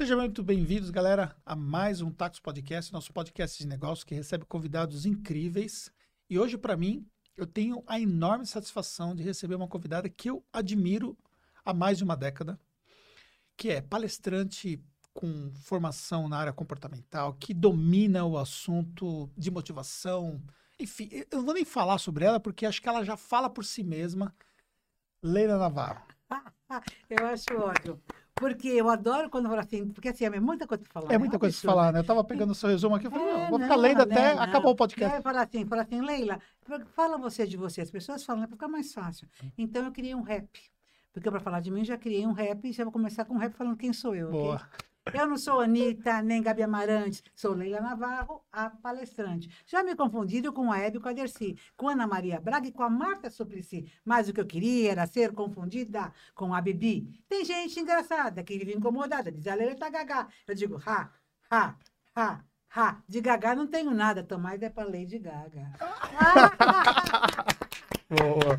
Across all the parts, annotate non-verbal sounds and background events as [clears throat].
Sejam muito bem-vindos, galera, a mais um Tacos Podcast, nosso podcast de negócio que recebe convidados incríveis. E hoje, para mim, eu tenho a enorme satisfação de receber uma convidada que eu admiro há mais de uma década, que é palestrante com formação na área comportamental, que domina o assunto de motivação. Enfim, eu não vou nem falar sobre ela, porque acho que ela já fala por si mesma. Leila Navarro. [laughs] eu acho ótimo. Porque eu adoro quando fala assim, porque assim, é muita coisa para falar. É muita coisa para falar, né? Eu tava pegando o seu resumo aqui, eu falei, É, vou não, ficar lendo não, até não. acabar o podcast. aí fala assim, fala assim, Leila, fala você de você. As pessoas falam, é para ficar mais fácil. Então eu criei um rap. Porque para falar de mim, já criei um rap e já vou começar com um rap falando quem sou eu. Boa. Eu não sou Anitta, nem Gabi Amarante, sou Leila Navarro, a palestrante. Já me confundiram com a Hebe com a Dercy, com Ana Maria Braga e com a Marta Suplicy. Mas o que eu queria era ser confundida com a Bibi. Tem gente engraçada que vive incomodada, diz a Leila tá gaga. Eu digo, ha, ha, ha, ha. De gaga não tenho nada, Tomás é para Lady Gaga. [laughs] Boa.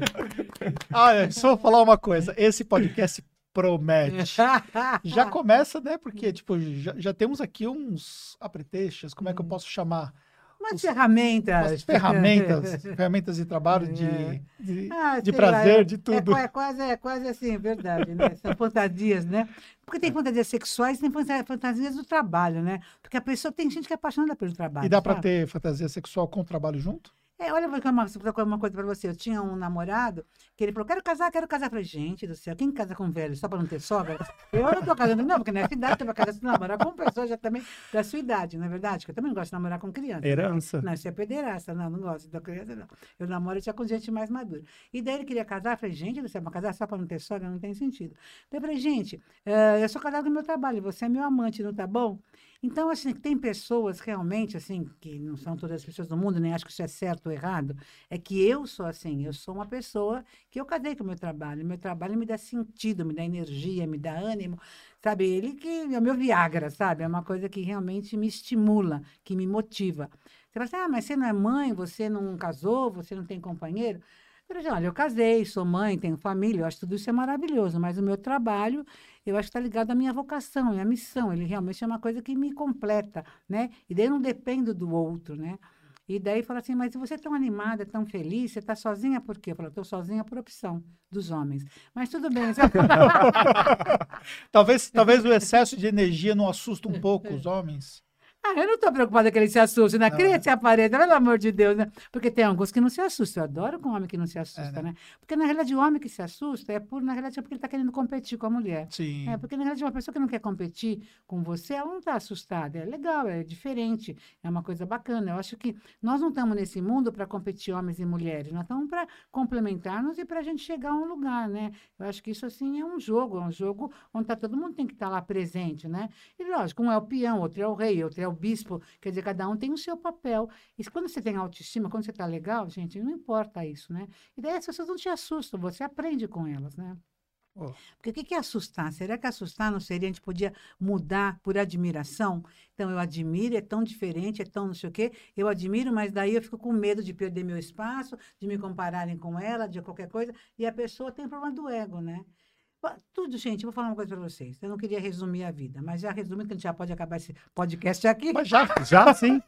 Olha, só vou falar uma coisa. Esse podcast promete. [laughs] Já começa, né? Porque, tipo, já, já temos aqui uns apretextos, como é que eu posso chamar? Umas Os- ferramentas. As ferramentas, [laughs] ferramentas de trabalho, É. de, de, Ah, de sei lá, prazer, é- de É, tudo. qua- é quase, é quase assim, verdade, né? São fantasias, né? Porque tem fantasias sexuais e tem fanta- fantasias do trabalho, né? Porque a pessoa tem gente que é apaixonada pelo trabalho. E dá para ter fantasia sexual com trabalho junto? É, olha, vou contar uma, vou contar uma coisa pra você. Eu tinha um namorado que ele falou: quero casar, quero casar. Eu falei, gente do céu, quem casa com velho só pra não ter sogra? Eu não tô casando, não, porque nessa idade, tu vai casar se namorar com pessoas já também da sua idade, não é verdade? Que eu também não gosto de namorar com criança. Herança. Não, isso é pederasta, não, não gosto da criança, não. Eu namoro já com gente mais madura. E daí ele queria casar, eu falei, gente, você vai casar só para não ter sogra? Não tem sentido. Daí eu falei, gente, eh, eu sou casada com meu trabalho, você é meu amante, não tá bom? Então, assim, tem pessoas realmente, assim, que não são todas as pessoas do mundo, nem acho que isso é certo ou errado, é que eu sou assim, eu sou uma pessoa que eu casei com o meu trabalho. Meu trabalho me dá sentido, me dá energia, me dá ânimo, sabe? Ele que é o meu Viagra, sabe? É uma coisa que realmente me estimula, que me motiva. Você fala assim, ah, mas você não é mãe, você não casou, você não tem companheiro? Eu olha, eu casei, sou mãe, tenho família, eu acho que tudo isso é maravilhoso, mas o meu trabalho, eu acho que está ligado à minha vocação, à minha missão, ele realmente é uma coisa que me completa, né? E daí eu não dependo do outro, né? E daí fala assim, mas você é tão animada, tão feliz, você está sozinha por quê? Eu falo, estou sozinha por opção dos homens. Mas tudo bem. sabe? [laughs] talvez, talvez o excesso de energia não assusta um pouco os homens. Ah, eu não estou preocupada que ele se assuste, né? Cria esse aparelho, pelo amor de Deus, né? Porque tem alguns que não se assustam. Eu adoro com homem que não se assusta, né? né? Porque, na realidade, o homem que se assusta é por, na realidade, é porque ele está querendo competir com a mulher. Sim. É, porque, na realidade, uma pessoa que não quer competir com você, ela não está assustada. É legal, é diferente, é uma coisa bacana. Eu acho que nós não estamos nesse mundo para competir homens e mulheres, nós estamos para complementar-nos e para a gente chegar a um lugar, né? Eu acho que isso, assim, é um jogo, é um jogo onde tá, todo mundo tem que estar lá presente, né? E, lógico, um é o peão, outro é o rei, outro é o bispo, quer dizer, cada um tem o seu papel. E quando você tem autoestima, quando você está legal, gente, não importa isso, né? E daí as pessoas não te assustam, você aprende com elas, né? Oh. Porque o que é assustar? Será que assustar não seria, a gente podia mudar por admiração? Então, eu admiro, é tão diferente, é tão não sei o quê, eu admiro, mas daí eu fico com medo de perder meu espaço, de me compararem com ela, de qualquer coisa, e a pessoa tem o problema do ego, né? Tudo, gente, vou falar uma coisa para vocês. Eu não queria resumir a vida, mas já resumindo, que a gente já pode acabar esse podcast aqui. Mas já, Já sim.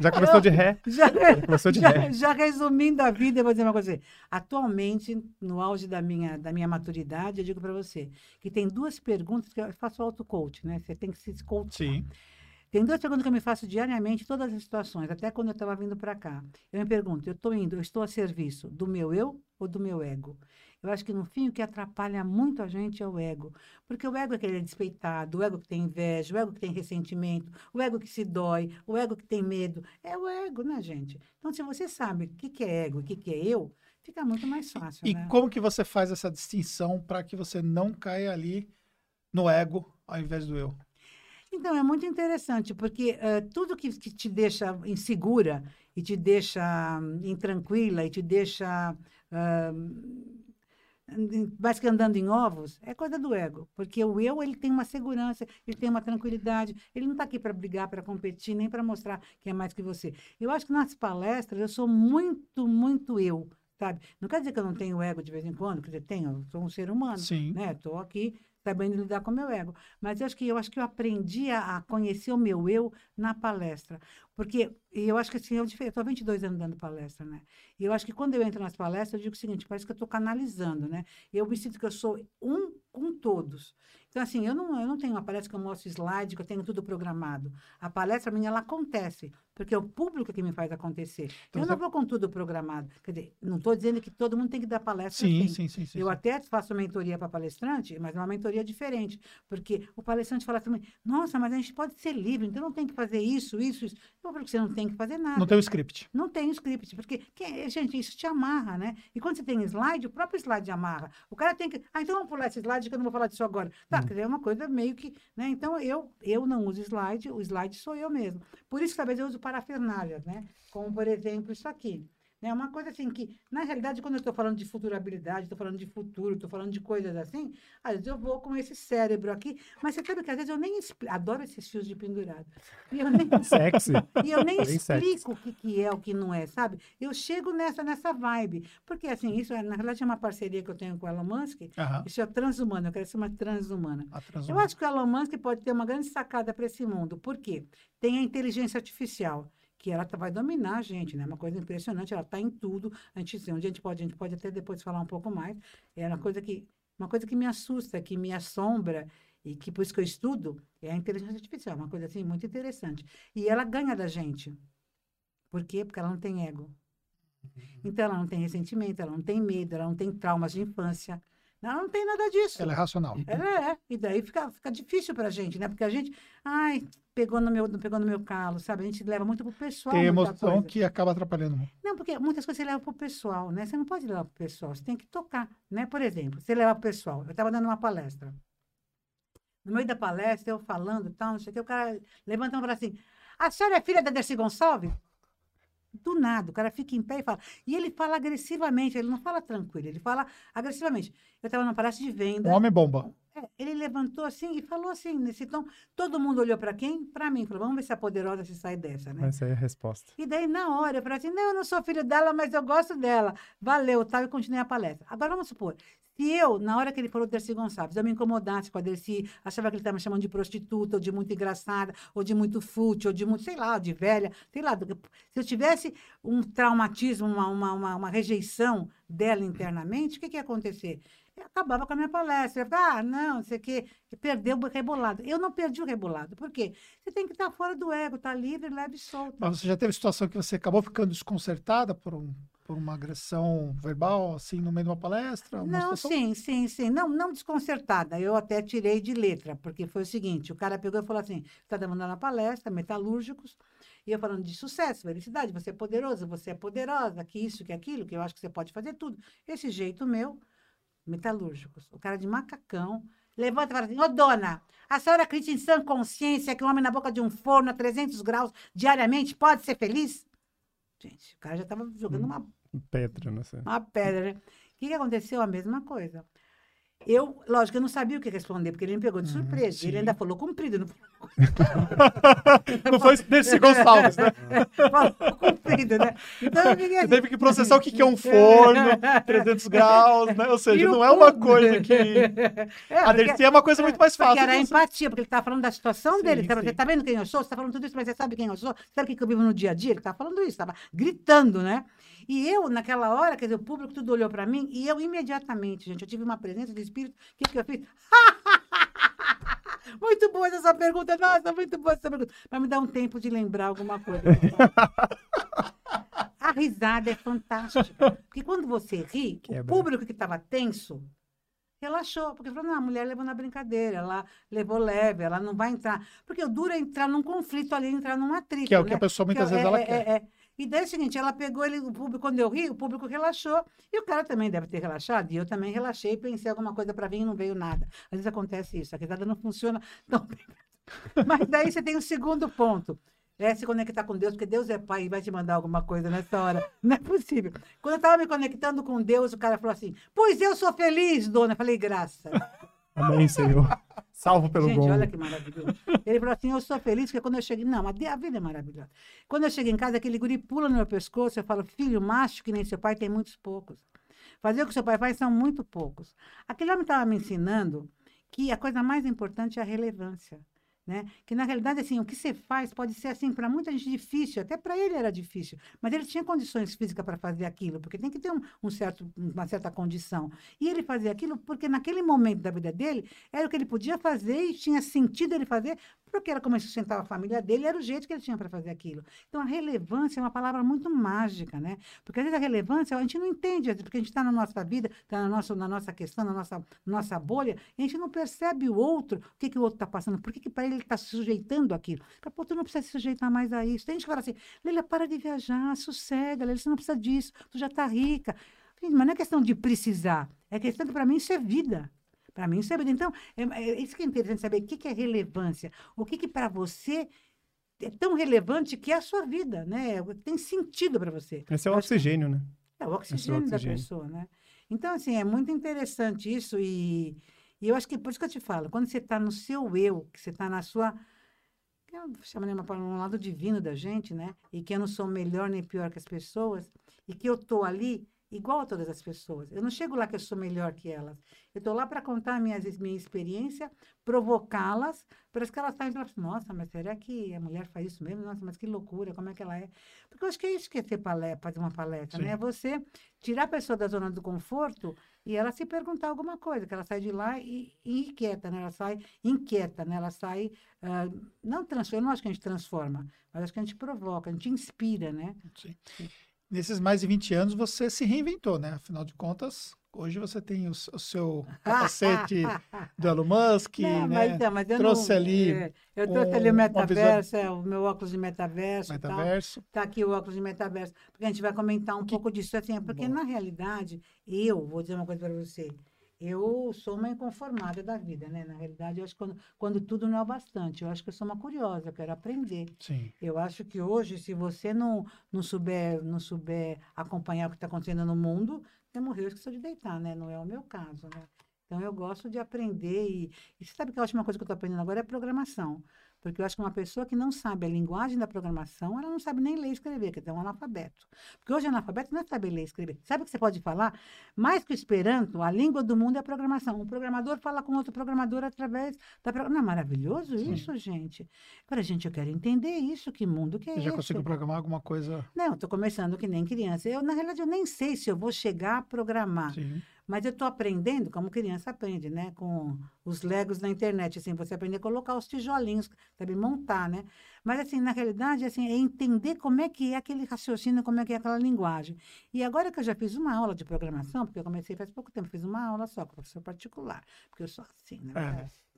Já [laughs] começou de ré. [laughs] Já, Começou de já, ré. já resumindo a vida, eu vou dizer uma coisa. assim. Atualmente, no auge da minha, da minha maturidade, eu digo para você que tem duas perguntas que eu faço auto-coach, né? Você tem que se coachar. sim. Tem duas perguntas que eu me faço diariamente todas as situações, até quando eu estava vindo para cá. Eu me pergunto, eu estou indo, eu estou a serviço do meu eu ou do meu ego? Eu acho que, no fim, o que atrapalha muito a gente é o ego. Porque o ego é aquele despeitado, o ego que tem inveja, o ego que tem ressentimento, o ego que se dói, o ego que tem medo. É o ego, né, gente? Então, se você sabe o que, que é ego e o que, que é eu, fica muito mais fácil, E né? como que você faz essa distinção para que você não caia ali no ego ao invés do eu? Então, é muito interessante, porque eh, tudo que, que te deixa insegura e te deixa hum, intranquila e te deixa ah, que andando em ovos, é coisa do ego. Porque o eu, ele tem uma segurança, ele tem uma tranquilidade, ele não está aqui para brigar, para competir, nem para mostrar que é mais que você. Eu acho que nas palestras eu sou muito, muito eu, sabe? Não quer dizer que eu não tenho ego de vez em quando, quer dizer, tenho, eu sou um ser humano Sim. né? Estou aqui sabendo lidar com o meu ego. Mas eu acho que eu acho que eu aprendi a, a conhecer o meu eu na palestra. Porque eu acho que assim, eu estou há 22 anos dando palestra, né? E eu acho que quando eu entro nas palestras, eu digo o seguinte, parece que eu estou canalizando, né? Eu me sinto que eu sou um com todos. Então, assim, eu não, eu não tenho uma palestra que eu mostro slide, que eu tenho tudo programado. A palestra minha, ela acontece, porque é o público que me faz acontecer. Então eu não vou com tudo programado. Quer dizer, não estou dizendo que todo mundo tem que dar palestra Sim, assim. sim, sim. sim, Eu sim. até faço mentoria para palestrante, mas é uma mentoria diferente. Porque o palestrante fala também, nossa, mas a gente pode ser livre, então não tem que fazer isso, isso, isso. Eu falo que você não tem que fazer nada. Não tem o script. Não tem script, porque, que- gente, isso te amarra, né? E quando você tem slide, o próprio slide amarra. O cara tem que. Ah, então vamos pular esse slide que eu não vou falar disso agora. Tá, quer dizer, é uma coisa meio que. Né? Então, eu, eu não uso slide, o slide sou eu mesmo. Por isso que talvez eu uso parafernálias, né? Como, por exemplo, isso aqui. É uma coisa assim que, na realidade, quando eu estou falando de futurabilidade, estou falando de futuro, estou falando de coisas assim, às vezes eu vou com esse cérebro aqui, mas você sabe que às vezes eu nem explico. Adoro esses fios de pendurado. E eu nem, [laughs] Sexy. [laughs] e eu nem Bem sexy. explico o que, que é, o que não é, sabe? Eu chego nessa, nessa vibe. Porque, assim, isso, é, na realidade, é uma parceria que eu tenho com o Elon Musk. Aham. Isso é transhumano, eu quero ser uma transhumana. A Eu acho que o Elon Musk pode ter uma grande sacada para esse mundo. Por quê? Tem a inteligência artificial, que ela tá- vai dominar a gente, né? Uma coisa impressionante, ela está em tudo. A gente, onde a gente pode, a gente pode até depois falar um pouco mais. É uma coisa que, uma coisa que me assusta, que me assombra e que por isso que eu estudo é a inteligência artificial, uma coisa assim muito interessante. E ela ganha da gente. Por quê? Porque ela não tem ego. Então ela não tem ressentimento, ela não tem medo, ela não tem traumas de infância. Ela não tem nada disso. Ela é racional. Ela é. E daí fica, fica difícil pra gente, né? Porque a gente, ai, pegou no meu, pegou no meu calo, sabe? A gente leva muito pro pessoal. Tem emoção que acaba atrapalhando. Não, porque muitas coisas você leva pro pessoal, né? Você não pode levar pro pessoal, você tem que tocar, né? Por exemplo, você levar pro pessoal. Eu estava dando uma palestra. No meio da palestra, eu falando e tal, não sei o que, o cara levanta e fala assim: a senhora é filha da Dercy Gonçalves? Do nada, o cara fica em pé e fala. E ele fala agressivamente, ele não fala tranquilo, ele fala agressivamente. Eu estava numa palestra de venda. Um homem bomba. É, ele levantou assim e falou assim, nesse tom. Todo mundo olhou para quem? Para mim. Falou, vamos ver se a poderosa se sai dessa, né? Essa aí é a resposta. E daí, na hora, eu falei assim, não, eu não sou filho dela, mas eu gosto dela. Valeu, tal, e continuei a palestra. Agora, vamos supor, se eu, na hora que ele falou Dercy Gonçalves, eu me incomodasse com a Dercy, achava que ele estava me chamando de prostituta, ou de muito engraçada, ou de muito fútil, ou de muito, sei lá, de velha, sei lá. do que- Se eu tivesse um traumatismo, uma, uma, uma, uma rejeição dela internamente, o que, que ia acontecer? Eu acabava com a minha palestra. Falava, ah, não, não sei o quê. E Perdeu o rebolado. Eu não perdi o rebolado. Por quê? Você tem que estar fora do ego, estar livre, leve e solto. Mas você já teve situação que você acabou ficando desconcertada por, um, por uma agressão verbal, assim, no meio de uma palestra? Uma Não, situação? sim, sim, sim. Não, não desconcertada. Eu até tirei de letra, porque foi o seguinte: o cara pegou e falou assim: está dando uma palestra, metalúrgicos, e eu falando de sucesso, felicidade, você é poderoso, você é poderosa, que isso, que aquilo, que eu acho que você pode fazer tudo. Esse jeito meu, metalúrgicos. O cara de macacão levanta e fala assim: Ô dona, a senhora acredita em sã consciência que um homem na boca de um forno a 300 graus diariamente pode ser feliz? Gente, o cara já estava jogando uma Pedra, não sei. uma pedra, né? O que, que aconteceu? A mesma coisa. Eu, lógico, eu não sabia o que responder, porque ele me pegou de surpresa. sim. Ele ainda falou comprido, não [laughs] Não foi desse Gonçalves, né? [laughs] falou comprido, né? Então Você assim. teve que processar o que que é um [laughs] forno, 300 graus, né? Ou seja, não é uma coisa que... É, A porque- Dercy é uma coisa muito mais Porque fácil. era de você- empatia, porque ele estava falando da situação Sim, dele. Sabe? sim. Você está vendo quem eu sou? Você está falando tudo isso, mas você sabe quem eu sou? Sabe o que que eu vivo no dia a dia? Ele estava falando isso, estava gritando, né? E eu, naquela hora, quer dizer, o público tudo olhou para mim e eu imediatamente, gente, eu tive uma presença de espírito. O que, que eu fiz? [laughs] muito boa essa pergunta. Nossa, muito boa essa pergunta. Para me dar um tempo de lembrar alguma coisa. [laughs] A risada é fantástica. Porque quando você ri, o Quebra. público que estava tenso relaxou. Porque falou, não, a mulher levou na brincadeira, ela levou leve, ela não vai entrar. Porque o duro é entrar num conflito ali, entrar num atrito. Que é o que né? a pessoa muitas Que vezes é- ela é- quer. é- é. E daí é o seguinte, ela pegou ele, o público, quando eu ri, o público relaxou, e o cara também deve ter relaxado, e eu também relaxei, pensei alguma coisa para vir e não veio nada. Às vezes acontece isso, a risada não funciona [laughs] tão bem. Mas daí você tem o segundo ponto. É se conectar com Deus, porque Deus é pai e vai te mandar alguma coisa nessa hora. [laughs] Não é possível. Quando eu estava me conectando com Deus, o cara falou assim: Pois eu sou feliz, dona. Eu falei, graça. Amém, Senhor. [laughs] Salvo pelo Gente, bom. olha que maravilhoso. Ele falou assim: Eu sou feliz, porque quando eu cheguei. Não, de- a vida é maravilhosa. Quando eu chego em casa, aquele guri pula no meu pescoço, eu falo: Filho, macho que nem seu pai tem muitos poucos. Fazer o que seu pai faz são muito poucos. Aquele homem estava me ensinando que a coisa mais importante é a relevância. Né? Que na realidade assim, o que você faz pode ser assim para muita gente difícil, até para ele era difícil, mas ele tinha condições físicas para fazer aquilo, porque tem que ter um, um, certo, uma certa condição. E ele fazia aquilo porque naquele momento da vida dele era o que ele podia fazer e tinha sentido ele fazer, porque era como ele sustentava a família dele, era o jeito que ele tinha para fazer aquilo. Então, a relevância é uma palavra muito mágica, né? Porque às vezes a relevância a gente não entende, porque a gente está na nossa vida, está na nossa, na nossa questão, na nossa, nossa bolha, e a gente não percebe o outro, o que, que o outro está passando, por que, que para ele ele está se sujeitando àquilo. Para tu não precisa se sujeitar mais a isso. Tem gente que fala assim, Leila, para de viajar, sossega, Leila, você não precisa disso, tu já está rica. Mas não é questão de precisar, é questão que para mim isso é vida. Para mim, isso é Então, é, é, isso que é interessante saber o que, que é relevância. O que, que para você é tão relevante que é a sua vida, né? Tem sentido para você. Esse é o oxigênio, né? É o oxigênio, é o oxigênio da pessoa, né? Então, assim, é muito interessante isso e, e eu acho que por isso que eu te falo, quando você está no seu eu, que você está na sua eu chamo de um lado divino da gente, né? E que eu não sou melhor nem pior que as pessoas, e que eu estou ali igual a todas as pessoas. Eu não chego lá que eu sou melhor que elas. Eu estou lá para contar a minha, minha experiência, provocá-las, para que elas saiam e falam, nossa, mas será que a mulher faz isso mesmo? Nossa, mas que loucura, como é que ela é? Porque eu acho que é isso que é ter palestra, fazer uma palestra, né? Sim. né? É você tirar a pessoa da zona do conforto e ela se perguntar alguma coisa, que ela sai de lá e, e inquieta, né? Ela sai inquieta, né? Ela sai, uh, não transforma, eu não acho que a gente transforma, mas acho que a gente provoca, a gente inspira, né? Sim. Sim nesses mais de 20 anos você se reinventou, né? Afinal de contas, hoje você tem o, o seu [laughs] capacete do Elon Musk, não, né? Mas, então, mas trouxe não, ali. É, eu trouxe um, ali o metaverso, é, o meu óculos de metaverso. Metaverso. Está aqui o óculos de metaverso. Porque a gente vai comentar um que... pouco disso assim, porque Bom. na realidade, eu vou dizer uma coisa para você eu sou uma inconformada da vida, né? Na realidade, eu acho que quando, quando tudo não é o bastante, eu acho que eu sou uma curiosa, eu quero aprender. Sim. Eu acho que hoje, se você não, não, souber, não souber acompanhar o que está acontecendo no mundo, você morreu, eu esqueceu de deitar, né? Não é o meu caso, né? Então, eu gosto de aprender e, e você sabe que a última coisa que eu estou aprendendo agora é programação. Porque eu acho que uma pessoa que não sabe a linguagem da programação, ela não sabe nem ler e escrever, quer dizer, é um analfabeto. Porque hoje, analfabeto não é saber ler e escrever. Sabe o que você pode falar? Mais que o Esperanto, a língua do mundo é a programação. Um programador fala com outro programador através da programação. Não é maravilhoso Sim. isso, gente? Para gente, eu quero entender isso, que mundo que é Você já conseguiu programar alguma coisa? Não, estou começando que nem criança. Eu, na realidade, eu nem sei se eu vou chegar a programar. Sim. Mas eu estou aprendendo, como criança aprende, né? Com os legos na internet, assim, você aprender a colocar os tijolinhos, sabe? Montar, né? Mas, assim, na realidade, assim, é entender como é que é aquele raciocínio, como é que é aquela linguagem. E agora que eu já fiz uma aula de programação, porque eu comecei faz pouco tempo, fiz uma aula só com professor particular, porque eu sou assim, né?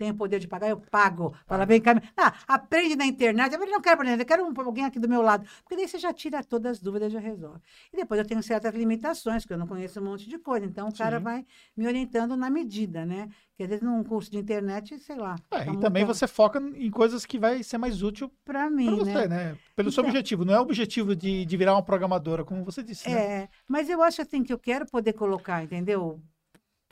Tenho poder de pagar, eu pago. Fala, vem cá. Ah, aprende na internet. Eu não quero aprender, eu quero um, alguém aqui do meu lado. Porque daí você já tira todas as dúvidas, já resolve. E depois eu tenho certas limitações, que eu não conheço um monte de coisa. Então, o cara Sim. vai me orientando na medida, né? Que às vezes num curso de internet, sei lá. É, tá e também você foca em coisas que vai ser mais útil para mim, pra você, né? né? Pelo então, seu objetivo. Não é o objetivo de, de virar uma programadora, como você disse. Né? É, mas eu acho assim que eu quero poder colocar, entendeu?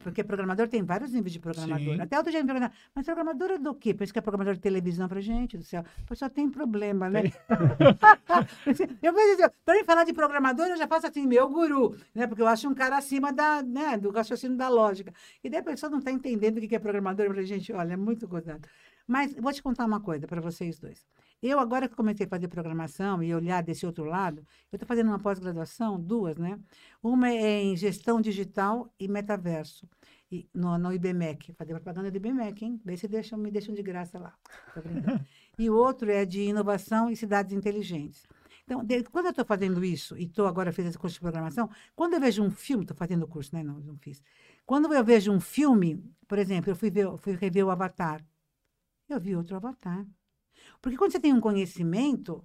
Porque programador tem vários níveis de programador. Sim. Até outro dia me perguntaram, mas programador é do quê? Pensa que é programador de televisão para gente do céu. Só tem problema, né? [laughs] eu vejo assim, para mim falar de programador, eu já faço assim, meu guru, né? Porque eu acho um cara acima da, né, do raciocínio da lógica. E daí a pessoa não está entendendo o que é programador. Eu falei, gente, olha, é muito gozado. Mas vou te contar uma coisa para vocês dois. Eu, agora que comecei a fazer programação e olhar desse outro lado, eu estou fazendo uma pós-graduação, duas, né? Uma é em gestão digital e metaverso, e, no, no IBMEC. Fazer propaganda do IBMEC, hein? Vê se deixam, me deixam de graça lá. [laughs] e o outro é de inovação e cidades inteligentes. Então, de, quando eu estou fazendo isso, e estou agora fazendo esse curso de programação, quando eu vejo um filme, estou fazendo o curso, né? Não, não fiz. Quando eu vejo um filme, por exemplo, eu fui, ver, fui rever o Avatar, eu vi outro Avatar. Porque quando você tem um conhecimento,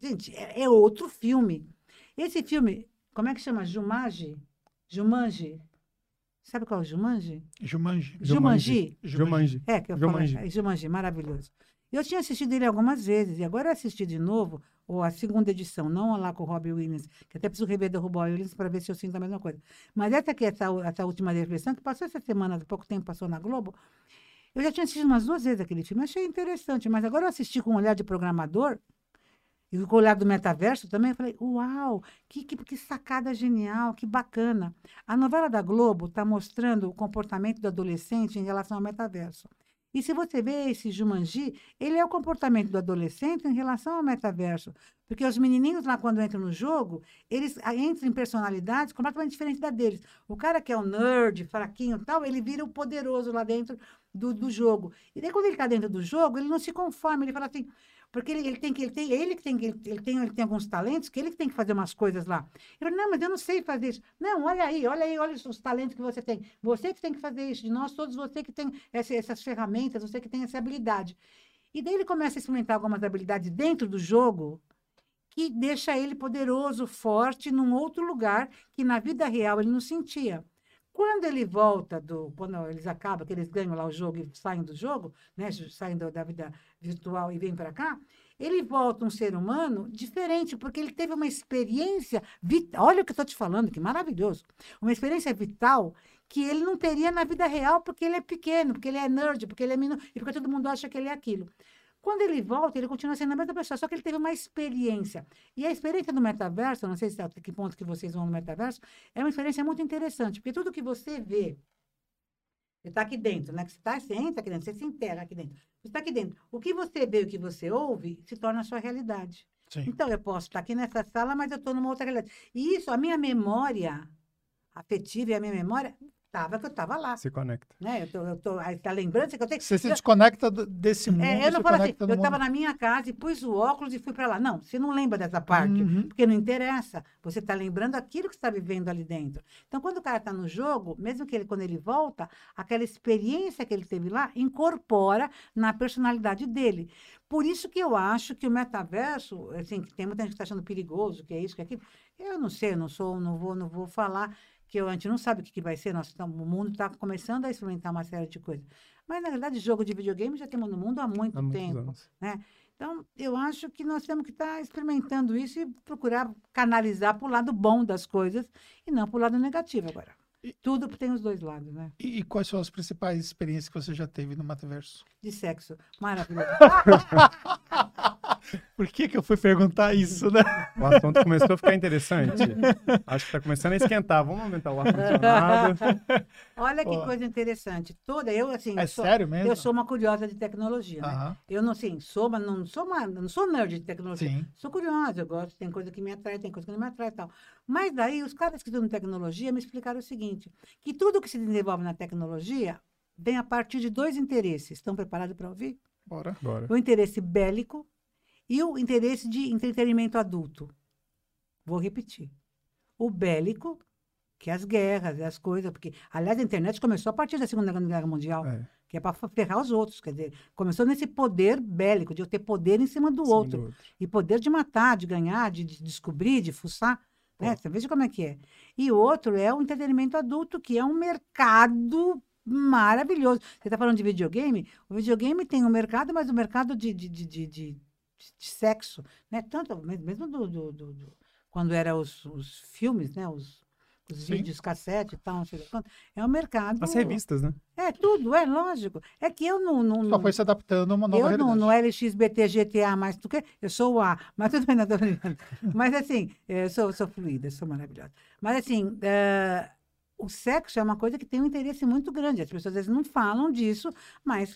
gente, é, é outro filme. Esse filme, como é que chama? Jumanji? Jumanji? Sabe qual é o Jumanji? Jumanji. Jumanji. Jumanji. É, que eu Jumanji. falo. É, Jumanji, maravilhoso. Eu tinha assistido ele algumas vezes, e agora assisti de novo, ou a segunda edição, não lá com o Robbie Williams, que até preciso rever do Robbie Williams para ver se eu sinto a mesma coisa. Mas essa aqui, essa, essa última reflexão, que passou essa semana, há pouco tempo passou na Globo, eu já tinha assistido umas duas vezes aquele filme, achei interessante, mas agora eu assisti com um olhar de programador. E o olhar do metaverso também, eu falei, uau, que, que, que sacada genial, que bacana. A novela da Globo está mostrando o comportamento do adolescente em relação ao metaverso. E se você vê esse Jumanji, ele é o comportamento do adolescente em relação ao metaverso. Porque os menininhos lá, quando entram no jogo, eles ah, entram em personalidades completamente diferentes da deles. O cara que é o nerd, fraquinho e tal, ele vira o poderoso lá dentro do, do jogo. E daí, quando ele está dentro do jogo, ele não se conforma, ele fala assim, porque ele, ele tem que, ele tem, ele que tem, ele, ele tem, ele tem alguns talentos que ele que tem que fazer umas coisas lá. Eu não, mas eu não sei fazer isso. Não, olha aí, olha aí, olha os talentos que você tem. Você que tem que fazer isso. De nós todos, você que tem essa, essas ferramentas, você que tem essa habilidade. E daí ele começa a experimentar algumas habilidades dentro do jogo que deixa ele poderoso, forte, num outro lugar que na vida real ele não sentia. Quando ele volta do. Quando eles acabam, que eles ganham lá o jogo e saem do jogo, né? Saem da vida virtual e vêm para cá, ele volta um ser humano diferente, porque ele teve uma experiência vital. Olha o que eu estou te falando, que maravilhoso. Uma experiência vital que ele não teria na vida real, porque ele é pequeno, porque ele é nerd, porque ele é menino, e porque todo mundo acha que ele é aquilo. Quando ele volta, ele continua sendo a mesma pessoa, só que ele teve uma experiência. E a experiência do metaverso, não sei se até que ponto que vocês vão no metaverso, é uma experiência muito interessante, porque tudo que você vê, você está aqui dentro, né? Você, tá, você entra aqui dentro, você se integra aqui dentro. Você está aqui dentro. O que você vê, o que você ouve, se torna a sua realidade. Sim. Então, eu posso estar aqui nessa sala, mas eu estou numa outra realidade. E isso, a minha memória afetiva e a minha memória Tava que eu tava lá. Se conecta. Né? Eu tô, eu tô, a lembrança que eu tenho. Você se desconecta desse mundo. É, eu não falo assim, eu estava na minha casa e pus o óculos e fui para lá. Não, você não lembra dessa parte, uhum. porque não interessa. Você está lembrando aquilo que está vivendo ali dentro. Então, quando o cara está no jogo, mesmo que ele, quando ele volta, aquela experiência que ele teve lá incorpora na personalidade dele. Por isso que eu acho que o metaverso, assim, tem muita gente que está achando perigoso, que é isso, que é aquilo. Eu não sei, eu não sou, não vou, não vou falar que a gente não sabe o que, que vai ser, nós, o mundo está começando a experimentar uma série de coisas. Mas, na verdade, jogo de videogame já temos no mundo há muito há tempo. Né? Então, eu acho que nós temos que estar tá experimentando isso e procurar canalizar para o lado bom das coisas e não para o lado negativo agora. E, Tudo tem os dois lados, né? E, e, quais são as principais experiências que você já teve no metaverso? De sexo. Maravilhoso. [laughs] [laughs] Por que, que eu fui perguntar isso, né? O assunto começou a ficar interessante. Acho que está começando a esquentar. Vamos aumentar o ar-condicionado. [laughs] Olha que coisa interessante. Toda, eu assim. É sou, sério mesmo? Eu sou uma curiosa de tecnologia. Né? Eu não, assim, sou, mas não sou uma, não sou nerd de tecnologia. Sim. Sou curiosa, eu gosto, tem coisa que me atrai, tem coisa que não me atrai e tal. Mas daí, os caras que estudam tecnologia me explicaram o seguinte: que tudo que se desenvolve na tecnologia vem a partir de dois interesses. Estão preparados para ouvir? Bora. Bora. O interesse bélico e o interesse de entretenimento adulto. Vou repetir. O bélico, que é as guerras, as coisas, porque, aliás, a internet começou a partir da Segunda Guerra Mundial, é. que é para ferrar os outros. Quer dizer, começou nesse poder bélico, de eu ter poder em cima do, outro, do outro. E poder de matar, de ganhar, de, de descobrir, de fuçar. Né? Você veja como é que é. E o outro é o entretenimento adulto, que é um mercado maravilhoso. Você está falando de videogame? O videogame tem um mercado, mas o mercado de, de, de, de de sexo, né? Tanto mesmo do, do, do, do quando eram os, os filmes, né? Os, os vídeos cassete e tal, não sei quanto. É um mercado. As revistas, né? É, tudo, é lógico. É que eu não. não Só foi se adaptando a uma nova eu realidade. Eu no LXBT GTA mais do que. Eu sou o A, mas tudo bem, não tô brincando. [laughs] mas assim, eu sou, sou fluida, sou maravilhosa. Mas assim. Uh, o sexo é uma coisa que tem um interesse muito grande. As pessoas às vezes não falam disso, mas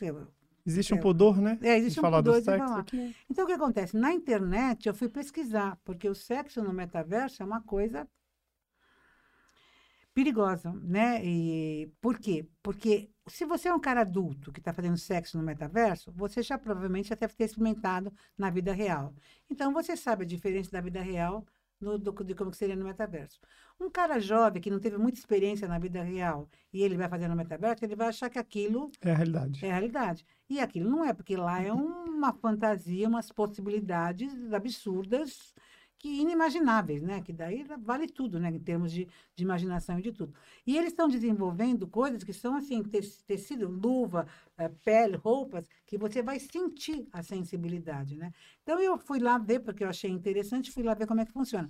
Existe um pudor, né? É, existe um falar pudor do sexo falar. Aqui. Então, o que acontece? Na internet, eu fui pesquisar, porque o sexo no metaverso é uma coisa perigosa, né? E por quê? Porque se você é um cara adulto que está fazendo sexo no metaverso, você já provavelmente já deve ter experimentado na vida real. Então, você sabe a diferença da vida real no, do, de como seria no metaverso. Um cara jovem que não teve muita experiência na vida real e ele vai fazer no metaverso, ele vai achar que aquilo é a realidade. É a realidade. E aquilo não é, porque lá é uma fantasia, umas possibilidades absurdas que inimagináveis, né? Que daí vale tudo, né? Em termos de, de imaginação e de tudo. E eles estão desenvolvendo coisas que são assim, tecido, luva, é, pele, roupas, que você vai sentir a sensibilidade, né? Então eu fui lá ver, porque eu achei interessante, fui lá ver como é que funciona.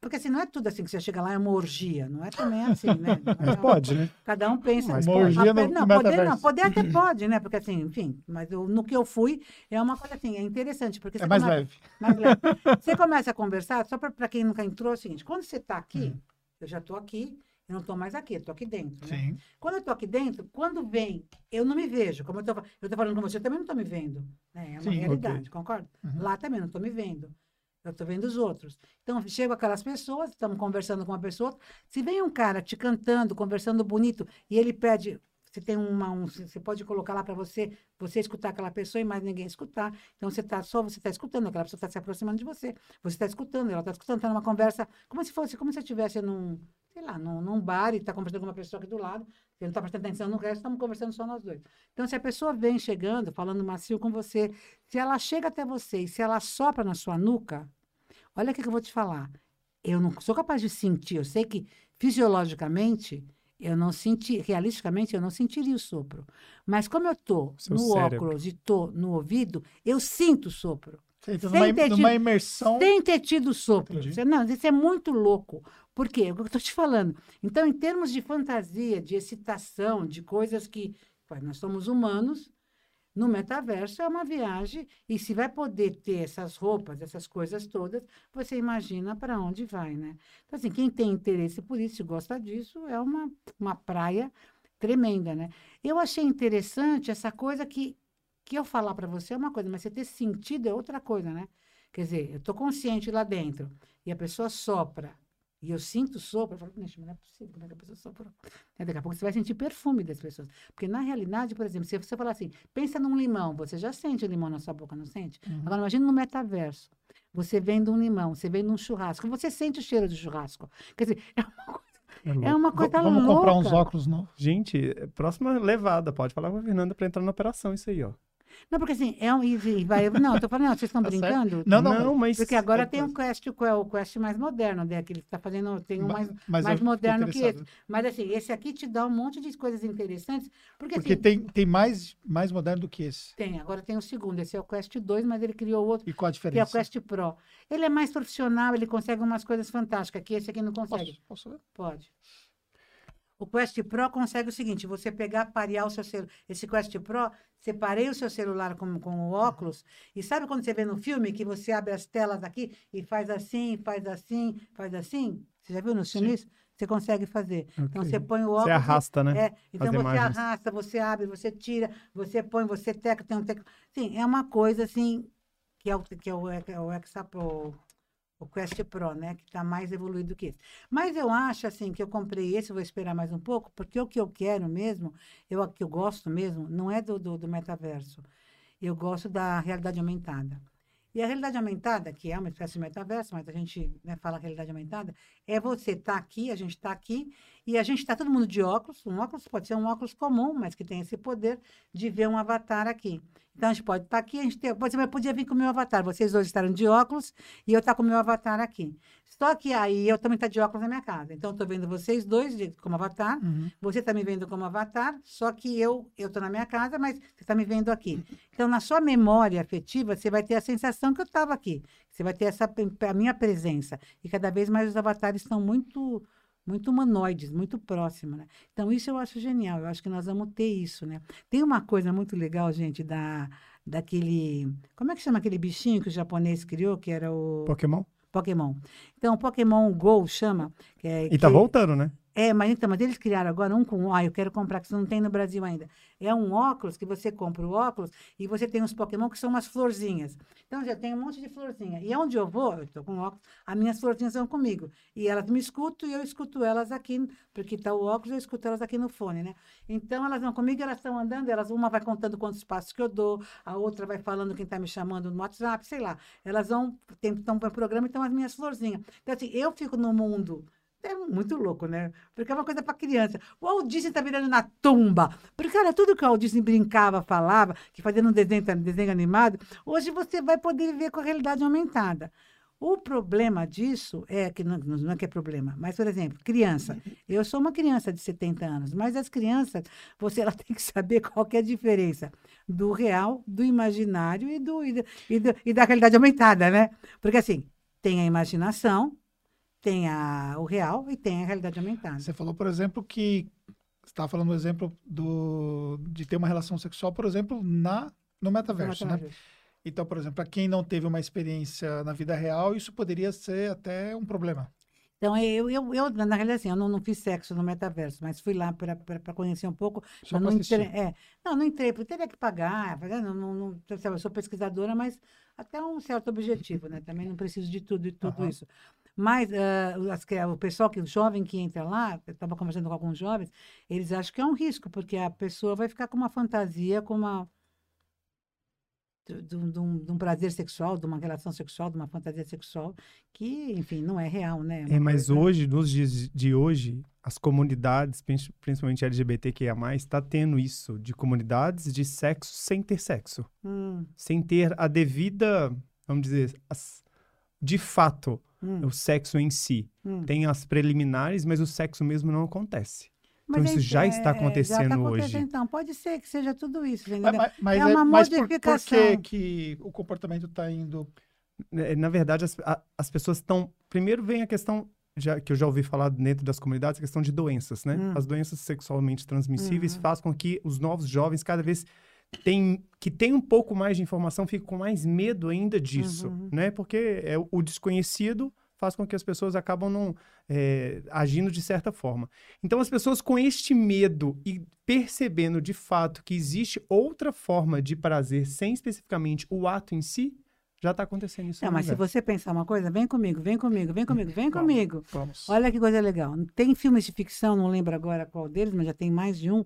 Porque assim, não é tudo assim que você chega lá é uma orgia, não é também [laughs] assim, né? Mas é- pode, né? Cada um pensa. Mas Uma orgia no, não, poder, não, poder até [laughs] pode, né? Porque assim, enfim, mas eu- no que eu fui é uma coisa assim, é interessante. Porque É mais come- leve. [laughs] mais leve. Você começa a conversar, só para quem nunca entrou, é o seguinte: quando você está aqui, Uhum. eu já estou aqui, eu não estou mais aqui, eu estou aqui dentro. né? Sim. Quando eu estou aqui dentro, quando vem, eu não me vejo. Como eu estou falando com você, eu também não estou me vendo. né? É uma Sim, realidade, concorda? Uhum. Lá também não estou me vendo. Eu estou vendo os outros. Então, chego aquelas pessoas, estamos conversando com uma pessoa. Se vem um cara te cantando, conversando bonito, e ele pede. Você tem uma. Um, você pode colocar lá para você, você escutar aquela pessoa e mais ninguém escutar. Então, você tá só você está escutando, aquela pessoa está se aproximando de você. Você está escutando, ela está escutando, está numa conversa, como se fosse, como se estivesse num, sei lá, num, num bar e está conversando com uma pessoa aqui do lado. Você não está prestando atenção no resto, estamos conversando só nós dois. Então, se a pessoa vem chegando, falando macio com você, se ela chega até você e se ela sopra na sua nuca, olha o que eu vou te falar. Eu não sou capaz de sentir, eu sei que fisiologicamente eu não senti, realisticamente eu não sentiria o sopro. Mas como eu estou Seu no cérebro. óculos e estou no ouvido, eu sinto o sopro. Você entra Sem numa, ter numa tido- imersão. Sem ter tido sopro. Entendi. Não, isso é muito louco. Por quê? É o que eu estou te falando. Então, em termos de fantasia, de excitação, de coisas que. Nós somos humanos, no metaverso é uma viagem, e se vai poder ter essas roupas, essas coisas todas, você imagina para onde vai, né? Então, assim, quem tem interesse por isso gosta disso, é uma, uma praia tremenda, né? Eu achei interessante essa coisa que, que eu falar para você é uma coisa, mas você ter sentido é outra coisa, né? Quer dizer, eu estou consciente lá dentro e a pessoa sopra e eu sinto sopro, eu falo, "Gente, mas não é possível, como é que a pessoa sopra? Aí daqui a pouco você vai sentir perfume das pessoas. Porque na realidade, por exemplo, se você falar assim, pensa num limão, você já sente o limão na sua boca, não sente? Uhum. Agora imagina no metaverso. Você vendo um limão, você vendo um churrasco, você sente o cheiro do churrasco. Quer dizer, [laughs] é uma coisa, É é uma V- coisa Vamos louca. comprar uns óculos novos. Gente, próxima levada, pode falar com a Fernanda pra entrar na operação isso aí, ó. Não, porque assim, é um. E, vai, não, eu tô falando, não, vocês estão [laughs] Tá brincando? Não, não, mas... Porque agora é tem o coisa. Quest, o Quest mais moderno, né? Que ele está fazendo, tem um Ma- mais, mas mais moderno que interessado. Mas assim, esse aqui te dá um monte de coisas interessantes. Porque, Porque assim, tem, tem mais, mais moderno do que esse. tem, agora tem o segundo, esse é o Quest 2, mas ele criou outro, E qual a que é o diferença? Quest Pro. Ele é mais profissional, ele consegue umas coisas fantásticas, que esse aqui não consegue. Posso, posso ver? Pode. O Quest Pro consegue o seguinte: você pegar, parear o seu celular. Esse Quest Pro, separei o seu celular com, com o óculos. E sabe quando você vê no filme que você abre as telas aqui e faz assim, faz assim, faz assim? Você já viu nos Sim. filmes? Você consegue fazer. Então Ok. você põe o óculos. Você arrasta, né? É, então as você imagens. arrasta, você abre, você tira, você põe, você teca, tem um teca. Sim, é uma coisa assim, que é o, que é o, é o, o, Quest Pro, né? Que está mais evoluído que esse. Mas eu acho assim que eu comprei esse, vou esperar mais um pouco, porque o que eu quero mesmo, eu o que eu gosto mesmo, não é do, do, do metaverso. Eu gosto da realidade aumentada. E a realidade aumentada, que é uma espécie de metaverso, mas a gente né, fala realidade aumentada, é você estar aqui, a gente está aqui, e a gente está todo mundo de óculos. Um óculos pode ser um óculos comum, mas que tem esse poder de ver um avatar aqui. Então a gente pode estar aqui, a gente tem, você podia vir com o meu avatar. Vocês hoje estarem de óculos e eu estar com o meu avatar aqui. Só que aí eu também estou de óculos na minha casa. Então eu estou vendo vocês dois de- como avatar. Uhum. Você está me vendo como avatar, só que eu estou na minha casa, mas você está me vendo aqui. Então, na sua memória afetiva, você vai ter a sensação que eu estava aqui. Você vai ter essa a minha presença. E cada vez mais os avatares estão muito muito humanoides, muito próximos, né? Então, isso eu acho genial. Eu acho que nós vamos ter isso, né? Tem uma coisa muito legal, gente, da daquele... Como é que chama aquele bichinho que o japonês criou, que era o Pokémon. Pokémon? Então, o Pokémon Go chama... Que é, E tá que- voltando, né? É, mas então, mas eles criaram agora um com. Ah, eu quero comprar, que isso não tem no Brasil ainda. É um óculos que você compra o óculos e você tem uns Pokémon que são umas florzinhas. Então já tem um monte de florzinha. E onde eu vou, eu estou com óculos, as minhas florzinhas vão comigo. E elas me escutam e eu escuto elas aqui, porque está o óculos, eu escuto elas aqui no fone, né? Então elas vão comigo, elas estão andando, elas, uma vai contando quantos passos que eu dou, a outra vai falando quem está me chamando no WhatsApp, sei lá. Elas vão, estão no programa, então as minhas florzinhas. Então, assim, eu fico no mundo. É muito louco, né? Porque é uma coisa para criança. O Walt Disney tá virando na tumba. Porque, cara, tudo que o Walt Disney brincava, falava, que fazia no desenho, desenho animado, hoje você vai poder viver com a realidade aumentada. O problema disso é que não, não é que é problema, mas, por exemplo, criança. [laughs] Eu sou uma criança de 70 anos, mas as crianças, você ela [laughs] tem que saber qual que é a diferença do real, do imaginário e, do, e, do- e do- e da realidade aumentada, né? Porque, assim, tem a imaginação, tem a, o real e tem a realidade aumentada. Você falou, por exemplo, que você estava falando do exemplo do, de ter uma relação sexual, por exemplo, na, no metaverso, né? Então, por exemplo, para quem não teve uma experiência na vida real, isso poderia ser até um problema. Então, eu, eu, eu na realidade, assim, eu não, não fiz sexo no metaverso, mas fui lá para conhecer um pouco. Só não, é, não, não entrei, porque teria que pagar. não, não, não, sabe, eu sou pesquisadora, mas até um certo objetivo, né? Também não preciso de tudo e tudo Aham. isso. Mas as que- o pessoal, que, o jovem que entra lá, eu estava conversando com alguns jovens, eles acham que é um risco, porque a pessoa vai ficar com uma fantasia, com uma. De, de um- de um, de um prazer sexual, de uma relação sexual, de uma fantasia sexual, que, enfim, não é real, né? É, uma mas coisa- hoje, nos dias de hoje, as comunidades, prin- principalmente LGBTQIA+, está tendo isso, de comunidades de sexo sem ter sexo. Hum, Sem ter a devida, vamos dizer, as- de fato, hum, o sexo em si. hum. Tem as preliminares, mas o sexo mesmo não acontece. Mas isso é já é- está é, já acontecendo tá hoje. acontecendo, Então, pode ser que seja tudo isso, Mas, entendeu? mas, mas É uma mas por, por modificação. que, que o comportamento está indo. É, Na verdade, as, a- as pessoas estão. Primeiro vem a questão, já, que eu já ouvi falar dentro das comunidades, a questão de doenças, né? Hum. As doenças sexualmente transmissíveis Uhum. faz com que os novos jovens, cada vez tem, que tem um pouco mais de informação, fiquem com mais medo ainda disso, Uhum. né? Porque é, o- desconhecido faz com que as pessoas acabam não é, agindo de certa forma. Então, as pessoas com este medo e percebendo de fato que existe outra forma de prazer sem especificamente o ato em si, já está acontecendo isso. Não, mas se universo. você pensar uma coisa, vem comigo, vem comigo, vem comigo, vem Vamos. comigo. Vamos. Olha que coisa legal. Tem filmes de ficção, não lembro agora qual deles, mas já tem mais de um,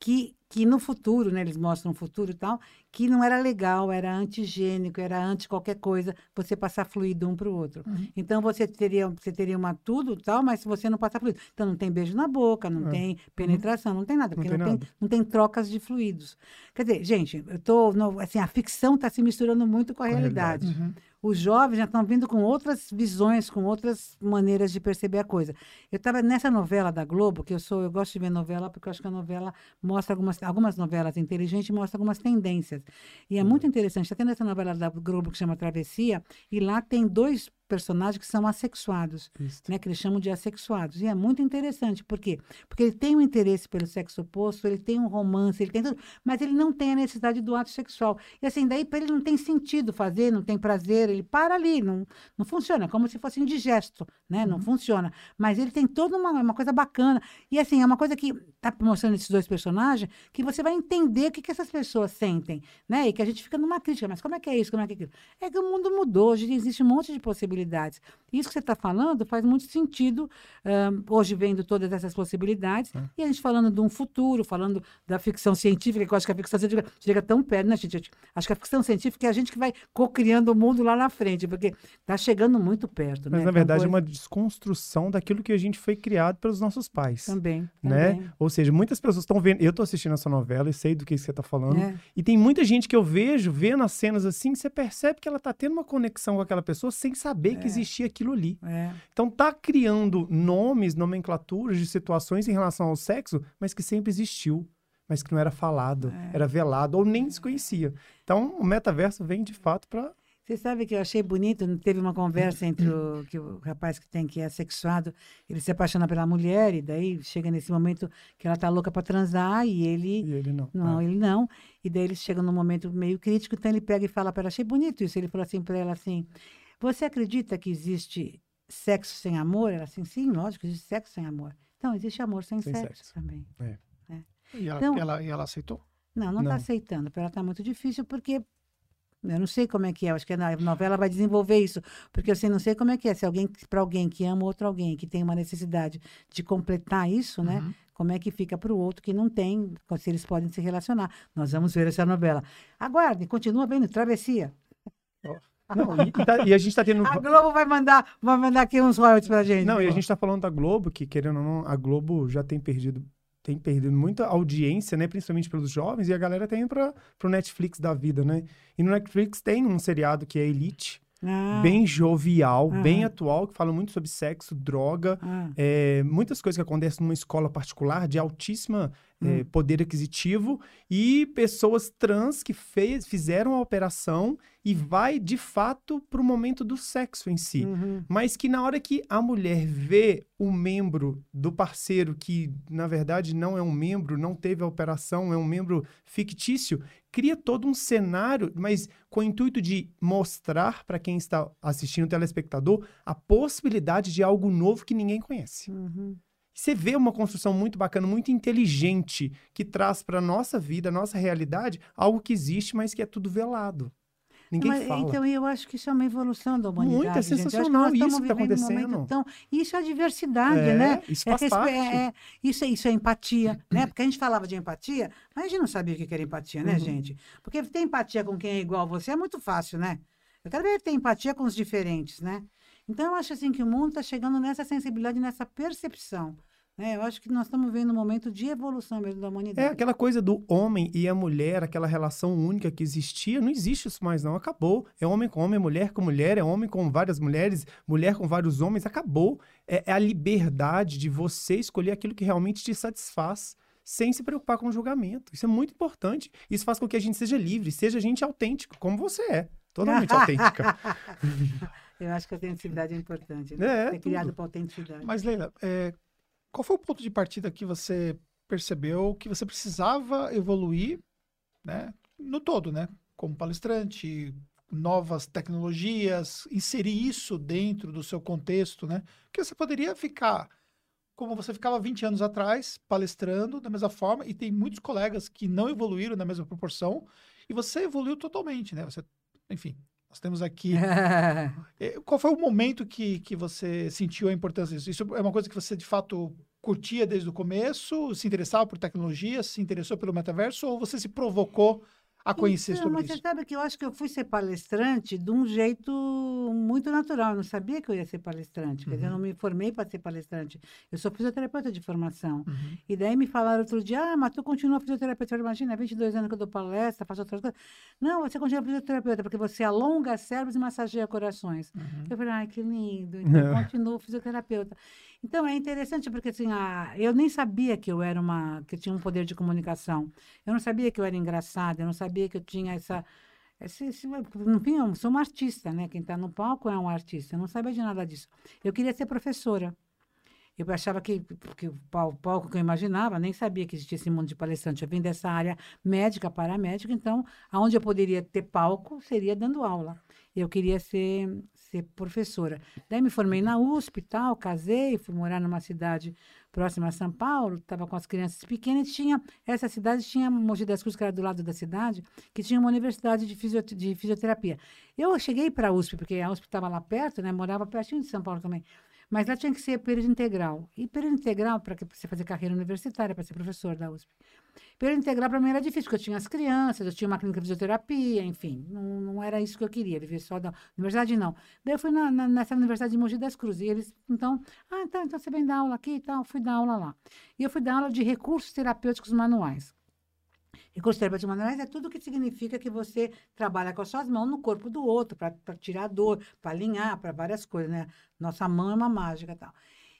que, que no futuro, né, eles mostram o futuro e tal, que não era legal, era antigênico, era anti qualquer coisa, você passar fluido um para o outro. Uhum. Então você teria, você teria uma tudo tal, mas se você não passar fluido. Então não tem beijo na boca, não É. tem penetração, não tem nada, Não porque tem não tem, não tem trocas de fluidos. Quer dizer, gente, eu tô, no- assim, a ficção está se misturando muito com a Com a realidade. Uhum. Os jovens já estão vindo com outras visões, com outras maneiras de perceber a coisa. Eu estava nessa novela da Globo, que eu sou, eu gosto de ver novela, porque eu acho que a novela mostra algumas, algumas novelas inteligentes mostra algumas tendências. E é muito interessante. Está tendo essa novela da Globo que chama Travessia, e lá tem dois personagens que são assexuados, né, que eles chamam de assexuados. E é muito interessante, por quê? Porque ele tem um interesse pelo sexo oposto, ele tem um romance, ele tem tudo, mas ele não tem a necessidade do ato sexual. E assim, daí para ele não tem sentido fazer, não tem prazer, ele para ali, não, não funciona, como se fosse indigesto, né? Não funciona. Mas ele tem toda uma, uma coisa bacana. E assim, é uma coisa que está mostrando esses dois personagens, que você vai entender o que, que essas pessoas sentem, né? E que a gente fica numa crítica, mas como é que é isso, como é que é aquilo? É que o mundo mudou, hoje existe um monte de possibilidades. Isso que você está falando faz muito sentido, ãh, hoje vendo todas essas possibilidades, e a gente falando de um futuro, falando da ficção científica, que eu acho que a ficção científica chega tão perto, né, gente? Acho que a ficção científica é a gente que vai co-criando o mundo lá na frente, porque está chegando muito perto, Mas, né? na verdade, é uma desconstrução daquilo que a gente foi criado pelos nossos pais. Também, Né? também. Ou seja, muitas pessoas estão vendo. Eu estou assistindo essa novela e sei do que você está falando. É. E tem muita gente que eu vejo, vendo as cenas assim, você percebe que ela está tendo uma conexão com aquela pessoa sem saber que existia aquilo ali. É. Então tá criando nomes, nomenclaturas de situações em relação ao sexo, mas que sempre existiu, mas que não era falado, É. era velado ou nem se conhecia. Então o metaverso vem de fato para Você sabe que eu achei bonito, teve uma conversa entre o, que o rapaz que tem que é sexuado, ele se apaixona pela mulher, e daí chega nesse momento que ela tá louca para transar, e ele e ele não. Não, Ah. ele não. E daí eles chegam num momento meio crítico, então ele pega e fala para ela, achei bonito isso. Ele falou assim para ela assim: Você acredita que existe sexo sem amor? Ela assim, sim, lógico, existe sexo sem amor. Então, existe amor sem, Sem sexo, sexo. também. E ela, Então- ela, e ela aceitou? Não, não está aceitando, para ela está muito difícil, porque eu não sei como é que é, acho que a novela vai desenvolver isso, porque assim, não sei como é que é, se alguém, para alguém que ama outro alguém, que tem uma necessidade de completar isso, né? Uhum. Como é que fica para o outro que não tem, se eles podem se relacionar. Nós vamos ver essa novela. Aguardem, continua vendo, Travessia. Não, e, e tá- e a gente está tendo. [laughs] A Globo vai mandar, vai mandar aqui uns royalties pra gente. Não, e a gente está falando da Globo, que querendo ou não, a Globo já tem perdido tem perdido muita audiência, né, principalmente pelos jovens, e a galera tá indo para o Netflix da vida, né? E no Netflix tem um seriado que é Elite, Ah, bem jovial, Aham. bem atual, que fala muito sobre sexo, droga, ah, é, muitas coisas que acontecem numa escola particular de altíssima é, Hum. poder aquisitivo e pessoas trans que fez, fizeram a operação e vai de fato para o momento do sexo em si. Uhum. Mas que na hora que a mulher vê o membro do parceiro, que na verdade não é um membro, não teve a operação, é um membro fictício, cria todo um cenário, mas com o intuito de mostrar para quem está assistindo, o telespectador, a possibilidade de algo novo que ninguém conhece. Uhum. Você vê uma construção muito bacana, muito inteligente, que traz para nossa vida, nossa realidade, algo que existe, mas que é tudo velado. Ninguém Mas, fala. Então, eu acho que isso é uma evolução da humanidade. Muito, é sensacional isso que tá vivendo um acontecendo. tão- Isso é diversidade, É, né? Isso É faz respe- parte. é- é- isso, é- isso é empatia, né? Porque a gente falava de empatia, mas a gente não sabia o que era empatia, né, Uhum. gente? Porque ter empatia com quem é igual a você é muito fácil, né? Eu quero ver ter empatia com os diferentes, né? Então, eu acho assim que o mundo está chegando nessa sensibilidade, nessa percepção. Né? Eu acho que nós estamos vendo um momento de evolução mesmo da É humanidade. aquela coisa do homem e a mulher, aquela relação única que existia, não existe isso mais não, acabou. É homem com homem, é mulher com mulher, é homem com várias mulheres, mulher com vários homens, acabou. É, é a liberdade de você escolher aquilo que realmente te satisfaz, sem se preocupar com o julgamento. Isso é muito importante. Isso faz com que a gente seja livre, seja gente autêntico, como você é. Totalmente [laughs] autêntica. Eu acho que a autenticidade é importante. Né? É, Ser criado para autenticidade. Mas, Leila, é, qual foi o ponto de partida que você percebeu que você precisava evoluir, né? No todo, né? Como palestrante, novas tecnologias, inserir isso dentro do seu contexto, né? Porque você poderia ficar como você ficava 20 anos atrás, palestrando da mesma forma, e tem muitos colegas que não evoluíram na mesma proporção, e você evoluiu totalmente, né? Você, enfim, nós temos aqui eh, [laughs] Qual foi o momento que, que você sentiu a importância disso? Isso é uma coisa que você, de fato, curtia desde o começo? Se interessava por tecnologia? Se interessou pelo metaverso? Ou você se provocou a conhecer Então, sobre mas isso? você sabe que eu acho que eu fui ser palestrante de um jeito muito natural. Eu não sabia que eu ia ser palestrante. Quer dizer, eu não Uhum. me formei para ser palestrante. Eu sou fisioterapeuta de formação. Uhum. E daí me falaram outro dia, ah, mas tu continua fisioterapeuta. Eu imagina, 22 anos que eu dou palestra, faço outras coisas. Não, você continua fisioterapeuta, porque você alonga cérebros e massageia corações. Uhum. Eu falei, ai, que lindo. Então, eu [laughs] continuo fisioterapeuta. Então, é interessante porque, assim, a, eu nem sabia que eu era uma... que eu tinha um poder de comunicação. Eu não sabia que eu era engraçada, eu não sabia que eu tinha essa... Esse, esse, no fim, eu sou uma artista, né? Quem está no palco é um artista. Eu não sabia de nada disso. Eu queria ser professora. Eu achava que, que o pal- palco que eu imaginava, nem sabia que existia esse mundo de palestrante. Eu vim dessa área médica, paramédica, então, aonde eu poderia ter palco seria dando aula. Eu queria ser, ser professora. Daí me formei na USP e tal, casei, fui morar numa cidade próxima a São Paulo, estava com as crianças pequenas, e tinha, essa cidade tinha Mogi das Cruzes, que era do lado da cidade, que tinha uma universidade de, fisio, de fisioterapia. Eu cheguei para a USP, porque a USP estava lá perto, né, morava pertinho de São Paulo também, mas lá tinha que ser período integral. E período integral, para você fazer carreira universitária, para ser professor da USP. Período integral para mim era difícil, porque eu tinha as crianças, eu tinha uma clínica de fisioterapia, enfim, não, não era isso que eu queria, viver só da universidade, não. Daí eu fui na, na- nessa universidade de Mogi das Cruzes, e eles, então, ah, então, então você vem dar aula aqui e tal, fui dar aula lá. E eu fui dar aula de recursos terapêuticos manuais. Recursos terapêuticos manuais é tudo que significa que você trabalha com as suas mãos no corpo do outro, para tirar dor, para alinhar, para várias coisas, né? Nossa mão é uma mágica e tal.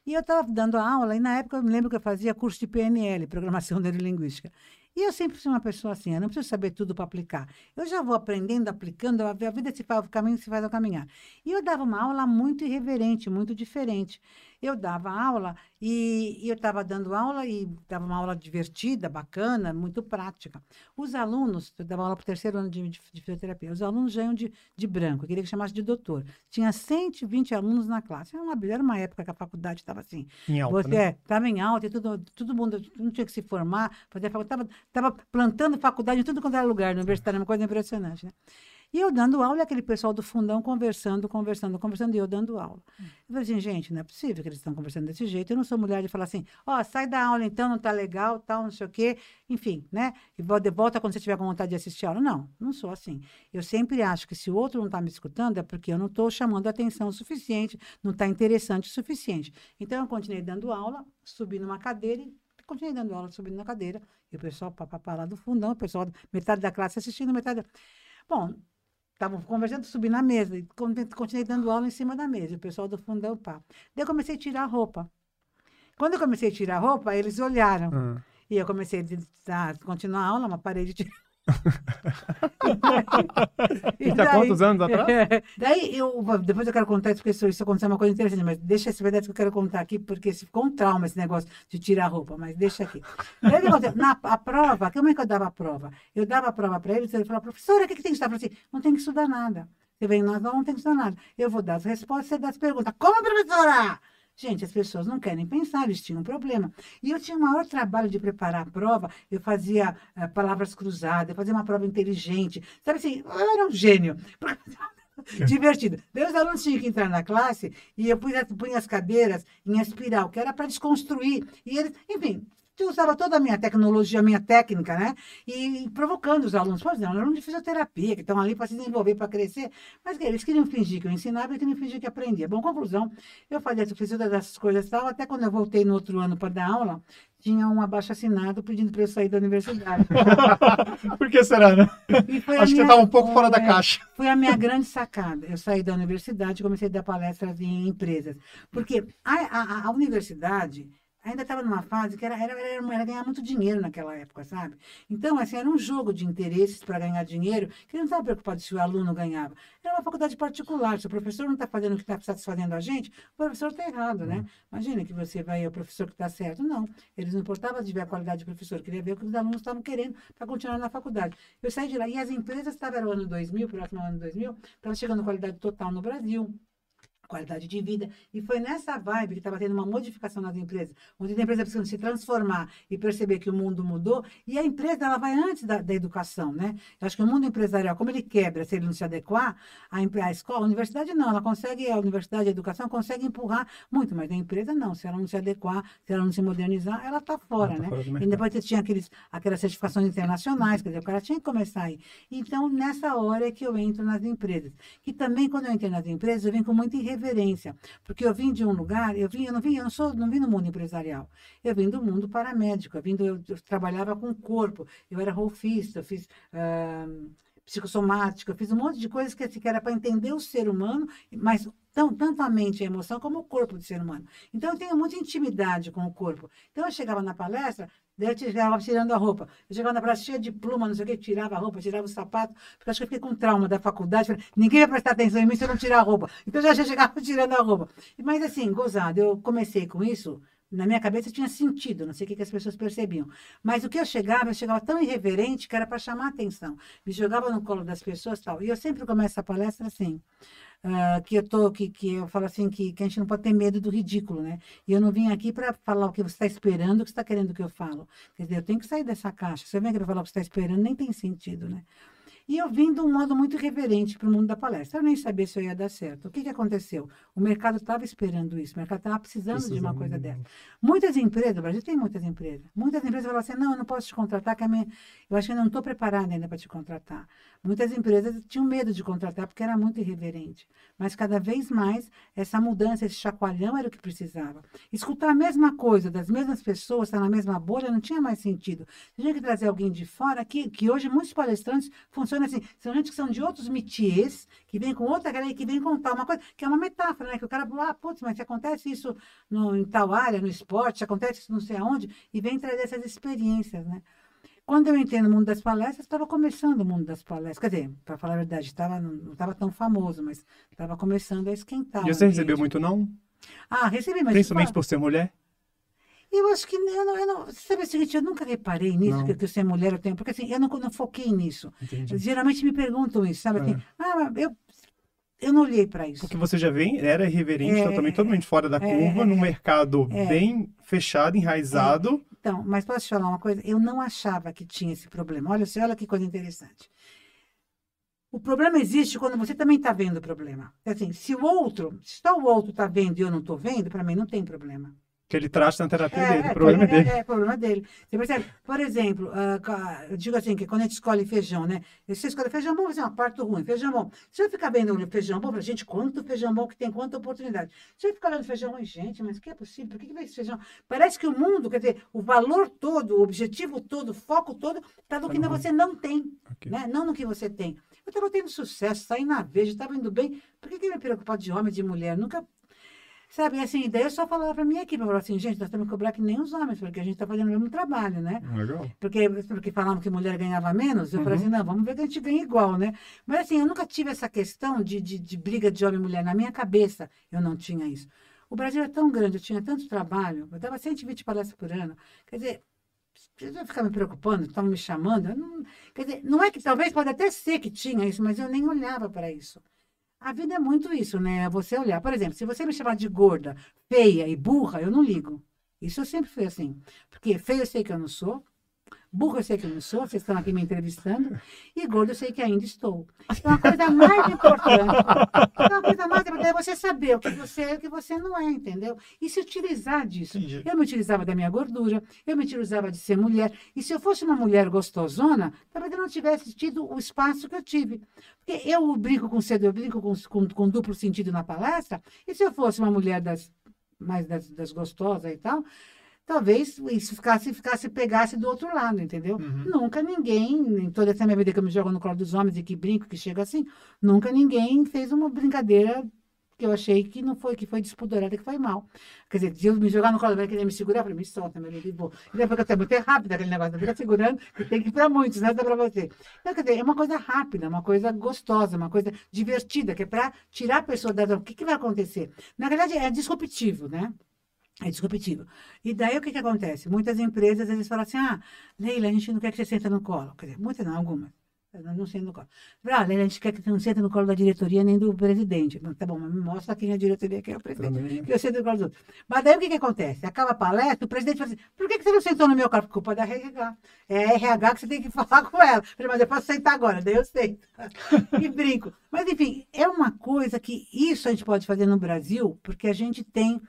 E eu estava dando aula, e na época eu me lembro que eu fazia curso de PNL, Programação Neurolinguística. E eu sempre fui uma pessoa assim, eu não preciso saber tudo para aplicar. Eu já vou aprendendo, aplicando, a vida se faz, o caminho se faz ao caminhar. E eu dava uma aula muito irreverente, muito diferente. Eu dava aula e, e eu estava dando aula e dava uma aula divertida, bacana, muito prática. Os alunos, eu dava aula para o terceiro ano de, de- de fisioterapia, os alunos já iam de, de branco, eu queria que chamasse de doutor. Tinha 120 alunos na classe. Era uma, era uma época que a faculdade estava assim, Em alta, você né? estava em alta e tudo, todo mundo não tinha que se formar, fazer faculdade, estava plantando faculdade em tudo quanto era lugar, na universidade, uma coisa impressionante, né? E eu dando aula, e aquele pessoal do fundão conversando, conversando, conversando, e eu dando aula. Eu falei assim, gente, não é possível que eles estão conversando desse jeito. Eu não sou mulher de falar assim, ó, sai da aula então, não tá legal, tal, não sei o quê. Enfim, né? E volta quando você tiver com vontade de assistir a aula. Não, não sou assim. Eu sempre acho que se o outro não está me escutando, é porque eu não estou chamando atenção o suficiente, não está interessante o suficiente. Então, eu continuei dando aula, subi numa cadeira e continuei dando aula, subindo na cadeira. E o pessoal, papapá, lá do fundão, o pessoal, metade da classe assistindo, metade... Bom, estavam conversando, subi na mesa, e con- continuei dando aula em cima da mesa, o pessoal do fundão, pá. Daí eu comecei a tirar a roupa. Quando eu comecei a tirar a roupa, eles olharam. Ah. E eu comecei a continuar a aula, mas parei de tirar. [laughs] e tá quantos anos atrás? [laughs] daí, eu, depois eu quero contar isso, porque isso, isso aconteceu uma coisa interessante, mas deixa esse pedaço que eu quero contar aqui, porque ficou um trauma esse negócio de tirar a roupa, mas deixa aqui. Daí, na a prova, como é que eu dava a prova? Eu dava a prova para eles, ele falava, professora, o que, que tem que estudar? Eu falei assim, não tem que estudar nada. Você vem nós não tem que estudar nada. Eu vou dar as respostas, você dá as perguntas. Como, professora? Gente, as pessoas não querem pensar, eles tinham um problema. E eu tinha o maior trabalho de preparar a prova, eu fazia uh, palavras cruzadas, eu fazia uma prova inteligente. Sabe assim, eu era um gênio. Divertido. Daí os alunos tinham que entrar na classe e eu punha, punha as cadeiras em espiral, que era para desconstruir. E eles, enfim, eu usava toda a minha tecnologia, a minha técnica, né? E, e provocando os alunos. Pois não, alunos de fisioterapia, que estão ali para se desenvolver, para crescer. Mas que eles queriam fingir que eu ensinava e queriam fingir que aprendia. Bom, conclusão, eu fazia fiz todas essas coisas e tal. Até quando eu voltei no outro ano para dar aula, tinha um abaixo assinado pedindo para eu sair da universidade. [laughs] Por que será, né? Acho minha, que você estava um pouco fora da é, caixa. Foi a minha grande sacada. Eu saí da universidade e comecei a dar palestras em empresas. Porque a, a, a universidade ainda estava numa fase que era, era, era, era, ganhar muito dinheiro naquela época, sabe? Então, assim, era um jogo de interesses para ganhar dinheiro, que ele não estava preocupado se o aluno ganhava. Era uma faculdade particular. Se o professor não está fazendo o que está satisfazendo a gente, o professor está errado, né? Uhum. Imagina que você vai ao professor que está certo. Não. Eles não importavam de ver a qualidade do professor, queria ver o que os alunos estavam querendo para continuar na faculdade. Eu saí de lá e as empresas estavam, era o ano 2000, próximo ano 2000, estavam chegando qualidade total no Brasil qualidade de vida. E foi nessa vibe que estava tendo uma modificação nas empresas, onde a empresa precisa se transformar e perceber que o mundo mudou. E a empresa ela vai antes da, da educação, né? Eu acho que o mundo empresarial, como ele quebra se ele não se adequar, a, a escola, a universidade não, ela consegue, a universidade, a educação consegue empurrar muito, mas a empresa não. Se ela não se adequar, se ela não se modernizar, ela está fora, tá né? Fora e depois você tinha aqueles, aquelas certificações internacionais, quer dizer, o cara tinha que começar aí. Então, nessa hora é que eu entro nas empresas. Que também, quando eu entrei nas empresas, eu vim com muita irreverência reverência, porque eu vim de um lugar, eu vim, eu não vim, eu não sou, não vim do mundo empresarial. Eu vim do mundo paramédico, eu vim do, eu, eu trabalhava com o corpo, eu era rolfista, eu fiz uh, psicossomática, eu fiz um monte de coisas que, assim, que era para entender o ser humano, mas tão, tanto a mente e a emoção como o corpo do ser humano. Então eu tenho muita intimidade com o corpo. Então eu chegava na palestra, Daí eu chegava tirando a roupa. Eu chegava na praça cheia de pluma, não sei o que, tirava a roupa, tirava o sapato, porque acho que eu fiquei com trauma da faculdade. Falei, ninguém vai prestar atenção em mim se eu não tirar a roupa. Então já, já [laughs] chegava tirando a roupa. Mas assim, gozado, eu comecei com isso, na minha cabeça tinha sentido, não sei o que, que, as pessoas percebiam. Mas o que eu chegava, eu chegava tão irreverente que era para chamar atenção. Me jogava no colo das pessoas tal. E eu sempre começo a palestra assim uh, que eu tô, que, que eu falo assim, que, que a gente não pode ter medo do ridículo, né? E eu não vim aqui para falar o que você está esperando, o que você está querendo que eu falo. Quer dizer, eu tenho que sair dessa caixa. Se eu venho aqui para falar o que você está esperando, nem tem sentido, né? E eu vim de um modo muito reverente para o mundo da palestra. Eu nem sabia se eu ia dar certo. O que, que aconteceu? O mercado estava esperando isso. O mercado estava precisando, precisando, de uma coisa dessa. Muitas empresas, o Brasil tem muitas empresas. Muitas empresas falam assim, não, eu não posso te contratar, que a minha... eu acho que eu não estou preparada ainda para te contratar. Muitas empresas tinham medo de contratar porque era muito irreverente. Mas cada vez mais, essa mudança, esse chacoalhão era o que precisava. Escutar a mesma coisa das mesmas pessoas, estar na mesma bolha, não tinha mais sentido. Tinha que trazer alguém de fora, que, que hoje muitos palestrantes funcionam assim. São gente que são de outros métiers, que vem com outra galera, que vem contar uma coisa, que é uma metáfora, né? Que o cara ah, putz, mas se acontece isso no, em tal área, no esporte, se acontece isso não sei aonde, e vem trazer essas experiências, né? Quando eu entrei no mundo das palestras, estava começando o mundo das palestras. Quer dizer, para falar a verdade, tava, não estava tão famoso, mas estava começando a esquentar. E você recebeu muito não? Ah, recebi, mas... Principalmente por ser mulher? Eu acho que eu não, eu não sabe o seguinte, eu nunca reparei nisso, que, que eu ser mulher eu tenho, porque assim, eu não, não foquei nisso. Entendi. Geralmente me perguntam isso, sabe? Assim, é. ah, eu, eu não olhei para isso. Porque você já vem, era irreverente, é, totalmente, totalmente fora da é, curva, é, num mercado é. bem fechado, enraizado. Então, mas posso te falar uma coisa? Eu não achava que tinha esse problema. Olha, olha que coisa interessante. O problema existe quando você também está vendo o problema. Assim, se o outro, se só o outro está vendo e eu não estou vendo, para mim não tem problema que ele traz na terapia é, dele. O problema é, dele. É, é, problema dele. Você percebe? Por exemplo, uh, eu digo assim, que quando a gente escolhe feijão, né? Você escolhe feijão bom, você é uma parte ruim. Feijão bom. Se eu ficar vendo feijão bom, a gente, quanto feijão bom que tem, quanta oportunidade. Se eu ficar vendo feijão ruim, gente, mas que é possível? Por que, que vai esse feijão? Parece que o mundo, quer dizer, o valor todo, o objetivo todo, o foco todo, está no tá que você não tem. Okay. Né? Não no que você tem. Eu estava tendo sucesso, saí na veja, estava indo bem. Por que, que me preocupar de homem, de mulher? Nunca Sabe, assim, daí eu só falava pra minha equipe, eu falava assim, gente, nós temos que cobrar que nem os homens, porque a gente tá fazendo o mesmo trabalho, né? Legal. Porque, porque falavam que mulher ganhava menos, eu falei Uhum. assim, não, vamos ver que a gente ganha igual, né? Mas assim, eu nunca tive essa questão de, de, de briga de homem e mulher. Na minha cabeça, eu não tinha isso. O Brasil é tão grande, eu tinha tanto trabalho, eu dava 120 palestras por ano. Quer dizer, precisa ficar me preocupando, estavam me chamando. não- quer dizer, não é que talvez pode até ser que tinha isso, mas eu nem olhava para isso. A vida é muito isso, né? Você olhar. Por exemplo, se você me chamar de gorda, feia e burra, eu não ligo. Isso eu sempre fui assim. Porque feia eu sei que eu não sou, burra eu sei que eu não sou, vocês estão aqui me entrevistando, e gorda eu sei que ainda estou. Então a coisa mais importante, então, a coisa mais importante é você saber o que você é e o que você não é, entendeu? E se utilizar disso. Entendi. Eu me utilizava da minha gordura, eu me utilizava de ser mulher. E se eu fosse uma mulher gostosona, talvez eu não tivesse tido o espaço que eu tive. Porque eu brinco com cedo, eu brinco com, com, com duplo sentido na palestra, e se eu fosse uma mulher das mais das, das gostosas e tal, talvez isso ficasse, ficasse, pegasse do outro lado, entendeu? Uhum. Nunca ninguém, em toda essa minha vida que eu me jogo no colo dos homens e que brinco, que chega assim, nunca ninguém fez uma brincadeira que eu achei que não foi, que foi despudorada, que foi mal. Quer dizer, se eu me jogar no colo, vai querer me segurar, eu falei, me solta, meu Deus, e vou. E depois que eu muito rápido, aquele negócio, fica segurando, que tem que ir para muitos, não é só para você. Então, quer dizer, é uma coisa rápida, uma coisa gostosa, uma coisa divertida, que é para tirar a pessoa da... O que, que vai acontecer? Na verdade, é disruptivo, né? É disruptivo. E daí o que, que acontece? Muitas empresas, eles falam assim, ah, Leila, a gente não quer que você sente no colo. Quer dizer, muitas não, algumas. Não, sento no colo. Ah, Leila, a gente quer que você não sente no colo da diretoria nem do presidente. Tá bom, mas me mostra quem é a diretoria, quem é o presidente. Também. Que eu sento no colo dos outros. Mas daí o que, que acontece? Acaba a palestra, o presidente fala assim, por que, que você não sentou no meu colo? Culpa da RH. É a RH que você tem que [laughs] falar com ela. Mas eu posso sentar agora, daí eu sento. [laughs] e brinco. Mas, enfim, é uma coisa que isso a gente pode fazer no Brasil, porque a gente tem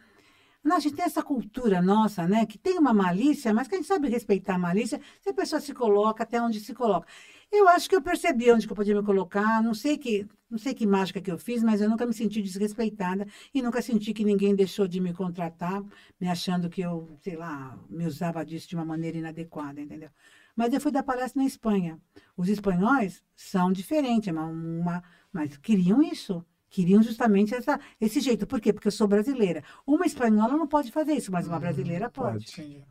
não, a gente tem essa cultura nossa, né? Que tem uma malícia, mas que a gente sabe respeitar a malícia se a pessoa se coloca até onde se coloca. Eu acho que eu percebi onde eu podia me colocar, não sei que, não sei que mágica que eu fiz, mas eu nunca me senti desrespeitada e nunca senti que ninguém deixou de me contratar, me achando que eu, sei lá, me usava disso de uma maneira inadequada, entendeu? Mas eu fui dar palestra na Espanha. Os espanhóis são diferentes, é uma, uma, mas queriam isso. Queriam justamente essa, esse jeito. Por quê? Porque eu sou brasileira. Uma espanhola não pode fazer isso, mas uma brasileira pode. pode.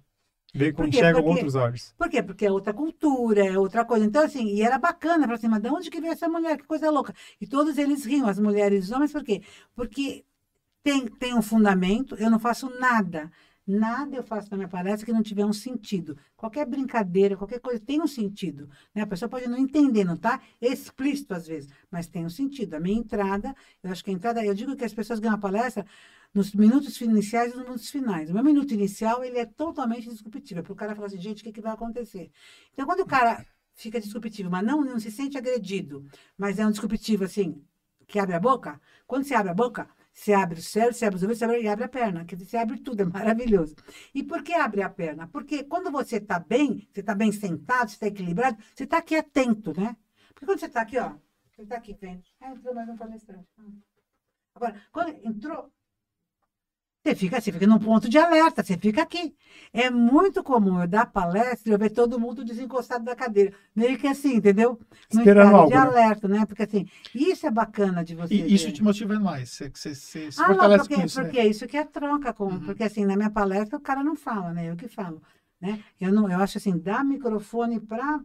Vê com Porque- outros olhos. Por quê? Porque é outra cultura, é outra coisa. Então, assim, e era bacana, para assim, mas de onde que veio essa mulher? Que coisa louca. E todos eles riam, as mulheres e os homens, por quê? Porque tem, tem um fundamento, eu não faço nada. Nada eu faço na minha palestra que não tiver um sentido. Qualquer brincadeira, qualquer coisa tem um sentido. Né? A pessoa pode não entender, não está explícito às vezes, mas tem um sentido. A minha entrada, eu acho que a entrada, eu digo que as pessoas ganham a palestra nos minutos iniciais e nos minutos finais. O meu minuto inicial, ele é totalmente disruptivo. Para o cara falar assim, gente, o que, que vai acontecer? Então, quando o cara fica disruptivo, mas não, não se sente agredido, mas é um disruptivo assim, que abre a boca, quando você abre a boca, você abre o cérebro, você abre os ouvidos, você abre, abre a perna. Quer dizer, você abre tudo, é maravilhoso. E por que abre a perna? Porque quando você está bem, você está bem sentado, você está equilibrado, você está aqui atento, né? Porque quando você está aqui, ó, você está aqui vendo. Ah, entrou mais um palestrante. Hum. Agora, quando entrou, você fica, você fica num ponto de alerta, você fica aqui. É muito comum eu dar palestra e eu ver todo mundo desencostado da cadeira. Meio que assim, entendeu? No Esperando algo, de né? alerta, né? Porque assim, isso é bacana de você. E isso ver. te motiva mais. Você, você, você se Ah, não, fortalece porque, com isso. né? porque é isso que é troca com. Uhum. Porque assim, na minha palestra o cara não fala, né? Eu que falo. Né? Eu, não, eu acho assim, dar microfone para.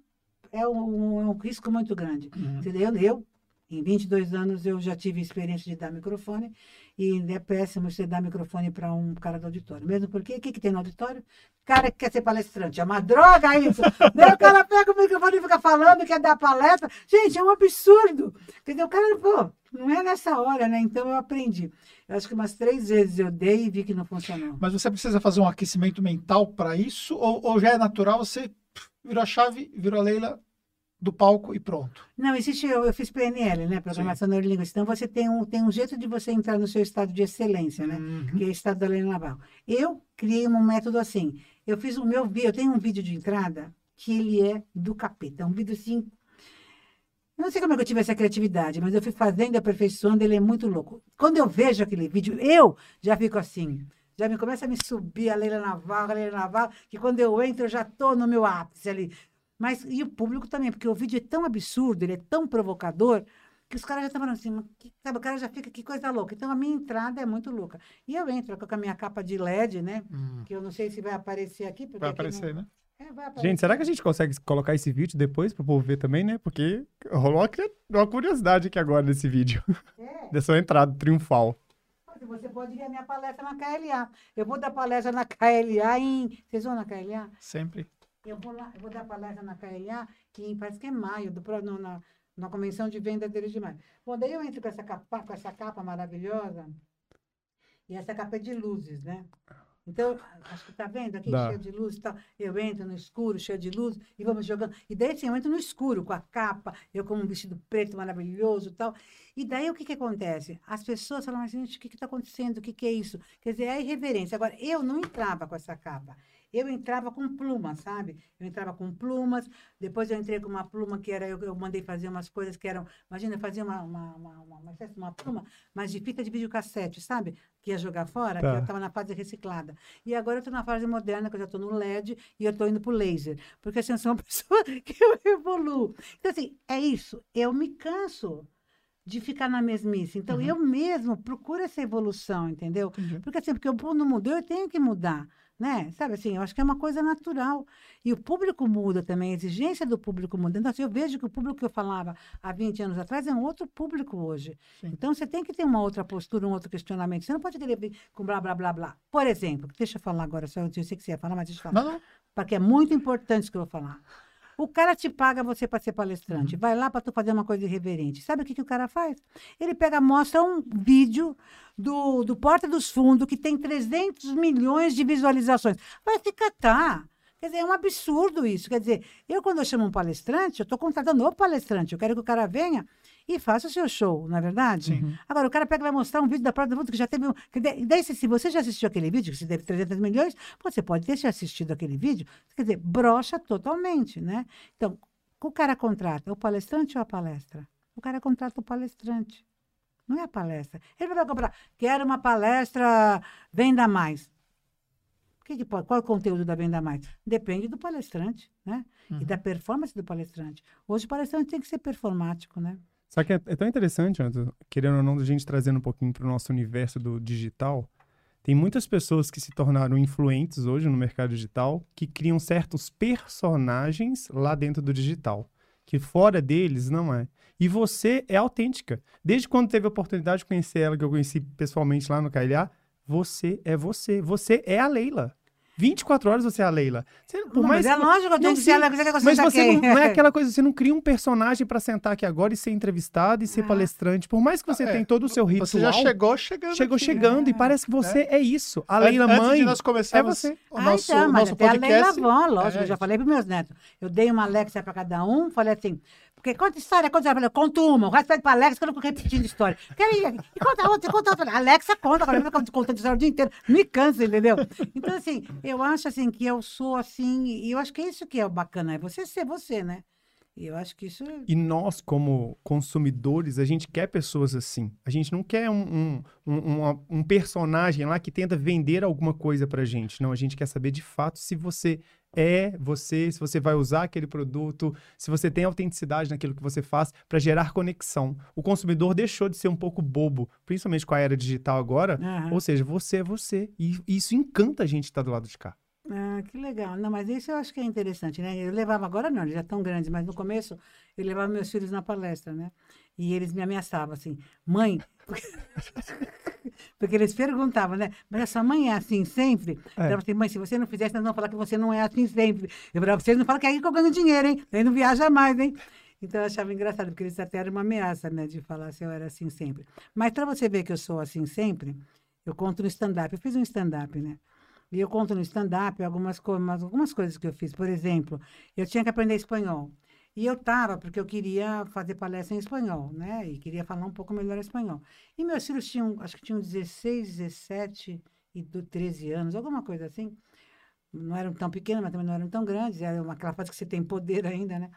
É um, é um risco muito grande. Uhum. Entendeu? Eu, em 22 anos, eu já tive experiência de dar microfone e é péssimo você dar microfone para um cara do auditório. Mesmo porque, o que, que tem no auditório? Cara que quer ser palestrante. É uma droga isso. [laughs] Daí o cara pega o microfone e fica falando, quer dar palestra. Gente, é um absurdo. Entendeu? O cara, pô, não é nessa hora, né? Então eu aprendi. Eu acho que umas três vezes eu dei e vi que não funcionou. Mas você precisa fazer um aquecimento mental para isso? Ou, ou já é natural, você virou a chave, virou a Leila do palco e pronto? Não, existe, eu, eu fiz PNL, né? Programação Neurolinguística. Então você tem um, tem um jeito de você entrar no seu estado de excelência, né? Uhum. que é o estado da Helena Navarro. Eu criei um método assim. Eu fiz o meu vi- eu tenho um vídeo de entrada que ele é do capeta. Um vídeo assim. Eu não sei como é que eu tive essa criatividade, mas eu fui fazendo, aperfeiçoando, ele é muito louco. Quando eu vejo aquele vídeo, eu já fico assim. Já me começa a me subir a Leila Navarro, a Leila Navarro, que quando eu entro, eu já estou no meu ápice ali. Mas, e o público também, porque o vídeo é tão absurdo, ele é tão provocador, que os caras já estão falando assim, "Mas que- sabe, o cara já fica, que coisa louca. Então, a minha entrada é muito louca. E eu entro com a minha capa de LED, né? Hum, Que eu não sei se vai aparecer aqui. Vai aqui não- aparecer, né? É, vai aparecer. Gente, será que a gente consegue colocar esse vídeo depois pro povo ver também, né? Porque rolou uma, curiosidade aqui agora nesse vídeo. É. [laughs] Dessa entrada triunfal. Você pode ver a minha palestra na KLA. Eu vou dar palestra na KLA em. Vocês vão na KLA? Sempre. Eu vou lá, eu vou dar palestra na KLA, que parece que é maio, do, no- na, na convenção de venda deles de maio. Bom, daí eu entro com essa capa, com essa capa maravilhosa. E essa capa é de luzes, né? Então, acho que tá vendo aqui, Dá. cheio de luz e tal. Eu entro no escuro, cheio de luz, e vamos jogando. E daí, assim, eu entro no escuro, com a capa, eu com um vestido preto maravilhoso e tal. E daí, o que que acontece? As pessoas falam, mas, gente, o que que tá acontecendo? O que que é isso? Quer dizer, é irreverência. Agora, eu não entrava com essa capa. Eu entrava com plumas, sabe? Eu entrava com plumas, depois eu entrei com uma pluma que era, eu, eu mandei fazer umas coisas que eram, imagina, eu fazia uma, uma, uma, uma, uma, pluma, mas de fita de videocassete, sabe? Que ia jogar fora, que Tá. eu estava na fase reciclada. E agora eu estou na fase moderna, que eu já estou no LED e eu estou indo para o laser. Porque assim, eu sou uma [laughs] pessoa que eu evoluo. Então, assim, é isso. Eu me canso de ficar na mesmice. Então, Uhum. eu mesmo procuro essa evolução, entendeu? Entendi. Porque assim, porque o mundo mudou, eu tenho que mudar, né? Sabe assim, eu acho que é uma coisa natural. E o público muda também, a exigência do público muda. Então, assim, eu vejo que o público que eu falava há 20 anos atrás é um outro público hoje. Sim. Então, você tem que ter uma outra postura, um outro questionamento. Você não pode querer vir com blá, blá, blá, blá. Por exemplo, deixa eu falar agora, só eu sei que você ia falar, mas deixa eu falar Não, porque é muito importante isso que eu vou falar. O cara te paga você para ser Uhum. palestrante, vai lá para tu fazer uma coisa irreverente. Sabe o que, que o cara faz? Ele pega, mostra um vídeo do, do Porta dos Fundos que tem 300 milhões de visualizações. Vai se catar. Quer dizer, é um absurdo isso. Quer dizer, eu quando eu chamo um palestrante, eu estou contratando o palestrante. Eu quero que o cara venha e faça o seu show, não é verdade? Sim. Agora, o cara pega e vai mostrar um vídeo da Porta do Fundo que já teve... Um, que de- daí, se, se você já assistiu aquele vídeo, que você teve 300 milhões, você pode ter assistido aquele vídeo, quer dizer, brocha totalmente, né? Então, o cara contrata o palestrante ou a palestra? O cara contrata o palestrante. Não é a palestra. Ele vai comprar, quero uma palestra, venda mais. O que que pode, qual é o conteúdo da venda mais? Depende do palestrante, né? Uhum. E da performance do palestrante. Hoje o palestrante tem que ser performático, né? Só que é, é tão interessante, querendo ou não, a gente trazendo um pouquinho para o nosso universo do digital. Tem muitas pessoas que se tornaram influentes hoje no mercado digital que criam certos personagens lá dentro do digital, que fora deles não é. E você é autêntica. Desde quando teve a oportunidade de conhecer ela, que eu conheci pessoalmente lá no KLA, você é você. Você é a Leila. 24 horas você é a Leila. Você, por Não, mais mas é que- lógico, eu Não, tenho que ser que eu mas você não, não é aquela [laughs] coisa, você não cria um personagem pra sentar aqui agora e ser entrevistado e ser Ah. palestrante. Por mais que você É, tenha todo o seu ritual, Você já chegou chegando. chegou aqui. chegando e É. parece que você é, isso. A Leila Antes mãe. de nós começarmos você. o Ah, nosso, então, mas nosso até a Leila podcast. Van, lógico, É, eu já falei para meus netos. Eu dei uma Alexa para cada um, falei assim, porque conta história, conta história. Uma, o resto pede para Alexa, que eu não fico repetindo história. E conta outra, conta outra. Alexa conta, agora eu fico contando história o dia inteiro. Me cansa, entendeu? Então, assim, eu acho assim que eu sou assim, e eu acho que é isso que é bacana, é você ser você, né? E eu acho que isso é E nós, como consumidores, a gente quer pessoas assim. A gente não quer um, um, um, um personagem lá que tenta vender alguma coisa pra gente. Não, a gente quer saber de fato se você é você, se você vai usar aquele produto, se você tem autenticidade naquilo que você faz para gerar conexão. O consumidor deixou de ser um pouco bobo, principalmente com a era digital agora. Aham. Ou seja, você é você. E isso encanta a gente estar do lado de cá. Ah, que legal. Não, mas isso eu acho que é interessante, né? Eu levava, agora não, eles já estão grandes, mas no começo eu levava meus filhos na palestra, né? E eles me ameaçavam assim, mãe. [laughs] Porque eles perguntavam, né? Mas a sua mãe é assim sempre? É. Eu falava assim, mãe, se você não fizesse, nós falar que você não é assim sempre. Eu falava, vocês não falam que é aí que eu ganho dinheiro, hein? Aí não viaja mais, hein? Então eu achava engraçado, porque eles até eram uma ameaça, né? De falar se eu era assim sempre. Mas para você ver que eu sou assim sempre, eu conto no stand-up. Eu fiz um stand-up, né? E eu conto no stand-up algumas, co umas- algumas coisas que eu fiz. Por exemplo, eu tinha que aprender espanhol. E eu estava, porque eu queria fazer palestra em espanhol, né? E queria falar um pouco melhor espanhol. E meus filhos tinham, acho que tinham 16, 17 e do 13 anos, alguma coisa assim. Não eram tão pequenos, mas também não eram tão grandes. Era uma, aquela fase que você tem poder [laughs] ainda, né?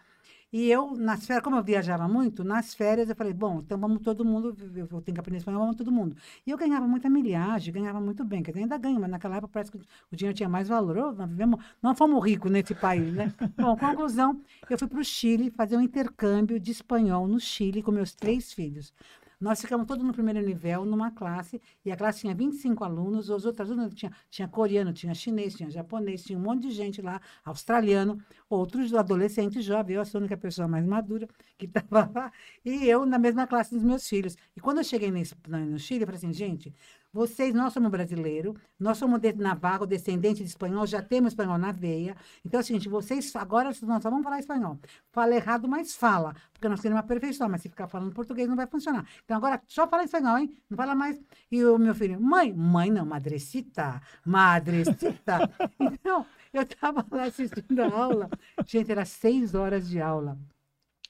E eu, nas férias, como eu viajava muito, nas férias eu falei, bom, então vamos todo mundo, eu tenho que aprender espanhol, vamos todo mundo. E eu ganhava muita milhagem, ganhava muito bem, quer dizer, ainda ganho, mas naquela época parece que o dinheiro tinha mais valor. Nós, vivemos, não fomos ricos nesse país, né? [laughs] bom, conclusão, eu fui para o Chile fazer um intercâmbio de espanhol no Chile com meus três filhos. Nós ficamos todos no primeiro nível, numa classe, e a classe tinha 25 alunos, os outros alunos tinha, tinha coreano, tinha chinês, tinha japonês, tinha um monte de gente lá, australiano, outros adolescentes jovens, eu sou a única pessoa mais madura que [laughs] estava lá, e eu na mesma classe dos meus filhos. E quando eu cheguei no, no Chile, eu falei assim, gente, vocês, nós somos brasileiros, nós somos de Navarro, descendente de espanhol, já temos espanhol na veia. Então é o seguinte, vocês, agora nós só vamos falar espanhol. Fala errado, mas fala, porque nós queremos aperfeiçoar, mas se ficar falando português não vai funcionar. Então agora só fala espanhol, hein? Não fala mais. E o meu filho, mãe, mãe não, madrecita, madrecita. [laughs] então, eu estava lá assistindo a aula. Gente, era seis horas de aula.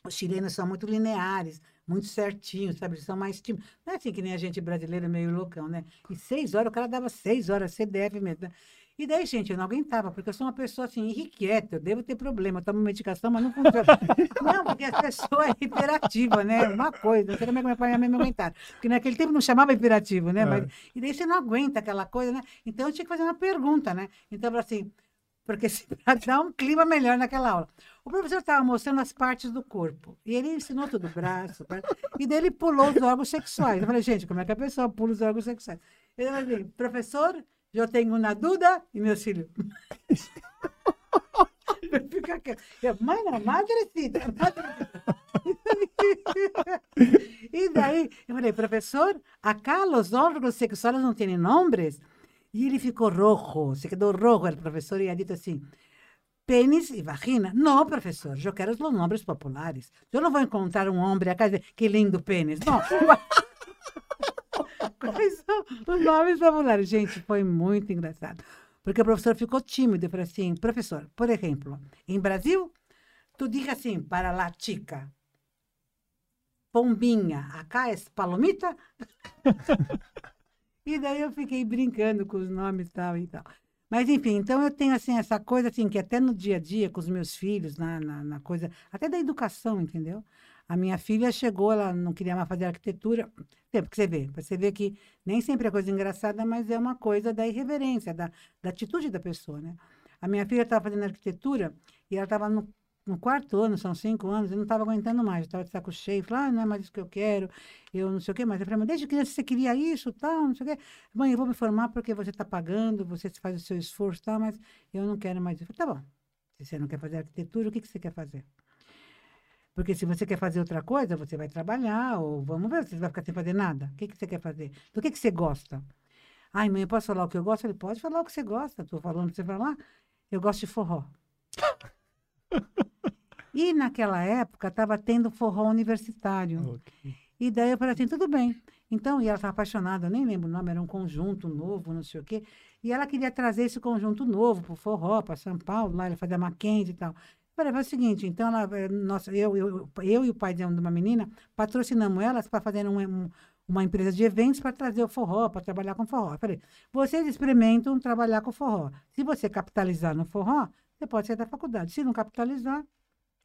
Os chilenos são muito lineares muito certinho, sabe? Eles são mais tímidos. Não é assim que nem a gente brasileira, meio loucão, né? E seis horas, o cara dava seis horas, CDF mesmo. Né? E daí, gente, eu não aguentava, porque eu sou uma pessoa assim, irrequieta, eu devo ter problema, eu tomo medicação, mas não funciona. [laughs] não, porque a pessoa é hiperativa, né? Uma coisa, não sei como é que meu pai e minha mãe me aguentaram. Porque naquele tempo não chamava hiperativo, né? É. Mas, e daí você não aguenta aquela coisa, né? Então eu tinha que fazer uma pergunta, né? Então, assim, porque [laughs] para dar um clima melhor naquela aula. O professor estava mostrando as partes do corpo. E ele ensinou tudo, o braço. E daí ele pulou os órgãos sexuais. Eu falei, gente, como é que a pessoa pula os órgãos sexuais? Ele falou assim, professor, eu tenho uma dúvida. E meus filhos... Fica quieto. Mãe, não, madrecita, e daí, eu falei, professor, acá os órgãos sexuais não têm nomes? E ele ficou rojo, se quedou rojo, o professor, e ha dito assim, pênis e vagina. Não, professor, eu quero os nomes populares. Eu não vou encontrar um homem e dizer, que lindo pênis. Não. Quais [laughs] são os nomes populares? Gente, foi muito engraçado. Porque o professor ficou tímido e falou assim, professor, por exemplo, em Brasil, tu diga assim, para la chica, pombinha, acá é palomita? [laughs] E daí eu fiquei brincando com os nomes tal e tal. Mas, enfim, então eu tenho, assim, essa coisa, assim, que até no dia a dia, com os meus filhos, na, na, na coisa, até da educação, entendeu? A minha filha chegou, ela não queria mais fazer arquitetura. Tem, porque você vê, você vê que nem sempre é coisa engraçada, mas é uma coisa da irreverência, da, da atitude da pessoa, né? A minha filha estava fazendo arquitetura e ela estava no no quarto ano, são cinco anos, eu não estava aguentando mais, estava de saco cheio, falei, ah, não é mais isso que eu quero, eu não sei o quê, mas eu falei, mas desde criança você queria isso, tal, não sei o quê. Mãe, eu vou me formar porque você está pagando, você faz o seu esforço, tal, mas eu não quero mais isso. Eu falei, tá bom, se você não quer fazer arquitetura, o que, que você quer fazer? Porque se você quer fazer outra coisa, você vai trabalhar, ou vamos ver, você vai ficar sem fazer nada. O que, que você quer fazer? Do que, que você gosta? Ai, mãe, eu posso falar o que eu gosto? Ele pode falar o que você gosta. Estou falando você falar. Eu gosto de forró. [laughs] E naquela época estava tendo forró universitário. Okay. E daí eu falei assim, tudo bem. Então, e ela estava apaixonada, eu nem lembro o nome, era um conjunto novo, não sei o quê. E ela queria trazer esse conjunto novo para o forró, para São Paulo, lá, ela fazia Mackenzie e tal. Eu falei, foi o seguinte, então ela, eh, nossa, eu, eu, eu e o pai de uma menina patrocinamos elas para fazer um, um, uma empresa de eventos para trazer o forró, para trabalhar com forró. Eu falei, vocês experimentam trabalhar com forró. Se você capitalizar no forró, você pode sair da faculdade. Se não capitalizar,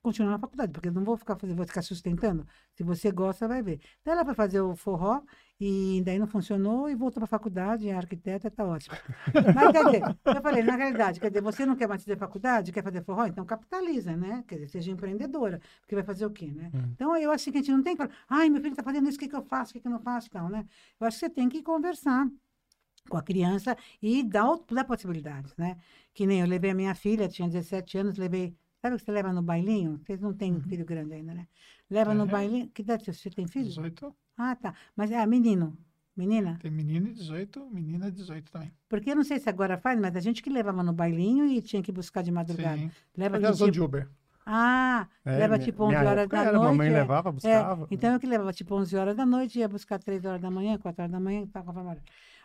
continuar na faculdade, porque eu não vou ficar, vou ficar sustentando. Se você gosta, vai ver. Daí ela foi fazer o forró e daí não funcionou e voltou para a faculdade, é arquiteta, está ótimo. [laughs] Mas quer dizer, eu falei, na realidade, quer dizer, você não quer mais fazer faculdade, quer fazer forró? Então capitaliza, né? Quer dizer, seja empreendedora, porque vai fazer o quê, né? Hum. Então eu acho que a gente não tem que falar, ai, meu filho está fazendo isso, o que, que eu faço, o que, que eu não faço, tal, né? Eu acho que você tem que conversar com a criança e dar, dar possibilidades, né? Que nem eu levei a minha filha, tinha 17 anos, levei Sabe o que você leva no bailinho? Vocês não têm uhum. filho grande ainda, né? Leva é. no bailinho. Que idade você tem filho? 18. Ah, tá. Mas é menino. Menina? Tem menino e 18, menina 18 também. Porque eu não sei se agora faz, mas a gente que levava no bailinho e tinha que buscar de madrugada. Sim. Leva de, tipo... de Uber. Ah, é, leva tipo 11 horas da era, noite. Mamãe é. levava, buscava. É, então eu que levava tipo 11 horas da noite, ia buscar 3 horas da manhã, 4 horas da manhã, tá com a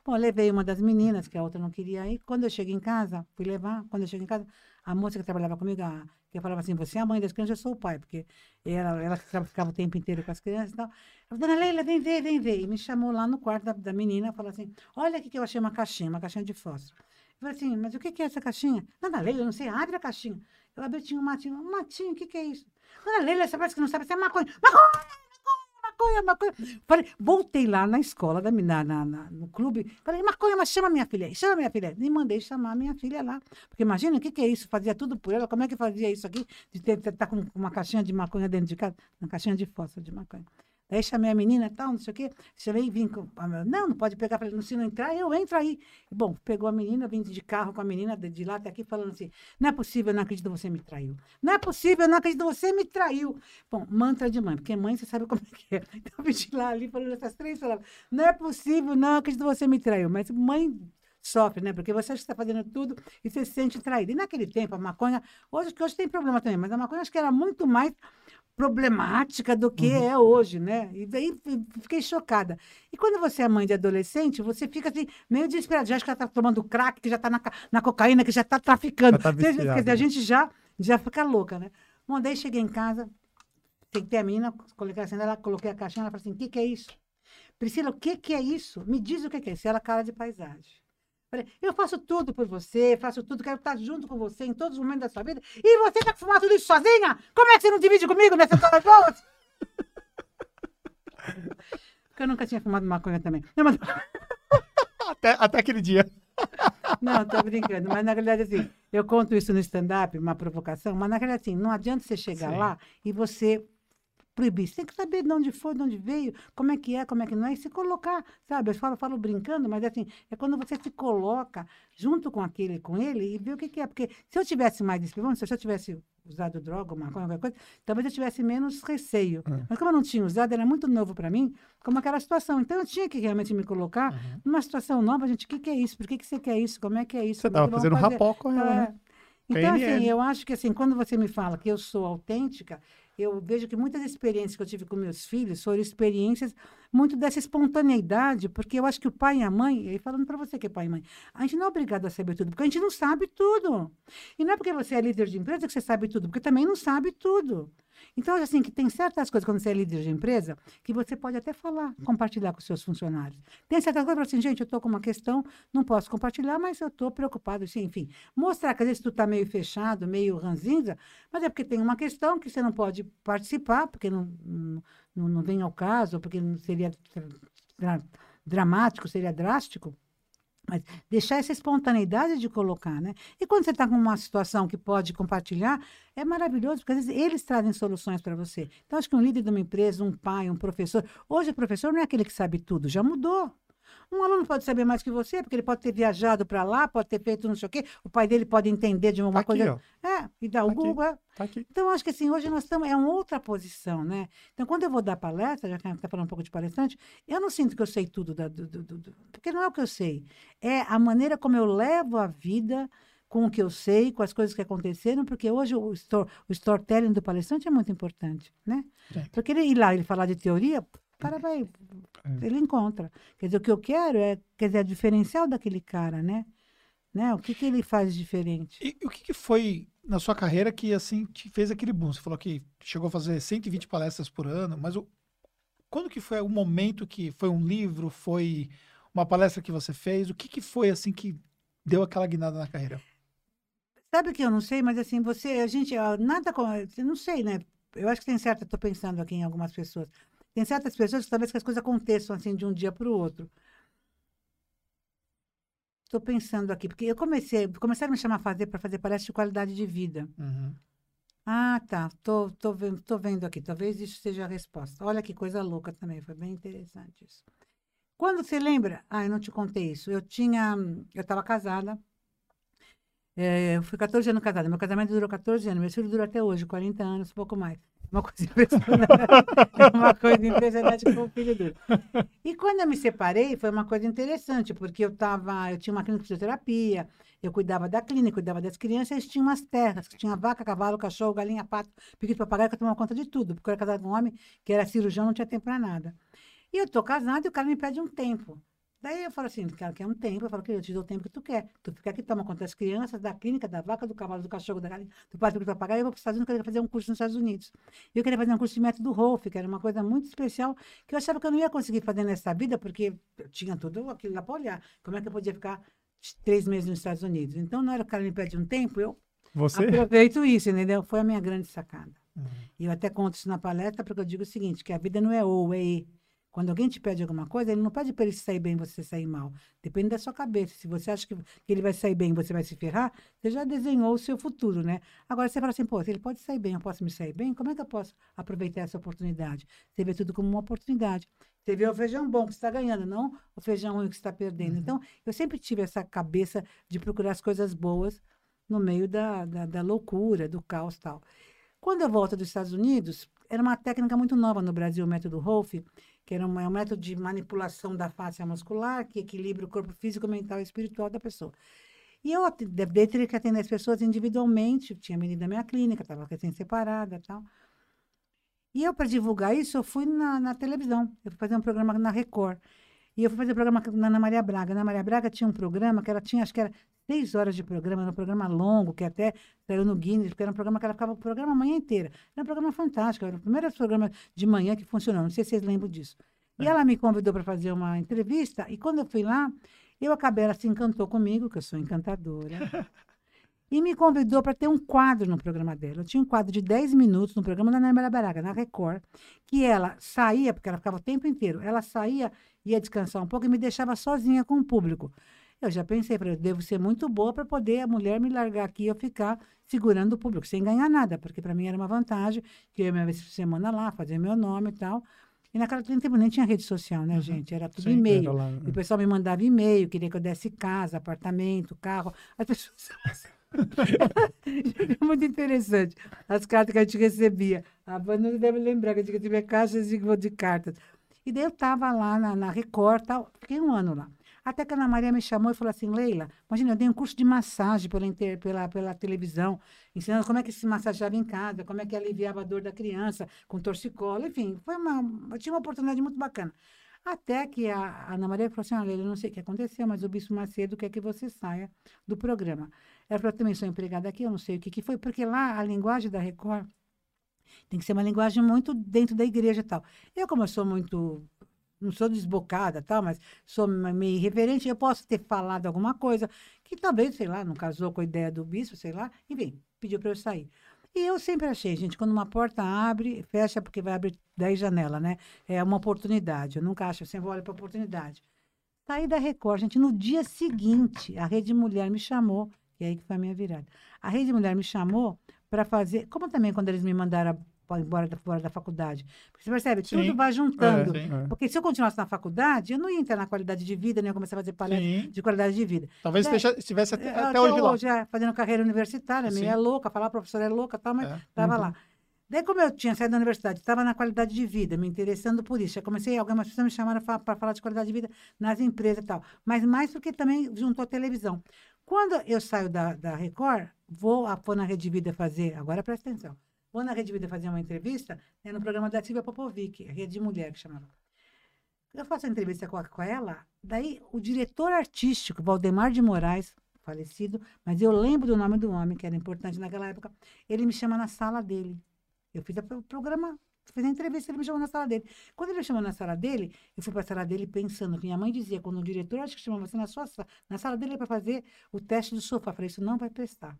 Bom, levei uma das meninas, que a outra não queria ir. Quando eu cheguei em casa, fui levar. Quando eu cheguei em casa, a moça que trabalhava comigo, a, que falava assim, você é a mãe das crianças, eu sou o pai, porque ela, ela ficava o tempo inteiro com as crianças e tal. Ela Dona Leila, vem ver, vem ver. E me chamou lá no quarto da, da menina, falou assim, olha aqui que eu achei uma caixinha, uma caixinha de fósforo. Eu falei assim, mas o que, que é essa caixinha? Dona Leila, eu não sei, abre a caixinha. Eu abri, tinha um matinho, um matinho, o que, que é isso? Dona Leila, você parece que não sabe, você é maconha. Maconha! Maconha, maconha. Falei, voltei lá na escola, da, na, na, no clube. Falei, maconha, mas chama minha filha aí, chama minha filha aí. E mandei chamar minha filha lá. Porque imagina, o que, que é isso? Fazia tudo por ela. Como é que fazia isso aqui? De estar com uma caixinha de maconha dentro de casa? Uma caixinha de fósforo de maconha. Daí chamei a menina tal, não sei o quê. Chamei e vim com. Não, não pode pegar. Falei, se não entrar, eu entro aí. Bom, pegou a menina, vim de carro com a menina, de, de lá até aqui, falando assim: não é possível, eu não acredito, você me traiu. Não é possível, eu não acredito, você me traiu. Bom, mantra de mãe, porque mãe você sabe como é que é. [laughs] Então vim de lá ali falando essas três palavras. Não é possível, não acredito, você me traiu. Mas mãe sofre, né? Porque você acha que está fazendo tudo e você se sente traído. E naquele tempo, a maconha, hoje que hoje tem problema também, mas a maconha acho que era muito mais problemática do que Uhum. é hoje, né? E daí fiquei chocada. E quando você é mãe de adolescente, você fica assim, meio desesperado. Já acha que ela está tomando crack, que já está na, na cocaína, que já está traficando. Tá Quer dizer, viciada, quer dizer, a gente já, já fica louca, né? Bom, daí cheguei em casa, tem que ter a menina, coloquei assim, ela coloquei a caixinha, ela falou assim, o que, que é isso? Priscila, o que, que é isso? Me diz o que, que é isso. Ela cara de paisagem. Falei, eu faço tudo por você, faço tudo, quero estar junto com você em todos os momentos da sua vida. E você quer fumar tudo isso sozinha? Como é que você não divide comigo horas boas? [laughs] Porque eu nunca tinha fumado maconha também. Não, mas... [laughs] Até, até aquele dia. [laughs] Não, tô brincando. Mas na realidade, assim, eu conto isso no stand-up, uma provocação, mas na realidade, assim, não adianta você chegar Sim. lá e você proibir. Você tem que saber de onde foi, de onde veio, como é que é, como é que não é, e se colocar, sabe? Eu falo, falo brincando, mas assim, é quando você se coloca junto com aquele, com ele, e vê o que, que é. Porque se eu tivesse mais experiência, se eu tivesse usado droga, maconha, qualquer coisa, talvez eu tivesse menos receio. É. Mas como eu não tinha usado, era muito novo para mim, como aquela situação. Então eu tinha que realmente me colocar Uhum. numa situação nova, gente, o que, que é isso? Por que, que você quer isso? Como é que é isso? Você Como é fazendo rapó com ela, né? É. Então, assim, eu acho que assim, quando você me fala que eu sou autêntica, eu vejo que muitas experiências que eu tive com meus filhos foram experiências muito dessa espontaneidade, porque eu acho que o pai e a mãe, e falando para você que é pai e mãe, a gente não é obrigado a saber tudo, porque a gente não sabe tudo. E não é porque você é líder de empresa que você sabe tudo, porque também não sabe tudo. Então, assim, que tem certas coisas quando você é líder de empresa que você pode até falar, compartilhar com seus funcionários. Tem certas coisas assim, gente, eu estou com uma questão, não posso compartilhar, mas eu estou preocupado, assim, enfim. Mostrar que às vezes tu está meio fechado, meio ranzinza, mas é porque tem uma questão que você não pode participar, porque não, não, não, vem ao caso, porque seria dra- dramático, seria drástico. Mas deixar essa espontaneidade de colocar, né? E quando você está com uma situação que pode compartilhar, é maravilhoso, porque às vezes eles trazem soluções para você. Então, acho que um líder de uma empresa, um pai, um professor. Hoje, o professor não é aquele que sabe tudo, já mudou. Um aluno pode saber mais que você, porque ele pode ter viajado para lá, pode ter feito não sei o quê, o pai dele pode entender de uma Tá aqui, coisa. ó. É, e dá o Tá aqui. Google. é. Tá aqui. Então, acho que assim, hoje nós estamos, é uma outra posição, né? Então, quando eu vou dar palestra, já que a gente está falando um pouco de palestrante, eu não sinto que eu sei tudo, da, do, do- do- porque não é o que eu sei. É a maneira como eu levo a vida com o que eu sei, com as coisas que aconteceram, porque hoje o, store, o storytelling do palestrante é muito importante, né? Sim. Porque ele ir lá ele falar de teoria, cara vai, É. ele encontra. Quer dizer, o que eu quero é, quer dizer, a diferencial daquele cara, né? né? O que, que ele faz diferente? E, o que, que foi na sua carreira que assim te fez aquele boom? Você falou que chegou a fazer 120 palestras por ano, mas o, quando que foi o momento que foi um livro, foi uma palestra que você fez? O que, que foi assim que deu aquela guinada na carreira? Sabe que eu não sei, mas assim, você, a gente, nada com, não sei, né? Eu acho que tem certa, estou pensando aqui em algumas pessoas. Tem certas pessoas que talvez que as coisas aconteçam assim de um dia para o outro. Estou pensando aqui, porque eu comecei, começaram a me chamar a fazer para fazer palestra de qualidade de vida. Uhum. Ah, tá. Tô, tô, vendo, tô vendo aqui. Talvez isso seja a resposta. Olha que coisa louca também. Foi bem interessante isso. Quando você lembra? Ah, eu não te contei isso. Eu tinha. Eu estava casada. É, eu fui 14 anos casada. Meu casamento durou 14 anos. Meu filho dura até hoje, 40 anos, pouco mais. Uma coisa impressionante. [laughs] Uma coisa impressionante como o filho dura. E quando eu me separei, foi uma coisa interessante, porque eu tava, eu tinha uma clínica de fisioterapia, eu cuidava da clínica, cuidava das crianças, tinha umas terras, tinha vaca, cavalo, cachorro, galinha, pato, piquito, papagaio, que eu tomava conta de tudo, porque eu era casada com um homem que era cirurgião, não tinha tempo para nada. E eu tô casada e o cara me pede um tempo. Daí eu falo assim, cara quer um tempo, eu falo, querido, eu te dou o tempo que tu quer. Tu fica aqui, toma conta das crianças, da clínica, da vaca, do cavalo, do cachorro, da galinha, do pato, do papagaio, eu vou para os Estados Unidos, eu queria fazer um curso nos Estados Unidos. Eu queria fazer um curso de método Rolf, que era uma coisa muito especial, que eu achava que eu não ia conseguir fazer nessa vida, porque eu tinha tudo aquilo lá para olhar. Como é que eu podia ficar três meses nos Estados Unidos? Então, na hora que o cara me pede um tempo, eu Você? aproveito isso, entendeu? Foi a minha grande sacada. E eu até conto isso na palestra, porque eu digo o seguinte, que a vida não é ou, é e. Quando alguém te pede alguma coisa, ele não pede para ele sair bem e você sair mal. Depende da sua cabeça. Se você acha que, ele vai sair bem e você vai se ferrar, você já desenhou o seu futuro, né? Agora você fala assim, pô, se ele pode sair bem, eu posso me sair bem, como é que eu posso aproveitar essa oportunidade? Você vê tudo como uma oportunidade. Você vê o feijão bom que você está ganhando, não o feijão ruim que você está perdendo. Uhum. Então, eu sempre tive essa cabeça de procurar as coisas boas no meio da, da, da loucura, do caos tal. Quando eu volto dos Estados Unidos, era uma técnica muito nova no Brasil, o método Rolf, que era uma, é um método de manipulação da face muscular, que equilibra o corpo físico, mental e espiritual da pessoa. E eu ate- de- daí teria que atender as pessoas individualmente, tinha venido da minha clínica, estava recém-separada e tal. E eu, para divulgar isso, eu fui na, na televisão, eu fui fazer um programa na Record. E eu fui fazer programa na Ana Maria Braga. Na Maria Braga tinha um programa que ela tinha, acho que era seis horas de programa, era um programa longo, que até saiu no Guinness, porque era um programa que ela ficava o programa a manhã inteira. Era um programa fantástico, era o primeiro programa de manhã que funcionou, não sei se vocês lembram disso. E ela me convidou para fazer uma entrevista, e quando eu fui lá, eu acabei, ela se encantou comigo, que eu sou encantadora, [laughs] e me convidou para ter um quadro no programa dela. Eu tinha um quadro de 10 minutos no programa da Ana Maria Braga, na Record, que ela saía, porque ela ficava o tempo inteiro, ela saía, ia descansar um pouco e me deixava sozinha com o público. Eu já pensei, falei, eu devo ser muito boa para poder a mulher me largar aqui e eu ficar segurando o público, sem ganhar nada, porque para mim era uma vantagem, que eu ia uma vez por semana lá, fazer meu nome e tal. E naquela tempo nem tinha rede social, né, gente? Era tudo e-mail. Lá, E o pessoal me mandava e-mail, queria que eu desse casa, apartamento, carro. As pessoas. [laughs] Era [laughs] muito interessante. As cartas que a gente recebia. A Vânia deve lembrar que a gente recebia caixas de, de cartas. E daí eu estava lá na, na Record, tal, fiquei um ano lá. Até que a Ana Maria me chamou e falou assim, Leila, imagina, eu dei um curso de massagem pela, inter- pela, pela televisão, ensinando como é que se massageava em casa, como é que aliviava a dor da criança com torcicolo, enfim, foi uma, tinha uma oportunidade muito bacana. Até que a Ana Maria falou assim, olha, eu não sei o que aconteceu, mas o Bispo Macedo quer que você saia do programa. Ela falou, também sou empregada aqui, eu não sei o que, que foi, porque lá a linguagem da Record tem que ser uma linguagem muito dentro da igreja e tal. Eu, como eu sou muito, não sou desbocada tal, mas sou me- meio irreverente, eu posso ter falado alguma coisa que talvez, sei lá, não casou com a ideia do bispo, sei lá, enfim, pediu para eu sair. E eu sempre achei, gente, quando uma porta abre, fecha porque vai abrir 10 janelas, né? É uma oportunidade. Eu nunca acho, eu sempre olho para oportunidade. Saí da Record, gente, no dia seguinte, a Rede Mulher me chamou, e aí que foi a minha virada. A Rede Mulher me chamou para fazer, como também quando eles me mandaram embora da, fora da faculdade. Porque você percebe, Sim. tudo vai juntando. É, sim. É. Porque se eu continuasse na faculdade, eu não ia entrar na qualidade de vida, nem ia começar a fazer palestra Sim. de qualidade de vida. Talvez É. estivesse até, É, até hoje lá. é, fazendo carreira universitária, meio é louca, falar professora é louca, tal, mas É. estava Uhum. lá. Daí, como eu tinha saído da universidade, estava na qualidade de vida, me interessando por isso. Já comecei, algumas pessoas me chamaram para falar de qualidade de vida nas empresas e tal. Mas mais porque também juntou a televisão. Quando eu saio da, da Record, vou, a, vou na Rede Vida fazer, agora presta atenção, vou na Rede Vida fazer uma entrevista, é no programa da Silvia Popovic, Rede Mulher, que chamava. Eu faço a entrevista com, a- com ela, daí o diretor artístico, Valdemar de Moraes, falecido, mas eu lembro do nome do homem, que era importante naquela época, ele me chama na sala dele. Eu fiz a- o programa, fiz a entrevista, ele me chamou na sala dele. Quando ele me chamou na sala dele, eu fui para a sala dele pensando, que minha mãe dizia, quando o diretor acho que chama você na sua na sala dele para fazer o teste do sofá. Eu falei, isso não vai prestar.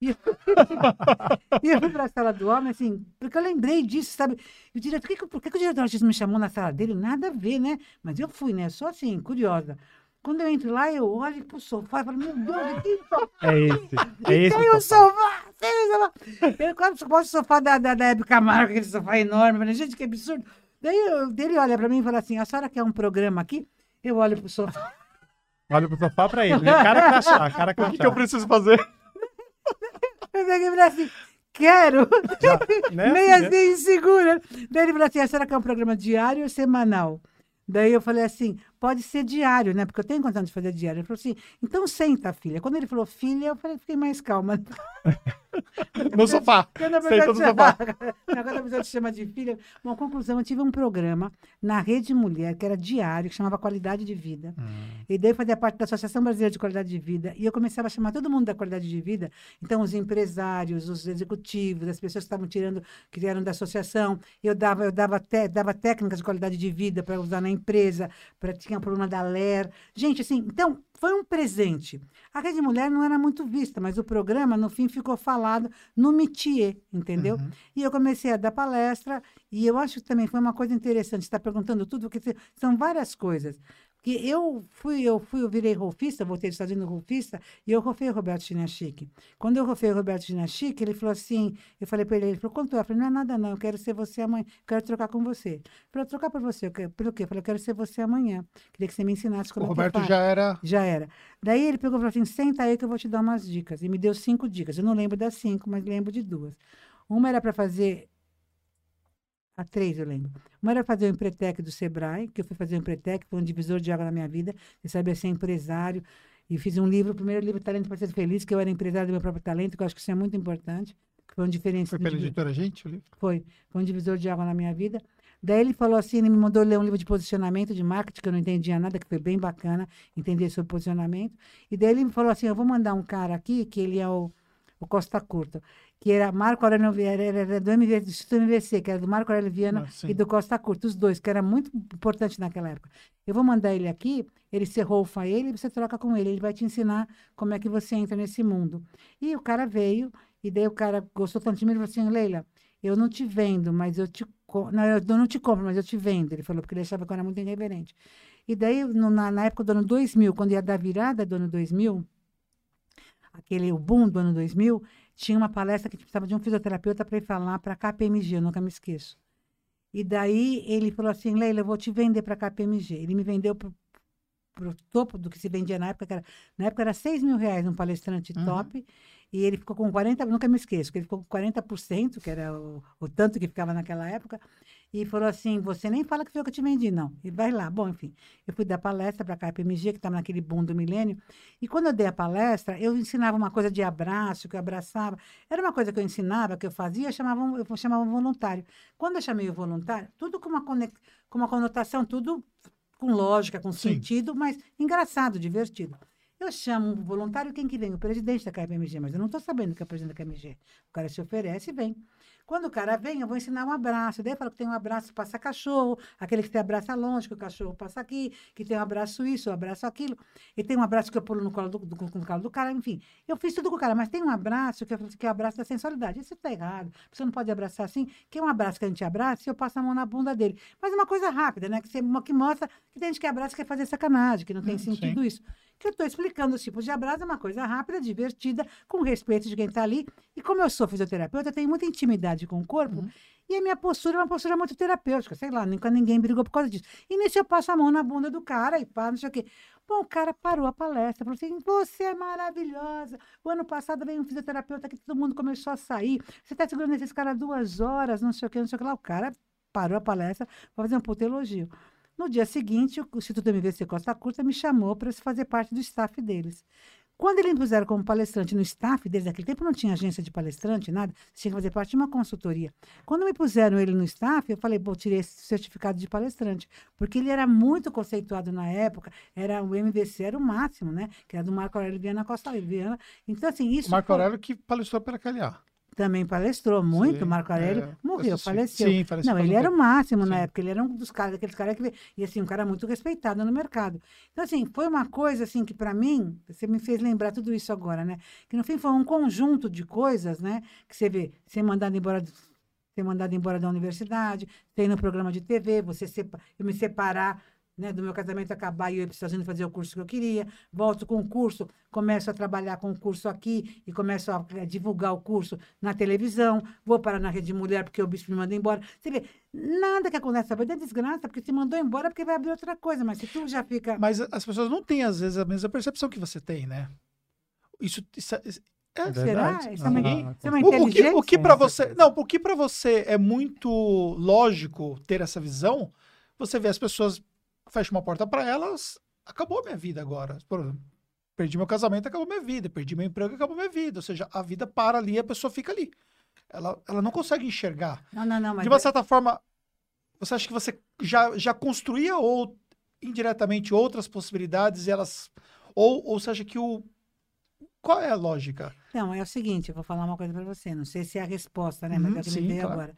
E eu, [laughs] e eu fui para a sala do homem, assim, porque eu lembrei disso, sabe? E o diretor, por que, que- por que, que o diretor artista me chamou na sala dele? Nada a ver, né? Mas eu fui, né? Só assim, curiosa. Quando eu entro lá, eu olho pro sofá e falo, meu Deus, que sofá! É esse. É esse. Tem o o sofá. Tem o sofá! Eu quase do sofá da, da, da Hebe Camargo, aquele sofá enorme. Falei, gente, que absurdo! Daí eu- ele olha para mim e fala assim, a senhora quer um programa aqui? Eu olho pro sofá. Olha pro sofá pra ele, né? Cara crachá, cara O que, que eu crachá. preciso fazer? Eu peguei e falei assim, quero! Já, [laughs] né? Meio Assim, né? insegura. Daí ele falou assim, a senhora quer um programa diário ou semanal? Daí eu falei assim, pode ser diário, né? Porque eu tenho condição de fazer diário. Ele falou assim, então senta, filha. Quando ele falou filha, eu falei, fiquei mais calma. [laughs] [laughs] No sofá. Pessoa, no sofá. quando a pessoa te chama de filha. Bom, conclusão, eu tive um programa na Rede Mulher, que era diário, que chamava Qualidade de Vida. E daí eu fazia parte da Associação Brasileira de Qualidade de Vida. E eu começava a chamar todo mundo da qualidade de vida. Então, os empresários, os executivos, as pessoas que estavam tirando, que eram da associação. Eu dava, eu dava, te, dava técnicas de qualidade de vida para usar na empresa, para tinha a coluna da Ler. Gente, assim, então, foi um presente. A Rede Mulher não era muito vista, mas o programa, no fim, ficou falado no métier, entendeu? Uhum. E eu comecei a dar palestra, e eu acho que também foi uma coisa interessante, você está perguntando tudo, porque são várias coisas. Que eu fui, eu fui, eu virei rolfista, voltei dos Estados Unidos rolfista, e eu rofei o Roberto Chinachique. Quando eu rofei o Roberto Chinachique, ele falou assim, eu falei para ele, ele falou, quanto é? Eu falei, não é nada não, eu quero ser você amanhã, quero trocar com você. Ele falou, trocar por você, eu quero, pelo quê? Eu falei, eu quero ser você amanhã. Queria que você me ensinasse O como é que Roberto já era. Já era. Daí ele pegou e falou assim: senta aí que eu vou te dar umas dicas. E me deu cinco dicas. Eu não lembro das cinco, mas lembro de duas. Uma era para fazer. A três eu lembro. Uma era fazer o Empretec do Sebrae, que eu fui fazer o Empretec, foi um divisor de água na minha vida. Eu sabia ser empresário. E fiz um livro, o primeiro livro, Talento para Ser Feliz, que eu era empresário do meu próprio talento, que eu acho que isso é muito importante. que Foi um diferencial. Foi pela editora Gente, o livro? Foi. Foi um divisor de água na minha vida. Daí ele falou assim, ele me mandou ler um livro de posicionamento, de marketing, que eu não entendia nada, que foi bem bacana entender sobre posicionamento. E daí ele me falou assim, eu vou mandar um cara aqui, que ele é o, o Costa Curta, que era Marco Aurélio Vieira, era era do, MV, do Instituto MVC, que era do Marco Aurélio Viana Ah, e do Costa Curta, os dois, que era muito importante naquela época. Eu vou mandar ele aqui, ele se rolfa ele, você troca com ele, ele vai te ensinar como é que você entra nesse mundo. E o cara veio, e daí o cara gostou tanto de mim, ele falou assim, Leila, eu não te vendo, mas eu te... Não, eu não te compro, mas eu te vendo. Ele falou, porque ele achava que eu era muito irreverente. E daí, no- na, na época do ano 2000, quando ia dar virada do ano 2000, aquele o boom do ano 2000, tinha uma palestra que precisava de um fisioterapeuta para ir falar para a KPMG, eu nunca me esqueço. E daí ele falou assim, Leila, eu vou te vender para a KPMG. Ele me vendeu para o topo do que se vendia na época, que era, na época era 6 mil reais um palestrante Uhum. top, e ele ficou com 40, nunca me esqueço, que ele ficou com 40%, que era o, o tanto que ficava naquela época, e falou assim, você nem fala que foi eu que te vendi, não. E vai lá. Bom, enfim, eu fui dar palestra para a KPMG, que estava naquele boom do milênio, e quando eu dei a palestra, eu ensinava uma coisa de abraço, que eu abraçava. Era uma coisa que eu ensinava, que eu fazia, eu chamava, um- eu chamava um voluntário. Quando eu chamei o voluntário, tudo com uma, conex- com uma conotação, tudo com lógica, com Sim. sentido, mas engraçado, divertido. Eu chamo um voluntário, quem que vem? O presidente da KPMG, mas eu não estou sabendo que é o presidente da KPMG. O cara se oferece e vem. Quando o cara vem, eu vou ensinar um abraço. Daí eu falo que tem um abraço passa cachorro, aquele que você abraça longe, que o cachorro passa aqui, que tem um abraço isso, um abraço aquilo. E tem um abraço que eu pulo no colo do, do, no colo do cara, enfim. Eu fiz tudo com o cara, mas tem um abraço que, eu, que é o abraço da sensualidade. Isso está errado. Você não pode abraçar assim, que é um abraço que a gente abraça e eu passo a mão na bunda dele. Mas é uma coisa rápida, né? Que, você, que mostra que tem gente que abraça e quer fazer sacanagem, que não tem Hum, sentido isso. Que eu estou explicando os tipos de abraço, é uma coisa rápida, divertida, com respeito de quem está ali. E como eu sou fisioterapeuta, eu tenho muita intimidade com o corpo. E a minha postura é uma postura muito terapêutica, sei lá, nunca ninguém brigou por causa disso. E nisso eu passo a mão na bunda do cara e pá, não sei o quê. Bom, o cara parou a palestra, falou assim: você é maravilhosa. O ano passado veio um fisioterapeuta que todo mundo começou a sair. Você está segurando esses caras duas horas, não sei o quê, não sei o que lá. O cara parou a palestra para fazer um puto elogio. No dia seguinte, o Instituto MVC Costa Curta me chamou para fazer parte do staff deles. Quando eles me puseram como palestrante no staff deles, naquele tempo não tinha agência de palestrante, nada, tinha que fazer parte de uma consultoria. Quando me puseram ele no staff, eu falei, pô, tirei esse certificado de palestrante, porque ele era muito conceituado na época, era o MVC era o máximo, né? Que era do Marco Aurélio Viana Costa Viana. Então, assim, isso O Marco foi- Aurélio que palestrou pela KLA. Também palestrou muito, Sim, Marco Aurélio é, morreu, assisti. faleceu. Sim, faleceu Não, ele era o máximo na Sim. época, ele era um dos caras, daqueles caras que veio, e assim, um cara muito respeitado no mercado. Então, assim, foi uma coisa assim que para mim, você me fez lembrar tudo isso agora, né? Que no fim foi um conjunto de coisas, né? Que você vê, ser mandado embora ser mandado embora da universidade, ter no programa de TV, você sepa- eu me separar né, do meu casamento acabar e eu ir para os Estados Unidos fazer o curso que eu queria, volto com o curso, começo a trabalhar com o curso aqui e começo a eh, divulgar o curso na televisão, vou parar na Rede Mulher porque o bispo me manda embora. Você vê, nada que acontece na vida é desgraça, porque se mandou embora porque vai abrir outra coisa, mas se tu já fica... Mas as pessoas não têm, às vezes, a mesma percepção que você tem, né? Isso. isso é- é- É Será? Isso é uma, Ah, isso é uma O, o que, o que para você. Não, o que para você é muito lógico ter essa visão, você vê as pessoas, fecha uma porta para elas, acabou a minha vida agora. Por perdi meu casamento, acabou minha vida. Perdi meu emprego, acabou minha vida. Ou seja, a vida para ali e a pessoa fica ali. Ela, ela não consegue enxergar. Não, não, não, mas... De uma certa forma, você acha que você já, já construía ou indiretamente outras possibilidades e elas. Ou, ou você acha que o. Qual é a lógica? Não, é o seguinte, eu vou falar uma coisa para você. Não sei se é a resposta, né? Mas Uhum, é o que sim, me veio claro. agora.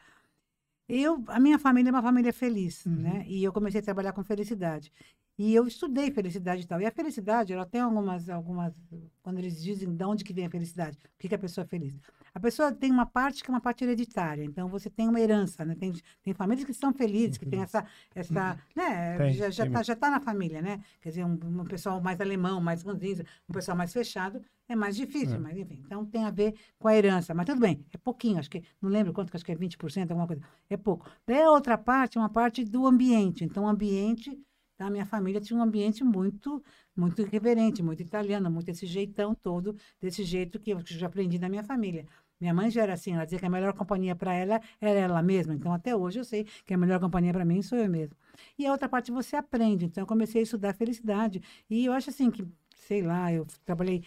Eu, a minha família é uma família feliz, Uhum. né? E eu comecei a trabalhar com felicidade. E eu estudei felicidade e tal. E a felicidade, ela tem algumas, algumas quando eles dizem de onde que vem a felicidade, por que, que a pessoa é feliz. A pessoa tem uma parte que é uma parte hereditária, então você tem uma herança, né? Tem, tem famílias que estão felizes, que tem essa, essa né? Tem, já já tem tá, já tá na família, né? Quer dizer, um, um pessoal mais alemão, mais ranzinza, um pessoal mais fechado, é mais difícil, É. mas enfim. Então tem a ver com a herança, mas tudo bem, é pouquinho, acho que, não lembro quanto, acho que é 20%, alguma coisa, é pouco. Daí a outra parte é uma parte do ambiente, então o ambiente a minha família tinha um ambiente muito, muito irreverente, muito italiano, muito esse jeitão todo, desse jeito que eu já aprendi da minha família. Minha mãe já era assim, ela dizia que a melhor companhia para ela era ela mesma. Então, até hoje eu sei que a melhor companhia para mim sou eu mesma. E a outra parte você aprende. Então, eu comecei a estudar felicidade. E eu acho assim que, sei lá, eu trabalhei,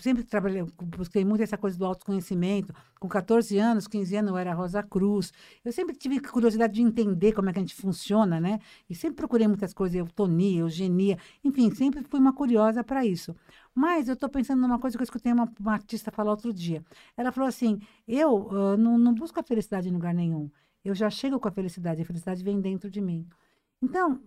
sempre trabalhei, busquei muito essa coisa do autoconhecimento. Com 14 anos, 15 anos, eu era Rosa Cruz. Eu sempre tive curiosidade de entender como é que a gente funciona, né? E sempre procurei muitas coisas, eutonia, eugenia, enfim, sempre fui uma curiosa para isso. Mas eu estou pensando numa coisa que eu escutei uma, uma artista falar outro dia. Ela falou assim: eu ah, não, não busco a felicidade em lugar nenhum. Eu já chego com a felicidade, a felicidade vem dentro de mim. Então,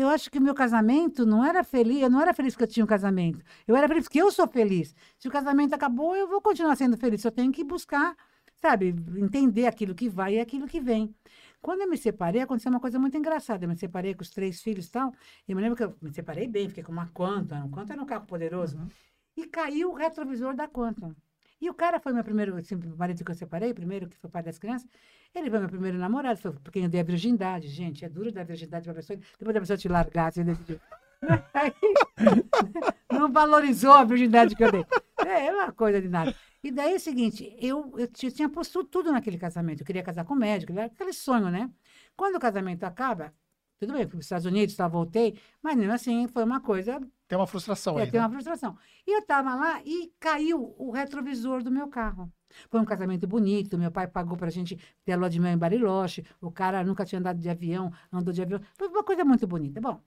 eu acho que o meu casamento não era feliz, eu não era feliz porque eu tinha um casamento. Eu era feliz porque eu sou feliz. Se o casamento acabou, eu vou continuar sendo feliz. Eu tenho que buscar, sabe, entender aquilo que vai e aquilo que vem. Quando eu me separei, aconteceu uma coisa muito engraçada. Eu me separei com os três filhos e tal. E eu me lembro que eu me separei bem, fiquei com uma Quantum. Um Quantum era um carro poderoso. Uhum. E caiu o retrovisor da Quantum. E o cara foi meu primeiro, assim, o marido que eu separei, primeiro, que foi pai das crianças. Ele foi meu primeiro namorado, foi porque eu dei a virgindade. Gente, é duro dar virgindade pra pessoa. Depois da pessoa te largar, você decidiu. Aí, [laughs] não valorizou a virgindade que eu dei. É, é uma coisa de nada. E daí é o seguinte, eu, eu ti- tinha posto tudo naquele casamento. Eu queria casar com médico, aquele sonho, né? Quando o casamento acaba, tudo bem, fui para os Estados Unidos, tá, voltei, mas mesmo assim foi uma coisa Tem uma frustração é, aí. tem né? uma frustração. E eu estava lá e caiu o retrovisor do meu carro. Foi um casamento bonito, meu pai pagou para a gente ter a lua de mel em Bariloche, o cara nunca tinha andado de avião, andou de avião. Foi uma coisa muito bonita. Bom,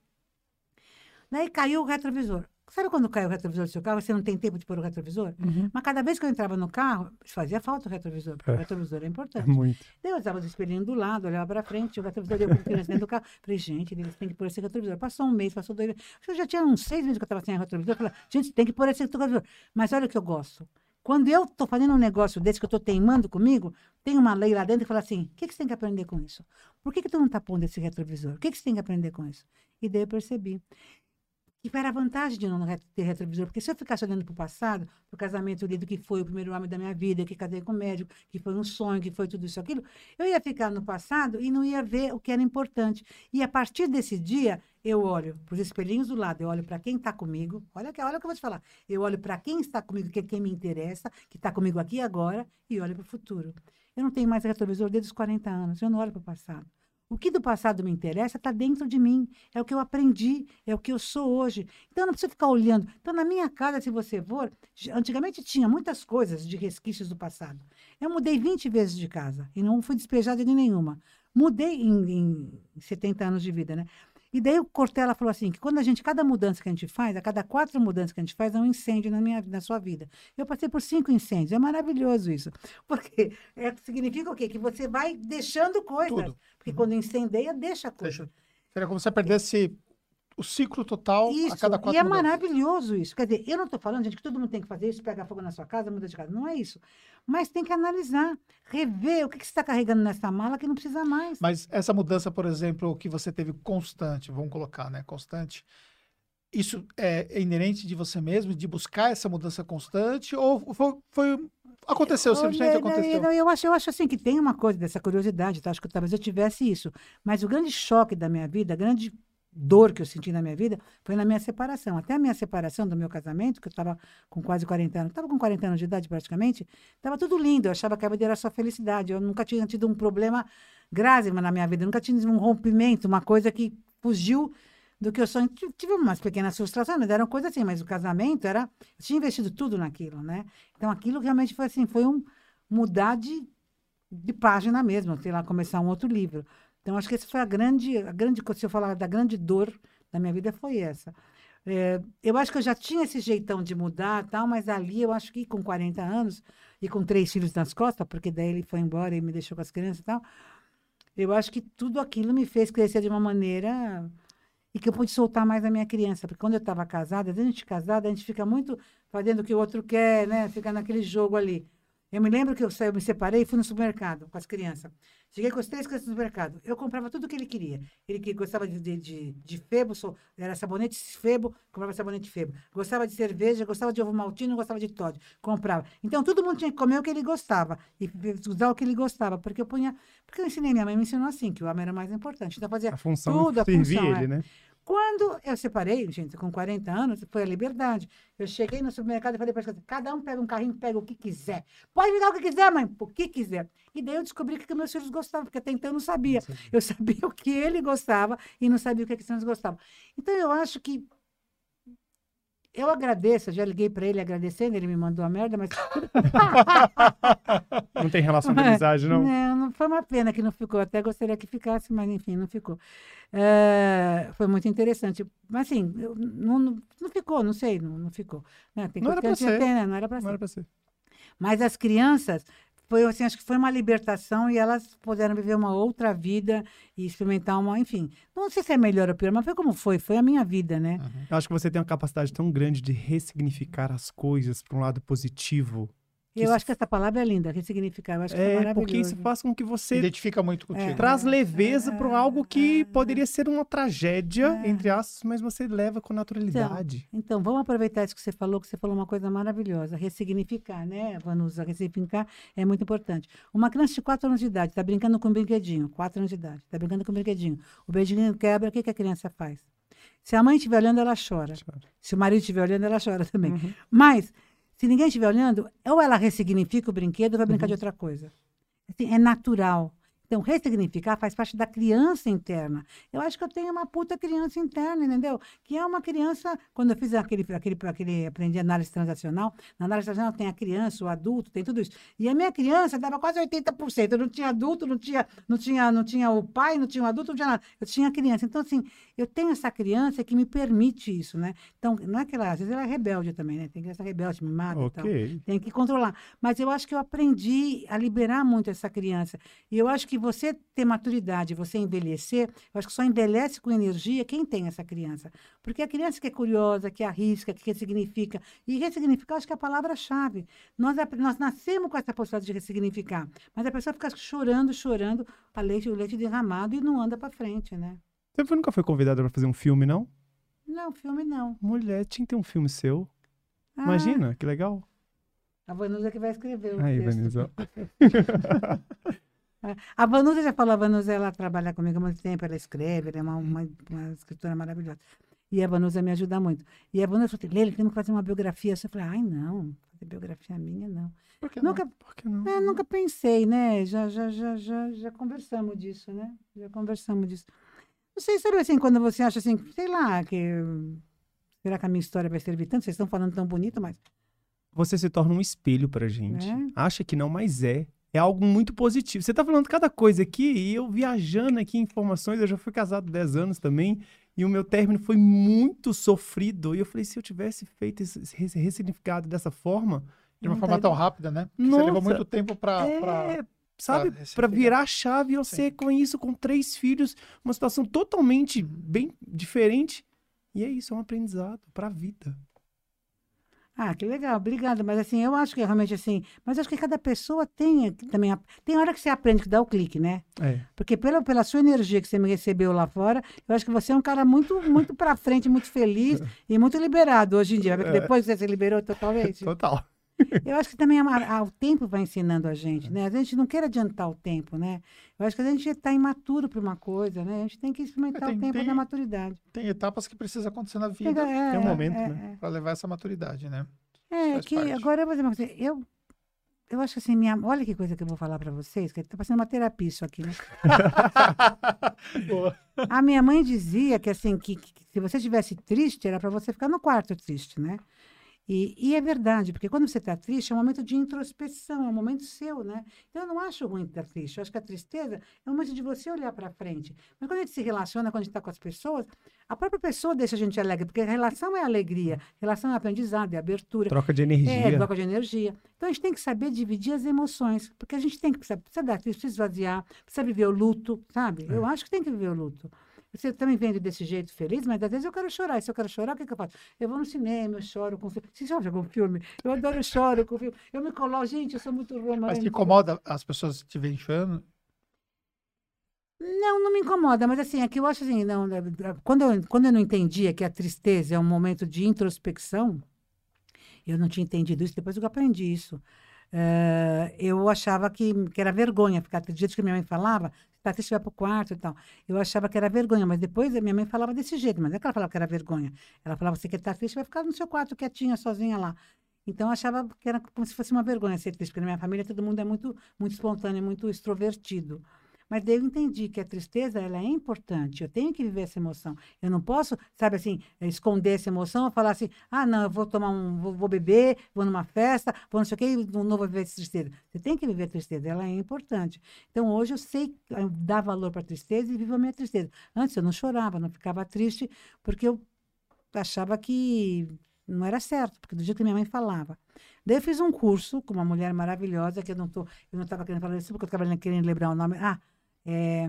daí caiu o retrovisor. Sabe quando cai o retrovisor do seu carro, você não tem tempo de pôr o retrovisor? Uhum. Mas cada vez que eu entrava no carro, fazia falta o retrovisor, porque o É. retrovisor é É importante. muito. Daí eu usava os espelhinhos do lado, olhava para frente, o retrovisor deu com criança dentro do carro. Falei, gente, eles têm que pôr esse retrovisor. Passou um mês, passou dois meses. Eu já tinha uns seis meses que eu estava sem retrovisor. Eu falei, gente, tem que pôr esse retrovisor. Mas olha o que eu gosto. Quando eu estou fazendo um negócio desse, que eu estou teimando comigo, tem uma lei lá dentro que fala assim: o que, que você tem que aprender com isso? Por que, que tu não está pondo esse retrovisor? O que, que você tem que aprender com isso? E daí eu percebi. E era a vantagem de não ter retrovisor, porque se eu ficasse olhando para o passado, para o casamento ali do que foi o primeiro homem da minha vida, que casei com o médico, que foi um sonho, que foi tudo isso, aquilo, eu ia ficar no passado e não ia ver o que era importante. E a partir desse dia, eu olho para os espelhinhos do lado, eu olho para quem está comigo, olha, que- olha o que eu vou te falar, eu olho para quem está comigo, que é quem me interessa, que está comigo aqui agora, e olho para o futuro. Eu não tenho mais retrovisor desde os 40 anos, eu não olho para o passado. O que do passado me interessa está dentro de mim. É o que eu aprendi, é o que eu sou hoje. Então, eu não preciso ficar olhando. Então, na minha casa, se você for, antigamente tinha muitas coisas de resquícios do passado. Eu mudei 20 vezes de casa e não fui despejada de nenhuma. Mudei em, em 70 anos de vida, né? E daí o Cortella falou assim, que quando a gente, cada mudança que a gente faz, a cada quatro mudanças que a gente faz, é um incêndio na, minha, na sua vida. Eu passei por cinco incêndios, é maravilhoso isso. [laughs] Porque é, significa o quê? Que você vai deixando coisas. Tudo. Porque quando incendeia, deixa coisa. Deixa- Seria como se você perdesse o ciclo total Isso, a cada quatro e é mudanças. maravilhoso isso. Quer dizer, eu não estou falando, gente, que todo mundo tem que fazer isso, pegar fogo na sua casa, mudar de casa. Não é isso. Mas tem que analisar, rever o que, que você está carregando nessa mala que não precisa mais. Mas essa mudança, por exemplo, que você teve constante, vamos colocar, né? Constante. Isso é, inerente de você mesmo, de buscar essa mudança constante? Ou foi. foi- aconteceu, simplesmente Olha, aconteceu? Eu, eu acho, eu acho assim que tem uma coisa dessa curiosidade, tá? Acho que talvez eu tivesse isso. Mas o grande choque da minha vida, a grande dor que eu senti na minha vida foi na minha separação. Até a minha separação do meu casamento, que eu estava com quase 40 anos, estava com 40 anos de idade praticamente, estava tudo lindo. Eu achava que a vida era só felicidade. Eu nunca tinha tido um problema grave na minha vida, eu nunca tinha tido um rompimento, uma coisa que fugiu do que eu sonho. Tive- umas pequenas frustrações, mas eram coisas assim, mas o casamento era. Eu tinha investido tudo naquilo, né? Então aquilo realmente foi assim, foi um mudar de, de página mesmo, sei lá, começar um outro livro. Então acho que essa foi a grande, a grande, se eu falar da grande dor da minha vida foi essa. É, eu acho que eu já tinha esse jeitão de mudar tal, mas ali eu acho que com 40 anos e com três filhos nas costas, porque daí ele foi embora e me deixou com as crianças e tal, eu acho que tudo aquilo me fez crescer de uma maneira e que eu pude soltar mais a minha criança. Porque quando eu estava casada, a gente casada, a gente fica muito fazendo o que o outro quer, né? Fica naquele jogo ali. Eu me lembro que eu, eu me separei e fui no supermercado com as crianças. Cheguei com as três crianças no supermercado. Eu comprava tudo o que ele queria. Ele que gostava de, de, de, de febo, era sabonete febo, comprava sabonete febo. Gostava de cerveja, gostava de ovo maltino, gostava de Todd. Comprava. Então, todo mundo tinha que comer o que ele gostava e usar o que ele gostava. Porque eu punha... Porque eu ensinei, minha mãe me ensinou assim, que o homem era mais importante. Então, fazia A função tudo, a servir função. ele, é. né? Quando eu separei, gente, com 40 anos, foi a liberdade. Eu cheguei no supermercado e falei para as crianças, cada um pega um carrinho, pega o que quiser. Pode me dar o que quiser, mãe, o que quiser. E daí eu descobri o que que meus filhos gostavam, porque até então eu não sabia. Eu sabia [laughs] o que ele gostava e não sabia o que as crianças gostavam. Então eu acho que eu agradeço, eu já liguei para ele agradecendo, ele me mandou a merda, mas [laughs] Não tem relação de amizade, não? Não, não foi uma pena que não ficou. Até gostaria que ficasse, mas enfim, não ficou. É, foi muito interessante. Mas assim, eu- não, não, não ficou, não sei, não, não ficou. Né, Tem Não era ser. tem, né? Não era para Não ser. era pra ser. Mas as crianças, foi assim, acho que foi uma libertação e elas puderam viver uma outra vida e experimentar uma, enfim. Não sei se é melhor ou pior, mas foi como foi, foi a minha vida, né? Eu acho que você tem uma capacidade tão grande de ressignificar as coisas para um lado positivo. Que Eu acho que essa palavra é linda, ressignificar. Eu acho que é, É, maravilhoso. porque isso faz com que você identifica muito contigo. É. traz leveza para algo que é. poderia ser uma tragédia, É. entre aspas, mas você leva com naturalidade. Então, vamos aproveitar isso que você falou, que você falou uma coisa maravilhosa. Ressignificar, né, Vanusa? Ressignificar é muito importante. Uma criança de 4 anos de idade está brincando com um brinquedinho, 4 anos de idade, está brincando com um brinquedinho. O brinquedinho quebra, o que, que a criança faz? Se a mãe estiver olhando, ela chora. Chora. Se o marido estiver olhando, ela chora também. Uhum. Mas, se ninguém estiver olhando, ou ela ressignifica o brinquedo ou vai brincar de outra coisa. Assim, é natural. Então, ressignificar faz parte da criança interna. Eu acho que eu tenho uma puta criança interna, entendeu? Que é uma criança. Quando eu fiz aquele, aquele, aquele aprendi análise transacional, na análise transacional tem a criança, o adulto, tem tudo isso. E a minha criança dava quase 80%. Eu não tinha adulto, não tinha, não tinha, não tinha o pai, não tinha o adulto, não tinha nada. Eu tinha criança. Então, assim, eu tenho essa criança que me permite isso, né? Então, não é que ela, às vezes ela é rebelde também, né? Tem criança rebelde, me mata e tal. Tem que controlar. Mas eu acho que eu aprendi a liberar muito essa criança. E eu acho que você ter maturidade, você envelhecer, eu acho que só envelhece com energia quem tem essa criança. Porque a criança que é curiosa, que arrisca, que ressignifica. E ressignificar, eu acho que é a palavra-chave. Nós, nós nascemos com essa possibilidade de ressignificar. Mas a pessoa fica chorando, chorando, a leite, o leite derramado e não anda para frente, né? Você nunca foi convidada para fazer um filme, não? Não, filme não. Mulher, tinha que ter um filme seu. Ah, Imagina, que legal. A Vanusa que vai escrever o Aí, texto. Vanessa. [laughs] [laughs] A Vanusa já falou, a Vanusa ela trabalha comigo há muito tempo, ela escreve, ela é uma, uma, uma escritora maravilhosa. E a Vanusa me ajuda muito. E a Vanusa falou, Leila, temos que fazer uma biografia. Eu falei, ai, não, fazer biografia minha, não. Por que não? Nunca, Por que não? é, nunca pensei, né? Já, já, já, já, já conversamos disso, né? Já conversamos disso. Não sei, sabe assim, quando você acha assim, sei lá, que. Será que a minha história vai servir tanto? Vocês estão falando tão bonito, mas. Você se torna um espelho pra gente. É. Acha que não, mas é. É algo muito positivo. Você tá falando cada coisa aqui e eu viajando aqui em informações. Eu já fui casado 10 anos também e o meu término foi muito sofrido. E eu falei, se eu tivesse feito esse esse ressignificado dessa forma, De uma forma tão rápida, né? Porque Você levou Nossa. muito tempo pra. é, pra- sabe, para virar a chave e você com isso, com três filhos, uma situação totalmente bem diferente. E é isso, é um aprendizado pra vida. Ah, que legal, obrigada. Mas assim, eu acho que realmente assim, mas acho que cada pessoa tem também. Tem hora que você aprende que dá o clique, né? É. Porque pela, pela sua energia que você me recebeu lá fora, eu acho que você é um cara muito, muito pra frente, muito feliz [laughs] e muito liberado hoje em dia. Porque depois que você se liberou totalmente. Total. Eu acho que também a- a- o tempo vai ensinando a gente, né? A gente não quer adiantar o tempo, né? Eu acho que a gente está imaturo para uma coisa, né? A gente tem que experimentar É, tem- o tempo tem- da maturidade. Tem etapas que precisa acontecer na vida é, tem um é, momento, é, né? pra levar essa maturidade, né? É, que parte. agora eu vou dizer uma coisa. Eu, eu acho que assim, minha, olha que coisa que eu vou falar para vocês, que tá parecendo uma terapia isso aqui, né? [laughs] A minha mãe dizia que assim, que, que se você estivesse triste, era para você ficar no quarto triste, né? E, e é verdade, porque quando você está triste, é um momento de introspeção, é um momento seu, né? Então, eu não acho ruim estar triste. Eu acho que a tristeza é um momento de você olhar para frente. Mas quando a gente se relaciona, quando a gente está com as pessoas, a própria pessoa deixa a gente alegre, porque a relação é alegria, relação é aprendizado, é abertura. Troca de É, energia. troca de energia. Então a gente tem que saber dividir as emoções, porque a gente tem que precisa, precisa dar, precisa esvaziar, precisa viver o luto, sabe? Eu acho que tem que viver o luto. Você também vende desse jeito feliz, mas às vezes eu quero chorar. E se eu quero chorar, o que, que eu faço? Eu vou no cinema, eu choro com filme. Você já viu algum filme? Eu adoro, eu choro com filme. Eu me coloco, gente, eu sou muito romântica. Mas te incomoda as pessoas te verem chorando? Não, não me incomoda, mas assim, aqui eu acho assim, não, né, quando, eu, quando eu não entendia que a tristeza é um momento de introspecção, eu não tinha entendido isso, depois eu aprendi isso. Eh, eu achava que, que era vergonha ficar. Do jeito que minha mãe falava, triste, vai pro quarto e tal. Eu achava que era vergonha, mas depois a minha mãe falava desse jeito, mas não é que ela falava que era vergonha. Ela falava, você que tá triste, vai ficar no seu quarto quietinha, sozinha lá. Então eu achava que era como se fosse uma vergonha ser triste, porque na minha família todo mundo é muito, muito espontâneo, muito extrovertido. Mas daí eu entendi que a tristeza ela é importante. Eu tenho que viver essa emoção. Eu não posso, sabe assim, esconder essa emoção falar assim: ah, não, eu vou tomar um, vou, vou beber, vou numa festa, vou não sei o quê, não vou viver essa tristeza. Você tem que viver a tristeza, ela é importante. Então hoje eu sei dar valor para a tristeza e vivo a minha tristeza. Antes eu não chorava, não ficava triste, porque eu achava que não era certo, porque do jeito que minha mãe falava. Daí eu fiz um curso com uma mulher maravilhosa, que eu não tô, eu não estava querendo falar isso, porque eu estava querendo lembrar o nome. Ah, é...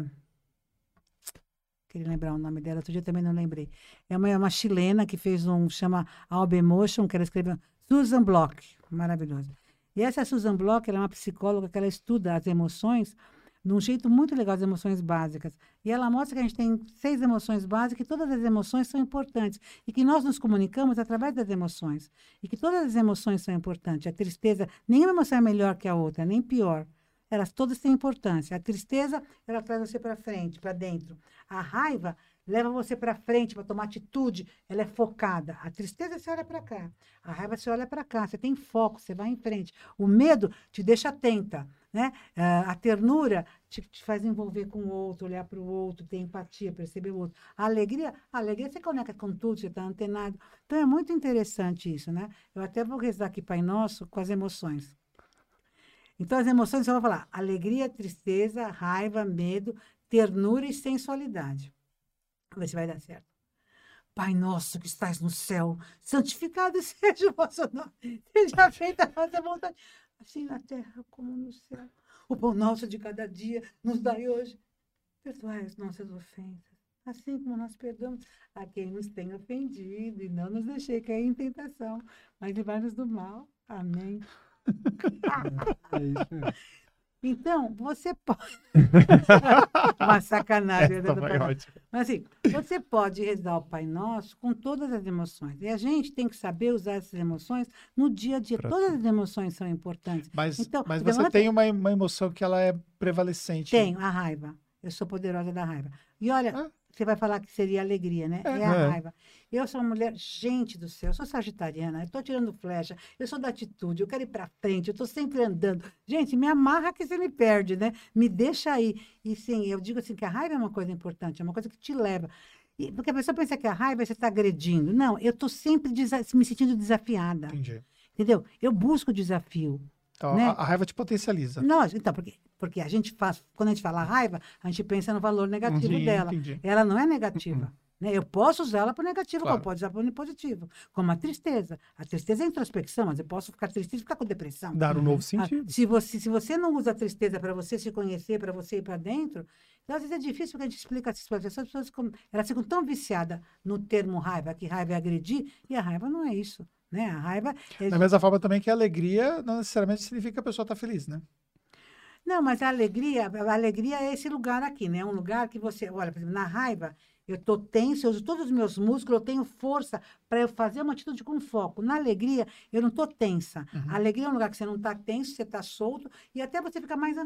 Queria lembrar o nome dela, outro dia também não lembrei. É uma, é uma chilena que fez um, chama Alba Emotion, que ela escreveu, Susan Block, maravilhosa. E essa Susan Block, ela é uma psicóloga que ela estuda as emoções de um jeito muito legal, as emoções básicas. E ela mostra que a gente tem seis emoções básicas e todas as emoções são importantes. E que nós nos comunicamos através das emoções. E que todas as emoções são importantes. A tristeza, nenhuma emoção é melhor que a outra, nem pior. Elas todas têm importância. A tristeza, ela traz você para frente, para dentro. A raiva leva você para frente para tomar atitude, ela é focada. A tristeza você olha para cá, a raiva você olha para cá, você tem foco, você vai em frente. O medo te deixa atenta, né? Uh, a ternura te, te, faz envolver com o outro, olhar para o outro, ter empatia, perceber o outro. A alegria, a alegria você conecta com tudo, você está antenado. Então é muito interessante isso, né? Eu até vou rezar aqui Pai Nosso com as emoções. Então, as emoções, eu vou falar alegria, tristeza, raiva, medo, ternura e sensualidade. Se vai dar certo. Pai nosso que estás no céu, santificado [laughs] seja o vosso nome, seja feita a vossa vontade, assim na terra como no céu. O pão nosso de cada dia nos dai hoje. Perdoai as nossas ofensas, assim como nós perdoamos a quem nos tem ofendido, e não nos deixei cair em tentação, mas livrai-nos do mal. Amém. [laughs] É isso. Então, você pode. [laughs] Uma sacanagem. Né, Mas assim, você pode rezar o Pai Nosso com todas as emoções. E a gente tem que saber usar essas emoções no dia a dia. Pra todas as emoções são importantes. Mas, então, mas você tem uma, uma emoção que ela é prevalecente. Tenho, a raiva. Eu sou poderosa da raiva. E olha, ah. Você vai falar que seria alegria, né? É, é a é. raiva. Eu sou uma mulher, gente do céu, eu sou sagitariana, eu estou tirando flecha, eu sou da atitude, eu quero ir para frente, eu estou sempre andando. Gente, me amarra que você me perde, né? Me deixa aí. E sim, eu digo assim que a raiva é uma coisa importante, é uma coisa que te leva. E, porque a pessoa pensa que a raiva você está agredindo. Não, eu estou sempre me sentindo desafiada. Entendi. Entendeu? Eu busco desafio. Então, né? a, a, raiva te potencializa. Não, então, porque, porque a gente faz, quando a gente fala raiva, a gente pensa no valor negativo entendi, dela. Entendi. Ela não é negativa. Uhum. Né? Eu posso usá-la para negativo, claro. como pode usar para positivo. Como a tristeza. A tristeza é introspecção, mas eu posso ficar triste e ficar com depressão. Dar um novo ah, sentido. Ah, se, você, se você não usa a tristeza para você se conhecer, para você ir para dentro, então, às vezes é difícil porque a gente explica isso para as pessoas, as pessoas elas ficam tão viciadas no termo raiva, que raiva é agredir, e a raiva não é isso. Né? A raiva. É... Da mesma forma também que a alegria não necessariamente significa que a pessoa está feliz, né? Não, mas a alegria, a alegria é esse lugar aqui, né? Um lugar que você, olha, por exemplo, na raiva, eu estou tenso, eu uso todos os meus músculos, eu tenho força para eu fazer uma atitude com foco. Na alegria, eu não estou tensa. Uhum. A alegria é um lugar que você não está tenso, você está solto, e até você fica mais. É,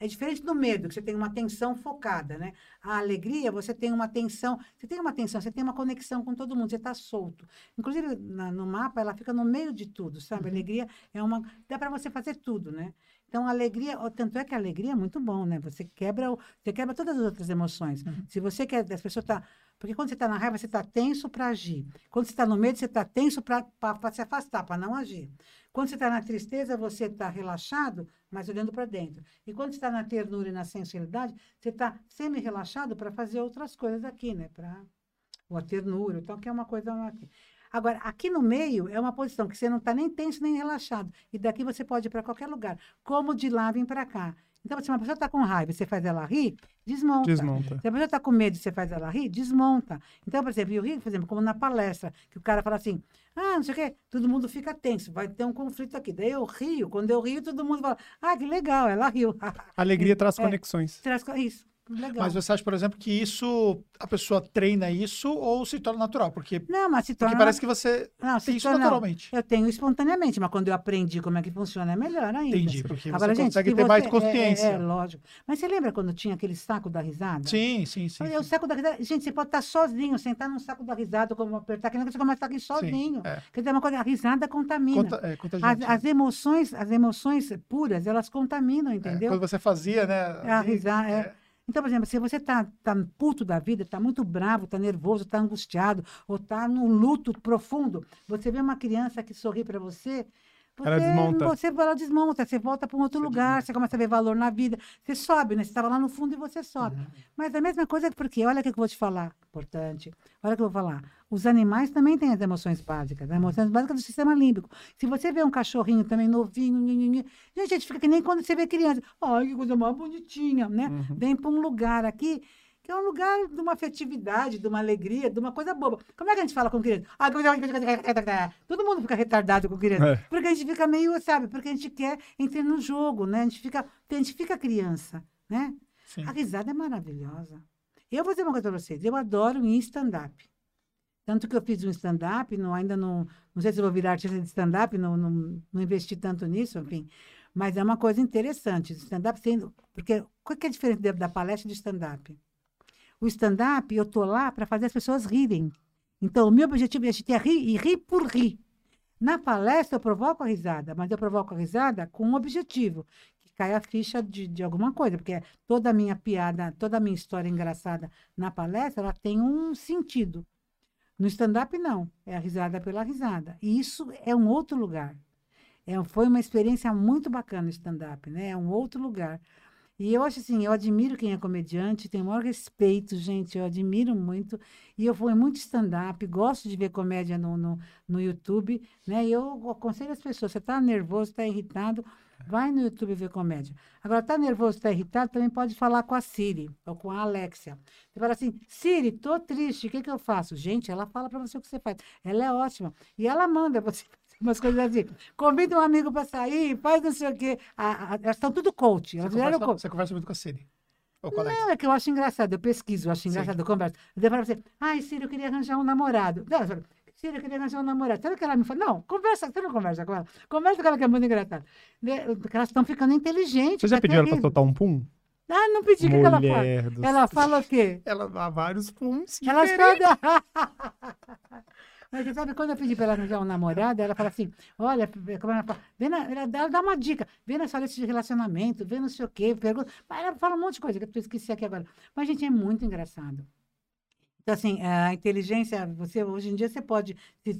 é diferente do medo, que você tem uma tensão focada, né? A alegria, você tem uma tensão, você tem uma tensão, você tem uma conexão com todo mundo, você está solto. Inclusive, na, no mapa, ela fica no meio de tudo, sabe? Uhum. A alegria é uma. dá para você fazer tudo, né? Então, a alegria, tanto é que a alegria é muito bom, né? Você quebra, você quebra todas as outras emoções. Uhum. Se você quer, as pessoas tá, porque quando você está na raiva, você está tenso para agir. Quando você está no medo, você está tenso para se afastar, para não agir. Quando você está na tristeza, você está relaxado, mas olhando para dentro. E quando você está na ternura e na sensualidade, você está semi-relaxado para fazer outras coisas aqui, né? Para a ternura, então, que é uma coisa aqui. Agora, aqui no meio é uma posição que você não está nem tenso nem relaxado. E daqui você pode ir para qualquer lugar. Como de lá vir para cá. Então, se uma pessoa está com raiva você faz ela rir, desmonta. Desmonta. Se a pessoa está com medo você faz ela rir, desmonta. Então, por exemplo, eu rio, por exemplo, como na palestra, que o cara fala assim, ah, não sei o quê, todo mundo fica tenso, vai ter um conflito aqui. Daí eu rio, quando eu rio, todo mundo fala, ah, que legal, ela riu. Alegria [laughs] traz É. conexões. Traz Isso, legal. Mas você acha, por exemplo, que isso, a pessoa treina isso ou se torna natural? Porque, Não, mas se porque torna... parece que você não, tem isso torna- naturalmente. Eu tenho espontaneamente, mas quando eu aprendi como é que funciona, é melhor ainda. Entendi, porque Agora, você gente, consegue se ter mais você- consciência. É, é, lógico. Mas você lembra quando tinha aquele saco da risada? Sim, sim, sim. Olha, O sim. saco da risada. Gente, você pode estar sozinho, sentar num saco da risada, como apertar, que nem que você começa a estar aqui sozinho. é. Quer dizer, uma coisa, a risada contamina. Conta, é, As, as emoções, as emoções puras, elas contaminam, É, entendeu? Quando você fazia, né? É a risada, é. Então, por exemplo, se você tá, tá puto da vida, tá muito bravo, tá nervoso, tá angustiado, ou tá num luto profundo, você vê uma criança que sorri para você, você, Ela desmonta. você ela desmonta, você volta para um outro lugar, você começa a ver valor na vida, você sobe, né? Você estava lá no fundo e você sobe. Uhum. Mas a mesma coisa é porque, olha o que eu vou te falar, importante. Olha o que eu vou falar. Os animais também têm as emoções básicas, as emoções básicas do sistema límbico. Se você vê um cachorrinho também novinho, nhinhinhin, gente, a gente fica que nem quando você vê criança. Ai, que coisa mais bonitinha, né? Uhum. Vem para um lugar aqui que é um lugar de uma afetividade, de uma alegria, de uma coisa boba. Como é que a gente fala com criança? Ah, Todo mundo fica retardado com criança. É. Porque a gente fica meio, sabe? Porque a gente quer entrar no jogo, né? A gente fica, a gente fica criança, né? Sim. A risada é maravilhosa. Eu vou dizer uma coisa para vocês. Eu adoro ir em stand-up. Tanto que eu fiz um stand-up, não, ainda não, não sei se vou virar artista de stand-up, não, não, não investi tanto nisso, enfim. Mas é uma coisa interessante. Stand-up sendo. Porque qual que é a diferença da palestra de stand-up? O stand-up, eu tô lá para fazer as pessoas rirem. Então, o meu objetivo é a rir e rir por rir. Na palestra, eu provoco a risada, mas eu provoco a risada com um objetivo, que cai a ficha de, de alguma coisa, porque toda a minha piada, toda a minha história engraçada na palestra, ela tem um sentido. No stand-up, não. É a risada pela risada. E isso é um outro lugar. É, foi uma experiência muito bacana o stand-up, né? É um outro lugar. E eu acho assim, eu admiro quem é comediante, tenho o maior respeito, gente, eu admiro muito. E eu vou em muito stand-up, gosto de ver comédia no, no, no YouTube, né? E eu aconselho as pessoas, você está nervoso, está irritado, vai no YouTube ver comédia. Agora, está nervoso, está irritado, também pode falar com a Siri ou com a Alexia. Você fala assim, Siri, tô triste, o que, que eu faço? Gente, ela fala para você o que você faz. Ela é ótima. E ela manda você umas coisas assim. Convida um amigo para sair, faz não sei o quê. A- a- elas estão tudo coach. Elas Você, conversa, coach. você conversa muito com a Siri. Não, é que eu acho engraçado, eu pesquiso, eu acho Sim. engraçado, eu converso. Eu falo pra você, ai, Ciro, eu queria arranjar um namorado. Não, eu falo, Ciro, eu queria arranjar um namorado. Sabe o que ela me fala? Não, conversa, você não conversa com ela. Conversa com ela que é muito engraçado. Né, elas estão ficando inteligentes. Você já tá pediu ela pra soltar um pum? Ah, não pedi, o que, ela fala? Ela fala o quê? Ela dá vários puns. Elas diferentes. todas. [laughs] Mas você sabe, quando eu pedi para ela arranjar um namorado, ela fala assim: olha, como ela fala, vê na, ela, dá, uma dica, vê na sua lista de relacionamento, vê não sei o quê, pergunta. Ela fala um monte de coisa que eu esqueci aqui agora. Mas, gente, é muito engraçado. Então, assim, a inteligência, você, hoje em dia, você pode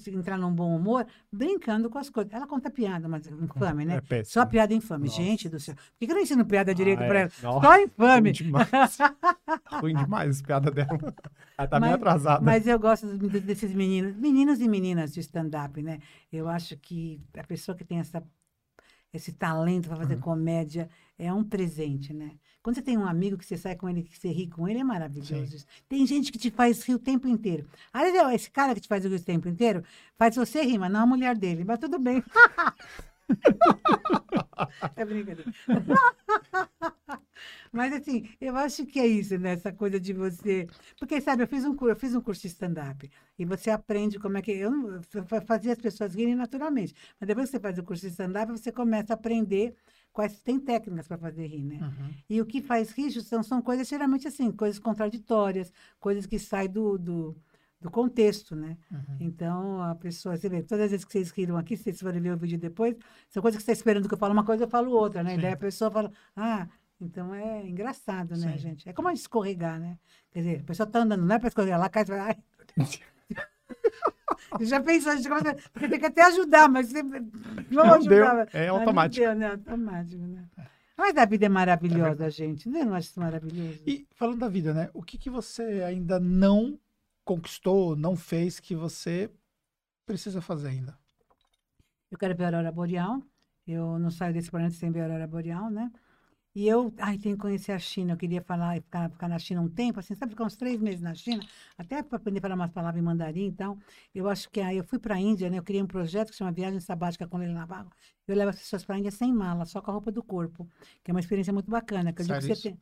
entrar num bom humor brincando com as coisas. Ela conta piada, mas infame, né? [laughs] É. Só piada infame. Nossa. Gente do céu. Por que que eu não ensino piada direito Ah, para é. ela? Nossa, Só infame. Ruim demais. [laughs] Ruim demais piada dela. Ela tá meio atrasada. Mas eu gosto desses meninos, meninos e meninas de stand-up, né? Eu acho que a pessoa que tem essa, esse talento para Uhum. fazer comédia é um presente, né? Quando você tem um amigo que você sai com ele, que você ri com ele, é maravilhoso. isso. Tem gente que te faz rir o tempo inteiro. Vezes, esse cara que te faz rir o tempo inteiro faz você rir, mas não a mulher dele. Mas tudo bem. [laughs] é brincadeira. [laughs] Mas assim, eu acho que é isso, né? Essa coisa de você. Porque, sabe, eu fiz um, eu fiz um curso de stand-up. E você aprende como é que. Eu, não- eu fa- fazia as pessoas rirem naturalmente. Mas depois que você faz o curso de stand-up, você começa a aprender quais tem técnicas para fazer rir, né? Uhum. E o que faz rir são, são coisas geralmente assim, coisas contraditórias, coisas que saem do, do, do contexto, né? Uhum. Então, a pessoa, você vê, todas as vezes que vocês riram aqui, vocês forem ver o vídeo depois, são coisas que você está esperando que eu fale uma coisa, eu falo outra, né? Sim. Daí a pessoa fala, ah, então é engraçado, né, Sim. gente? É como a gente escorregar, né? Quer dizer, a pessoa está andando, não é para escorregar, ela cai e fala, ai. [laughs] Você [laughs] já pensou, a gente começa, porque tem que até ajudar, mas você não, Não ajudava. deu, é Mas não automático. deu, né? Automático, né? Mas a vida é maravilhosa, gente. Não acha isso maravilhoso? E falando da vida, né? O que, que você ainda não conquistou, não fez, que você precisa fazer ainda? Eu quero ver a aurora boreal. Eu não saio desse planeta sem ver a aurora boreal, né? E eu, ai, tenho que conhecer a China. Eu queria falar, ficar, ficar na China um tempo, assim, sabe, ficar uns três meses na China, até para aprender a falar umas palavras em mandarim. Então, eu acho que aí eu fui para a Índia, né? Eu criei um projeto que chama Viagem Sabática com Leila Navarro. Eu levo as pessoas para a Índia sem mala, só com a roupa do corpo, que é uma experiência muito bacana. Que eu digo que você tem,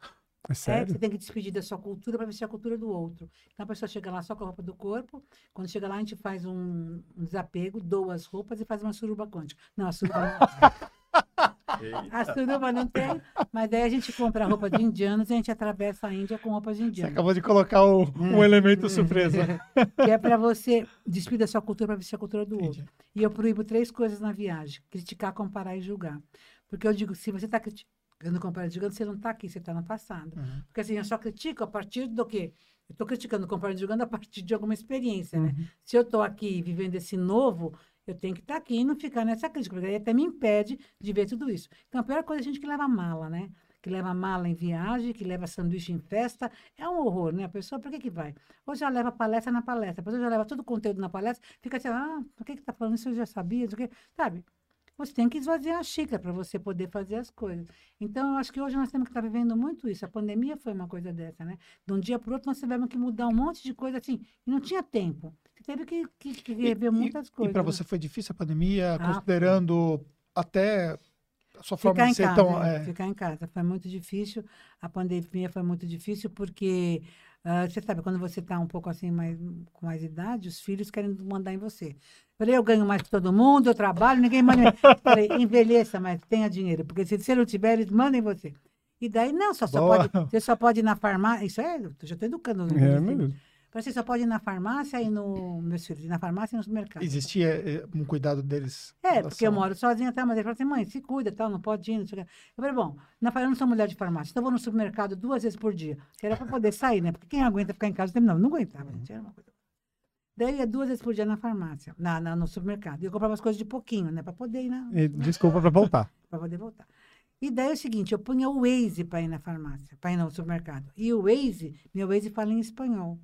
É é, sério? que você tem que despedir da sua cultura para vestir a cultura do outro. Então a pessoa chega lá só com a roupa do corpo. Quando chega lá, a gente faz um, um desapego, doa as roupas e faz uma suruba quântica. Não, a suruba [laughs] não. A suruba não tem, mas daí a gente compra roupa de indianos e a gente atravessa a Índia com roupas de Você indianos. acabou de colocar o, um É. elemento surpresa. Que é para você despedir da sua cultura para vestir a cultura do outro. Entendi. E eu proíbo três coisas na viagem: criticar, comparar e julgar. Porque eu digo, se você está criticando, comparando e julgando, você não está aqui, você está no passado. Uhum. Porque assim, eu só critico a partir do quê? Eu estou criticando, comparando e julgando a partir de alguma experiência, né? Se eu estou aqui vivendo esse novo, eu tenho que estar aqui e não ficar nessa crítica, porque aí até me impede de ver tudo isso. Então, a pior coisa é a gente que leva mala, né? Que leva mala em viagem, que leva sanduíche em festa, é um horror, né? A pessoa, por que que vai? Ou já leva palestra na palestra, pessoa já leva todo o conteúdo na palestra, fica assim, ah, por que que tá falando isso? Eu já sabia. Sabe? Você tem que esvaziar a xícara para você poder fazer as coisas. Então, eu acho que hoje nós temos que estar vivendo muito isso. A pandemia foi uma coisa dessa, né? De um dia para o outro, nós tivemos que mudar um monte de coisa assim. E não tinha tempo. Você teve que, que, que rever muitas E coisas. para né? você foi difícil a pandemia, Ah, considerando até a sua forma Ficar de ser casa, tão. é, é, ficar em casa foi muito difícil. A pandemia foi muito difícil porque ah, você sabe quando você está um pouco assim mais com mais idade, os filhos querem mandar em você. Falei, eu ganho mais que todo mundo, eu trabalho, ninguém manda. [laughs] Falei, envelheça, mas tenha dinheiro, porque se você não tiver, eles mandam em você. E daí não, só, só pode, você só pode ir na farmácia. Isso é, eu já estou educando. É mesmo. Você só pode ir na farmácia e no meus filhos, na farmácia e no supermercado. existia é, um cuidado deles. É, porque eu moro sozinha, tá? Mas ele falou assim, mãe, se cuida, tal, não pode ir, não sei o quê. Eu falei, bom, na, eu não sou mulher de farmácia, então eu vou no supermercado duas vezes por dia. Que era para poder sair, né? Porque quem aguenta ficar em casa, não, não aguentava, gente, era uma coisa. Daí ia duas vezes por dia na farmácia, na, na- no supermercado. E eu comprava as coisas de pouquinho, né? Para poder ir na, E Desculpa pra voltar. [laughs] para poder voltar. E daí é o seguinte, eu punha o Waze para ir na farmácia, para ir no supermercado. E o Waze, meu Waze fala em espanhol.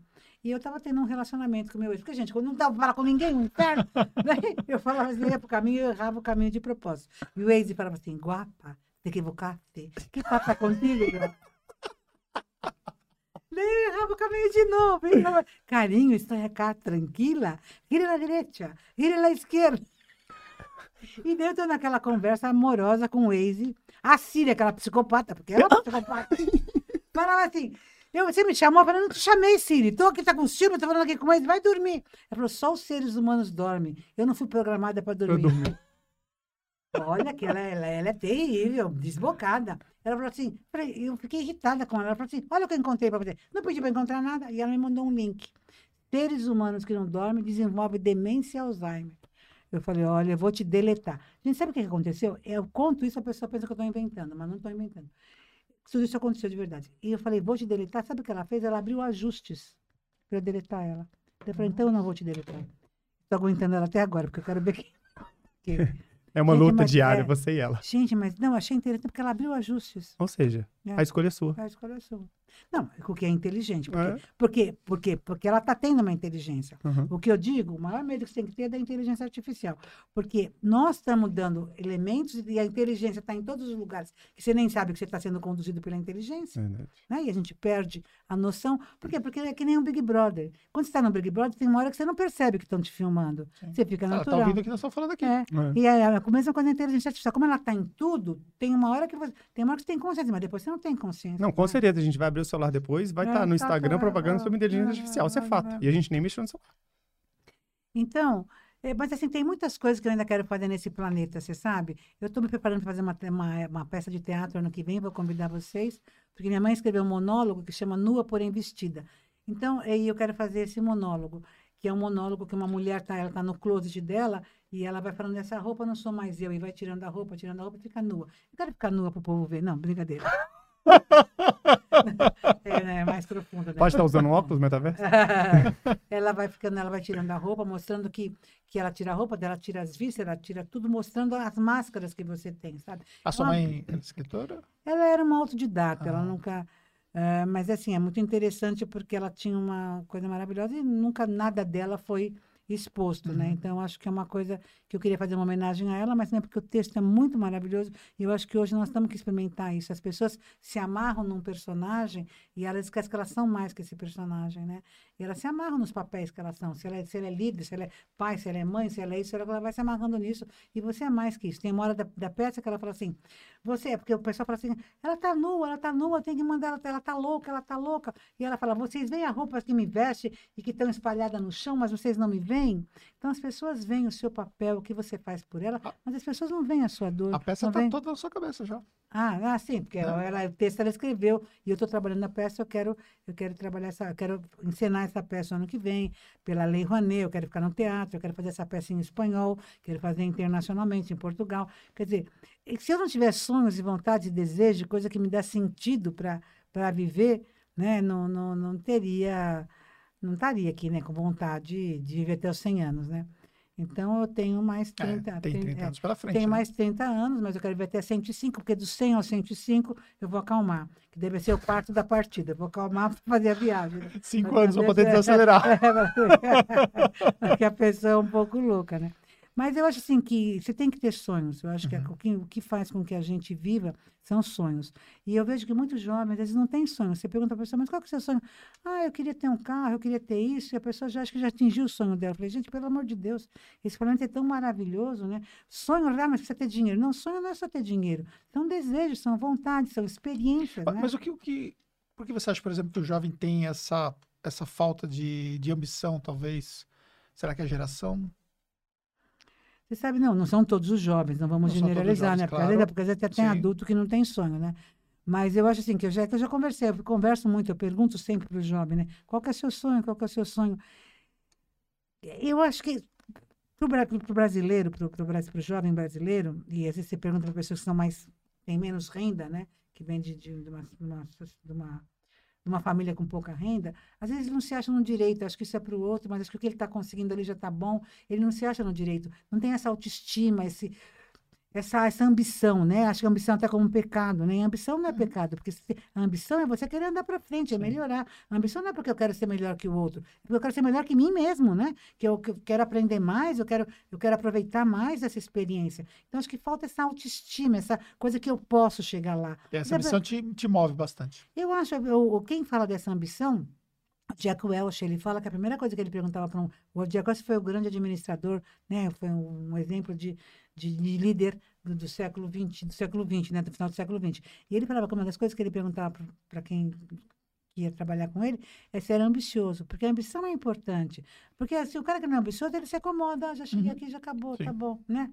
E eu estava tendo um relacionamento com o meu Waze. Porque, gente, quando não dava para falar com ninguém, um inferno, [laughs] daí eu falava assim, ia pro caminho e eu errava o caminho de propósito. E o Waze falava assim, guapa, te equivocaste. Que passa contigo, guapa? Errava o caminho de novo. Ele Carinho, estou acá, tranquila. Gire à direita, gire à esquerda. [laughs] E daí eu tô naquela conversa amorosa com o Waze. A Síria, aquela psicopata, porque ela é psicopata. Falava assim, eu, você me chamou, eu falei, não te chamei, Siri. Tô aqui, tá com ciúme, tô falando aqui com Waze, vai dormir. Ela falou, só os seres humanos dormem. Eu não fui programada para dormir. Olha que ela, ela, ela é terrível, desbocada. Ela falou assim, eu fiquei irritada com ela. Ela falou assim, olha o que eu encontrei para você. Não pedi para encontrar nada. E ela me mandou um link. Seres humanos que não dormem desenvolvem demência e Alzheimer. Eu falei, olha, eu vou te deletar. Gente, sabe o que aconteceu? Eu conto isso, a pessoa pensa que eu estou inventando, mas não estou inventando. Tudo isso aconteceu de verdade. E eu falei, vou te deletar. Sabe o que ela fez? Ela abriu ajustes para eu deletar ela. Eu falei, então eu não vou te deletar. Estou aguentando ela até agora, porque eu quero ver que... É uma Gente, luta mas diária, é- você e ela. Gente, mas não, achei interessante porque ela abriu ajustes. Ou seja, É. a escolha é sua. A escolha é sua. Não, o que é inteligente. Porque, É. por quê? Por quê? Porque ela está tendo uma inteligência. Uhum. O que eu digo, o maior medo que você tem que ter é da inteligência artificial. Porque nós estamos dando elementos e a inteligência está em todos os lugares que você nem sabe que você está sendo conduzido pela inteligência. Né? E a gente perde a noção. Por quê? Porque é que nem um Big Brother. Quando você está no Big Brother, tem uma hora que você não percebe que estão te filmando. Sim. Você fica Ela tá natural. ouvindo o que nós estamos falando aqui. É. É. E é a mesma coisa da inteligência artificial. Como ela está em tudo, tem uma hora que você, tem uma hora que você tem consciência, mas depois você não tem consciência. Não, com né? certeza. A gente vai abrir o celular depois, vai É, estar no tá, Instagram tá, propaganda é, sobre inteligência é, artificial. Isso é é, fato. é. E a gente nem mexeu no celular. Então, é, mas assim, tem muitas coisas que eu ainda quero fazer nesse planeta, você sabe? Eu estou me preparando para fazer uma, uma, uma peça de teatro ano que vem, vou convidar vocês, porque minha mãe escreveu um monólogo que chama Nua, porém Vestida. Então, aí eu quero fazer esse monólogo, que é um monólogo que uma mulher tá, ela tá no closet dela e ela vai falando essa roupa não sou mais eu e vai tirando a roupa, tirando a roupa e fica nua. Eu quero ficar nua para o povo ver. Não, brincadeira. [laughs] [laughs] é, né, é mais profundo. Né? Pode estar usando óculos, metaverso? [laughs] ela vai ficando, ela vai tirando a roupa, mostrando que, que ela tira a roupa dela, tira as vísceras, ela tira tudo, mostrando as máscaras que você tem, sabe? A sua Uma- mãe é escritora? Ela era uma autodidata, ela Ah. nunca. eh, mas assim, é muito interessante porque ela tinha uma coisa maravilhosa e nunca nada dela foi exposto, né? Uhum. Então, acho que é uma coisa que eu queria fazer uma homenagem a ela, mas não é porque o texto é muito maravilhoso e eu acho que hoje nós temos que experimentar isso. As pessoas se amarram num personagem e elas esquecem que elas são mais que esse personagem, né? E elas se amarram nos papéis que elas são. Se ela, é, se ela é líder, se ela é pai, se ela é mãe, se ela é isso, ela vai se amarrando nisso. E você é mais que isso. Tem uma hora da, da peça que ela fala assim, você, porque o pessoal fala assim, ela tá nua, ela tá nua, tem que mandar ela, ela tá louca, ela tá louca. E ela fala, vocês veem a roupa que me veste e que estão espalhadas no chão, mas vocês não me veem? Então as pessoas veem o seu papel, o que você faz por ela, mas as pessoas não veem a sua dor. A peça tá veem- toda na sua cabeça já. Ah, ah, sim, porque Né? ela, o texto ela escreveu e eu estou trabalhando na peça, eu quero, eu quero trabalhar essa, eu quero encenar essa peça ano que vem, pela Lei Rouanet, eu quero ficar no teatro, eu quero fazer essa peça em espanhol, quero fazer internacionalmente, em Portugal. Quer dizer, se eu não tiver sonhos e vontade e desejo, coisa que me dá sentido para viver, né, não, não, não teria, não estaria aqui, né, com vontade de viver até os 100 anos, né? Então, eu tenho mais É, 30... tem 30 é, anos pela frente. tenho né? mais 30 anos, mas eu quero ver até 105, porque dos 100 aos 105 eu vou acalmar, que deve ser o quarto da partida. Eu vou acalmar para fazer a viagem. né? Cinco anos saber poder desacelerar. [laughs] Porque a pessoa é um pouco louca, né? Mas eu acho assim que você tem que ter sonhos. Eu acho que é Uhum. o que, o que faz com que a gente viva são sonhos. E eu vejo que muitos jovens, vezes, não têm sonhos. Você pergunta para a pessoa, mas qual que é o seu sonho? Ah, eu queria ter um carro, eu queria ter isso. E a pessoa já acha que já atingiu o sonho dela. Eu falei, gente, pelo amor de Deus, esse planeta é tão maravilhoso, né? Sonho, ah, mas precisa ter dinheiro. Não, sonho não é só ter dinheiro. São desejos, são vontades, são experiências, Mas- né? Mas o que, o que. Por que você acha, por exemplo, que o jovem tem essa, essa falta de, de ambição, talvez? Será que é a geração? Você sabe, não, não são todos os jovens, não vamos Não generalizar, jovens, né? Porque, claro. às vezes- porque vezes até tem Sim. adulto que não tem sonho, né? Mas eu acho assim, que eu já, que eu já conversei, eu converso muito, eu pergunto sempre para o jovem, né? Qual que é o seu sonho? Qual que é o seu sonho? Eu acho que para o brasileiro, para o jovem brasileiro, e às vezes você pergunta para pessoas que são mais, têm menos renda, né? Que vem de, de, de uma, de uma, de uma de uma família com pouca renda, às vezes não se acha no direito, acho que isso é para o outro, mas acho que o que ele está conseguindo ali já está bom, ele não se acha no direito, não tem essa autoestima, esse, essa, essa ambição, né? Acho que a ambição até como um pecado, né? A ambição não é pecado, porque se- a ambição é você querer andar para frente, é melhorar. A ambição não é porque eu quero ser melhor que o outro, é porque eu quero ser melhor que mim mesmo, né? Que eu, que eu quero aprender mais, eu quero, eu quero aproveitar mais essa experiência. Então, acho que falta essa autoestima, essa coisa que eu posso chegar lá. E essa ambição te, te move bastante. eu acho, eu, quem fala dessa ambição, Jack Welch, ele fala que a primeira coisa que ele perguntava para um. O Jack Welch foi o grande administrador, né? Foi um, um exemplo de, de, de líder do, do século XX, do século XX, né? Do final do século XX. E ele falava que uma das coisas que ele perguntava para quem ia trabalhar com ele é se era ambicioso, porque a ambição é importante. Porque se o cara que não é ambicioso, ele se acomoda, ah, já cheguei Uhum. aqui, já acabou, Sim. tá bom, né?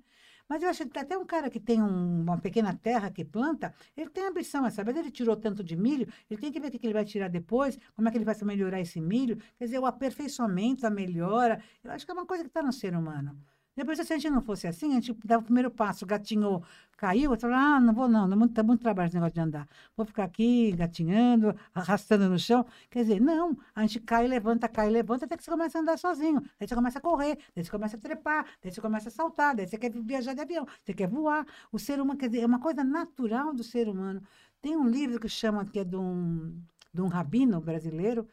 Mas eu acho que até um cara que tem um- uma pequena terra que planta, ele tem ambição, é saber, ele tirou tanto de milho, ele tem que ver o que ele vai tirar depois, como é que ele vai melhorar esse milho. Quer dizer, o aperfeiçoamento, a melhora, eu acho que é uma coisa que está no ser humano. Depois, se a gente não fosse assim, a gente dava o primeiro passo, gatinhou, caiu, eu falava, ah, não vou não, dá muito trabalho esse negócio de andar. Vou ficar aqui gatinhando, arrastando no chão. Quer dizer, não, a gente cai, levanta, cai, levanta, até que você começa a andar sozinho. Daí você começa a correr, daí você começa a trepar, daí você começa a saltar, daí você quer viajar de avião, você quer voar. O ser humano, quer dizer, é uma coisa natural do ser humano. Tem um livro que chama, que é de um, de um rabino brasileiro,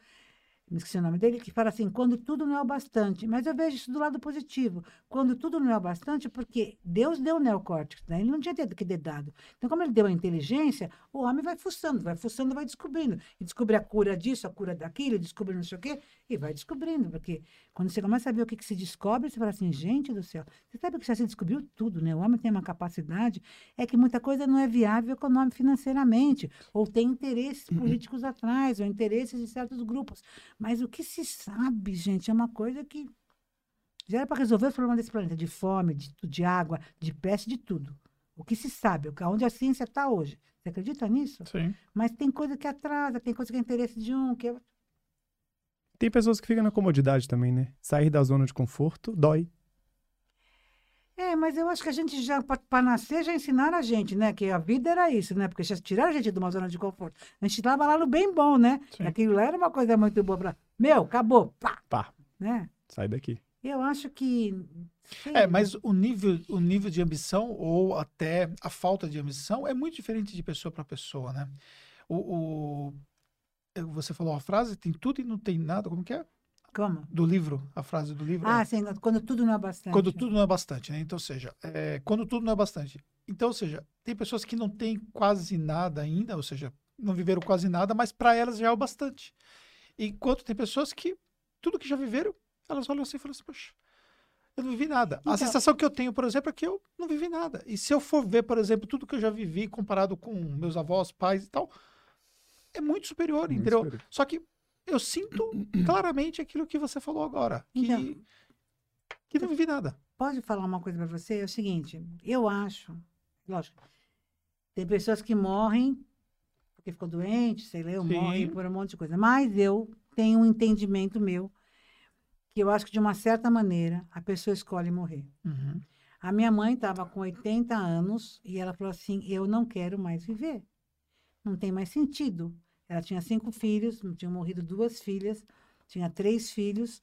me esqueci o nome dele, que fala assim, quando tudo não é o bastante. Mas eu vejo isso do lado positivo. Quando tudo não é o bastante, porque Deus deu o neocórtex, né? ele não tinha que ter dado. Então, como ele deu a inteligência, o homem vai fuçando, vai fuçando, vai descobrindo. E descobre a cura disso, a cura daquilo, descobre não sei o quê, e vai descobrindo. Porque quando você começa a ver o que, que se descobre, você fala assim, gente do céu, você sabe que já se descobriu tudo, né? O homem tem uma capacidade, é que muita coisa não é viável econômico financeiramente, ou tem interesses políticos atrás, ou interesses de certos grupos. Mas o que se sabe, gente, é uma coisa que já era para resolver os problemas desse planeta, de fome, de, de água, de peste, de tudo. O que se sabe, onde a ciência está hoje. Você acredita nisso? Sim. Mas tem coisa que atrasa, tem coisa que é interesse de um, que é... Tem pessoas que ficam na comodidade também, né? Sair da zona de conforto dói. É, mas eu acho que a gente já, para nascer, já ensinaram a gente, né? Que a vida era isso, né? Porque já tiraram a gente de uma zona de conforto. A gente estava lá no bem bom, né? Sim. Aquilo lá era uma coisa muito boa para. Meu, acabou, pá! Pá, Né? sai daqui. Eu acho que. sei É, mas o nível, o nível de ambição ou até a falta de ambição é muito diferente de pessoa para pessoa, né? O, o- eh, você falou uma frase, tem tudo e não tem nada, como que é? Como? Do livro, a frase do livro. Ah, é, sim, quando tudo não é bastante. quando tudo não é bastante, né? Então, ou seja, é, quando tudo não é bastante. Então, ou seja, tem pessoas que não têm quase nada ainda, ou seja, não viveram quase nada, mas para elas já é o bastante. Enquanto tem pessoas que tudo que já viveram, elas olham assim e falam assim, poxa, eu não vivi nada. Então- A sensação que eu tenho, por exemplo, é que eu não vivi nada. E se eu for ver, por exemplo, tudo que eu já vivi comparado com meus avós, pais e tal, é muito superior, Muito entendeu? superior. Só que eu sinto [clears throat] claramente aquilo que você falou agora, que, Então- que não vivi nada. Pode falar uma coisa para você? É o seguinte, eu acho, lógico, tem pessoas que morrem porque ficou doente, sei lá, eu morre por um monte de coisa. Mas eu tenho um entendimento meu que eu acho que de uma certa maneira a pessoa escolhe morrer. Uhum. A minha mãe estava com 80 anos e ela falou assim: Eu não quero mais viver. Não tem mais sentido. Ela tinha cinco filhos, tinham morrido duas filhas, tinha três filhos,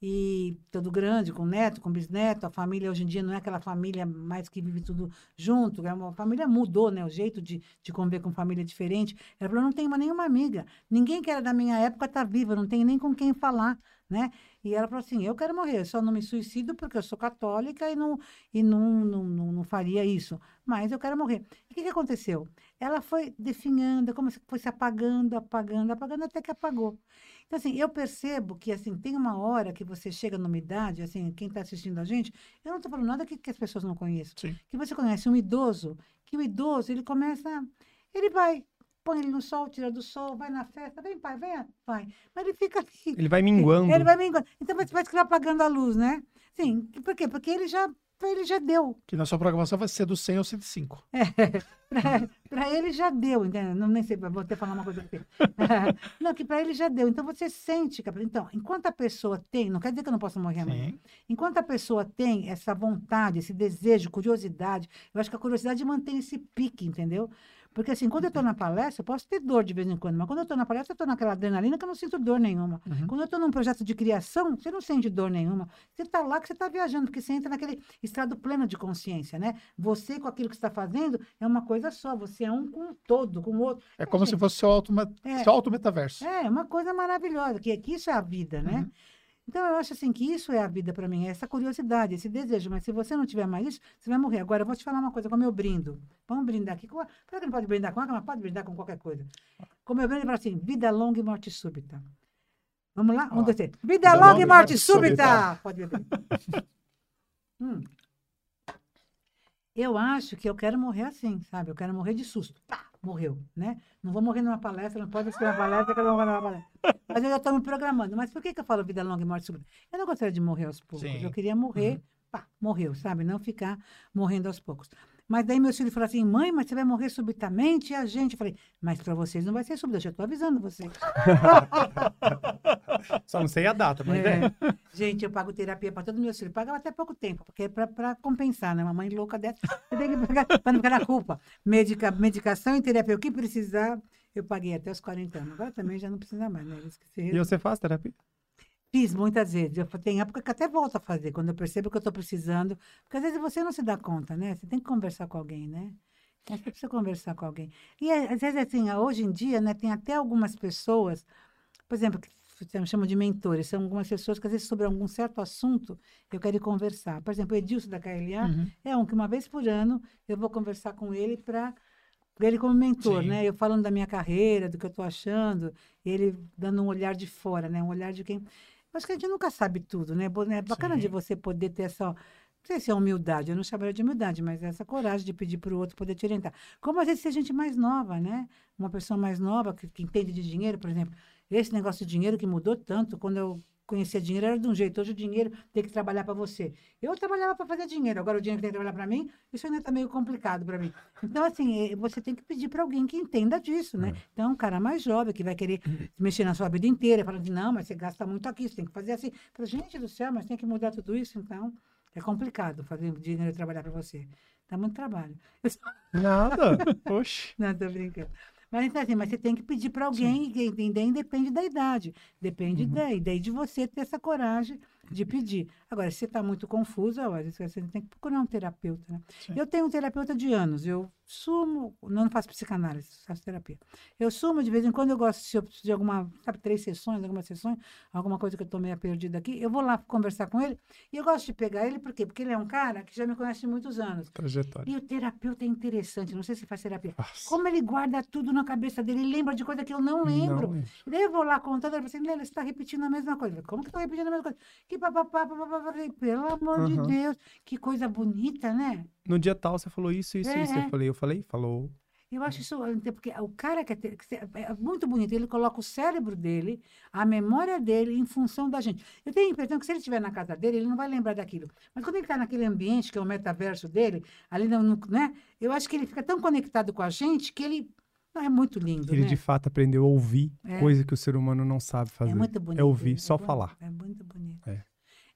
e todo grande, com neto, com bisneto. A família hoje em dia não é aquela família mais que vive tudo junto. É uma família mudou, né? O jeito de, de conviver com família é diferente. Ela falou: Não tenho mais nenhuma amiga. Ninguém que era da minha época está viva, não tenho nem com quem falar, né? E ela falou assim: eu quero morrer, só não me suicido porque eu sou católica e não, e não, não, não, não faria isso. Mas eu quero morrer. E o que, que aconteceu? Ela foi definhando, como se foi se apagando, apagando, apagando, até que apagou. Então, assim, eu percebo que, assim, tem uma hora que você chega numa idade, assim, quem está assistindo a gente, eu não estou falando nada que, que as pessoas não conheçam. Sim. Que você conhece um idoso, que o idoso, ele começa, ele vai, põe ele no sol, tira do sol, vai na festa, vem pai, vem, vai. Mas ele fica ali, Ele vai minguando. ele vai engan- Então você vai ficar apagando a luz, né? Sim. Por quê? Porque ele já, ele já deu. Que na sua programação vai ser do 100 ao 105. [laughs] Para ele já deu, entendeu? Não, nem sei, vou até falar uma coisa aqui. [laughs] não, que para ele já deu. Então você sente, que- então, enquanto a pessoa tem, não quer dizer que eu não posso morrer amanhã. Enquanto a pessoa tem essa vontade, esse desejo, curiosidade, eu acho que a curiosidade mantém esse pique, entendeu? Porque assim, quando eu estou na palestra, eu posso ter dor de vez em quando, mas quando eu estou na palestra, eu estou naquela adrenalina que eu não sinto dor nenhuma. Uhum. Quando eu estou num projeto de criação, você não sente dor nenhuma. Você está lá que você está viajando, porque você entra naquele estado pleno de consciência, né? Você com aquilo que você está fazendo é uma coisa só, você é um com o todo, com o outro. É como se gente. fosse seu auto, É. seu auto metaverso. É, uma coisa maravilhosa, que, que isso é a vida, né? Uhum. Então, eu acho assim que isso é a vida para mim, é essa curiosidade, esse desejo. Mas se você não tiver mais isso, você vai morrer. Agora, eu vou te falar uma coisa, como eu brindo. Vamos brindar aqui. com a- Será que não pode brindar com água? Mas pode brindar com qualquer coisa. Como eu brindo, eu falo assim, vida longa e morte súbita. Vamos lá? Um, dois, três. Vida, longa e morte, súbita. súbita. Pode beber. [laughs] Hum. Eu acho que eu quero morrer assim, sabe? Eu quero morrer de susto. Pá, morreu, né? Não vou morrer numa palestra, não pode ser uma palestra, que eu não vou morrer numa palestra. Mas eu já estou me programando. Mas por que, que eu falo vida longa e morte súbita? Eu não gostaria de morrer aos poucos. Sim. Eu queria morrer, pá, morreu, sabe? Não ficar morrendo aos poucos. Mas daí meus filhos falaram assim, mãe, mas você vai morrer subitamente? E a gente? Eu falei, mas para vocês não vai ser súbito, eu já estou avisando vocês. [laughs] Só não sei a data, mas é. É. Gente, eu pago terapia para todos os meus filhos. Pagava até pouco tempo, porque é para compensar, né? Uma mãe louca dessa, você tem que pagar [laughs] para não ficar na culpa. Medica, medicação e terapia, o que precisar, eu paguei até os 40 anos. Agora também já não precisa mais, né? Eu. E você faz terapia? Fiz muitas vezes. Eu, tem época que até volto a fazer, quando eu percebo que eu estou precisando. Porque às vezes você não se dá conta, né? Você tem que conversar com alguém, né? É, Você precisa conversar com alguém. E é, às vezes, assim, hoje em dia, né, tem até algumas pessoas, por exemplo, que chamam de mentores, são algumas pessoas que às vezes sobre algum certo assunto eu quero ir conversar. Por exemplo, o Edilson da KLA Uhum. é um que uma vez por ano eu vou conversar com ele para ele como mentor, Sim. né? Eu falando da minha carreira, do que eu estou achando, ele dando um olhar de fora, né? Um olhar de quem. Acho que a gente nunca sabe tudo, né? Bo- É bacana Sim. de você poder ter essa. Não sei se é humildade, eu não chamaria de humildade, mas essa coragem de pedir para o outro poder te orientar. Como às vezes se a gente mais nova, né? Uma pessoa mais nova que, que entende de dinheiro, por exemplo. Esse negócio de dinheiro que mudou tanto, quando eu conhecia dinheiro era de um jeito, hoje o dinheiro tem que trabalhar para você. Eu trabalhava para fazer dinheiro, agora o dinheiro tem que trabalhar para mim, isso ainda está meio complicado para mim. Então, assim, eh, você tem que pedir para alguém que entenda disso, né? Então, um cara mais jovem que vai querer [clears throat] mexer na sua vida inteira, falando de não, mas você gasta muito aqui, você tem que fazer assim. Falo, gente do céu, mas tem que mudar tudo isso, então é complicado fazer dinheiro trabalhar para você. Dá muito trabalho. Só- [laughs] Nada. [laughs] Oxe. não, tô brincando. Mas então, assim, mas você tem que pedir para alguém, e quem daí depende da idade, depende Uhum. daí, daí de você ter essa coragem. De pedir. Agora, se você está muito confusa, às vezes você tem que procurar um terapeuta, né? Eu tenho um terapeuta de anos, eu sumo, não faço psicanálise, faço terapia. Eu sumo, de vez em quando eu gosto, se eu preciso de alguma, sabe, três sessões, algumas sessões, alguma coisa que eu estou meio perdida aqui, eu vou lá conversar com ele, e eu gosto de pegar ele, por quê? Porque ele é um cara que já me conhece há muitos anos. Trajetória. E o terapeuta é interessante, não sei se faz terapia. Nossa. Como ele guarda tudo na cabeça dele, ele lembra de coisa que eu não lembro. Não. E daí eu vou lá contando, ele fala assim, Lélia, você está repetindo a mesma coisa. Como que estou repetindo a mesma coisa? Que papapá, papapá, papapá. Pelo amor de Aham. Deus, que coisa bonita, né? No dia tal, você falou isso, isso, É, isso. é. Eu falei, eu falei, falou. Eu acho isso, porque o cara que é, que é muito bonito, ele coloca o cérebro dele, a memória dele em função da gente. Eu tenho a impressão que se ele estiver na casa dele, ele não vai lembrar daquilo. Mas quando ele está naquele ambiente, que é o metaverso dele, ali no- né? Eu acho que ele fica tão conectado com a gente que ele não é muito lindo, Ele né? de fato aprendeu a ouvir, É. coisa que o ser humano não sabe fazer. É muito bonito. É ouvir, isso, só falar. É muito bonito. É.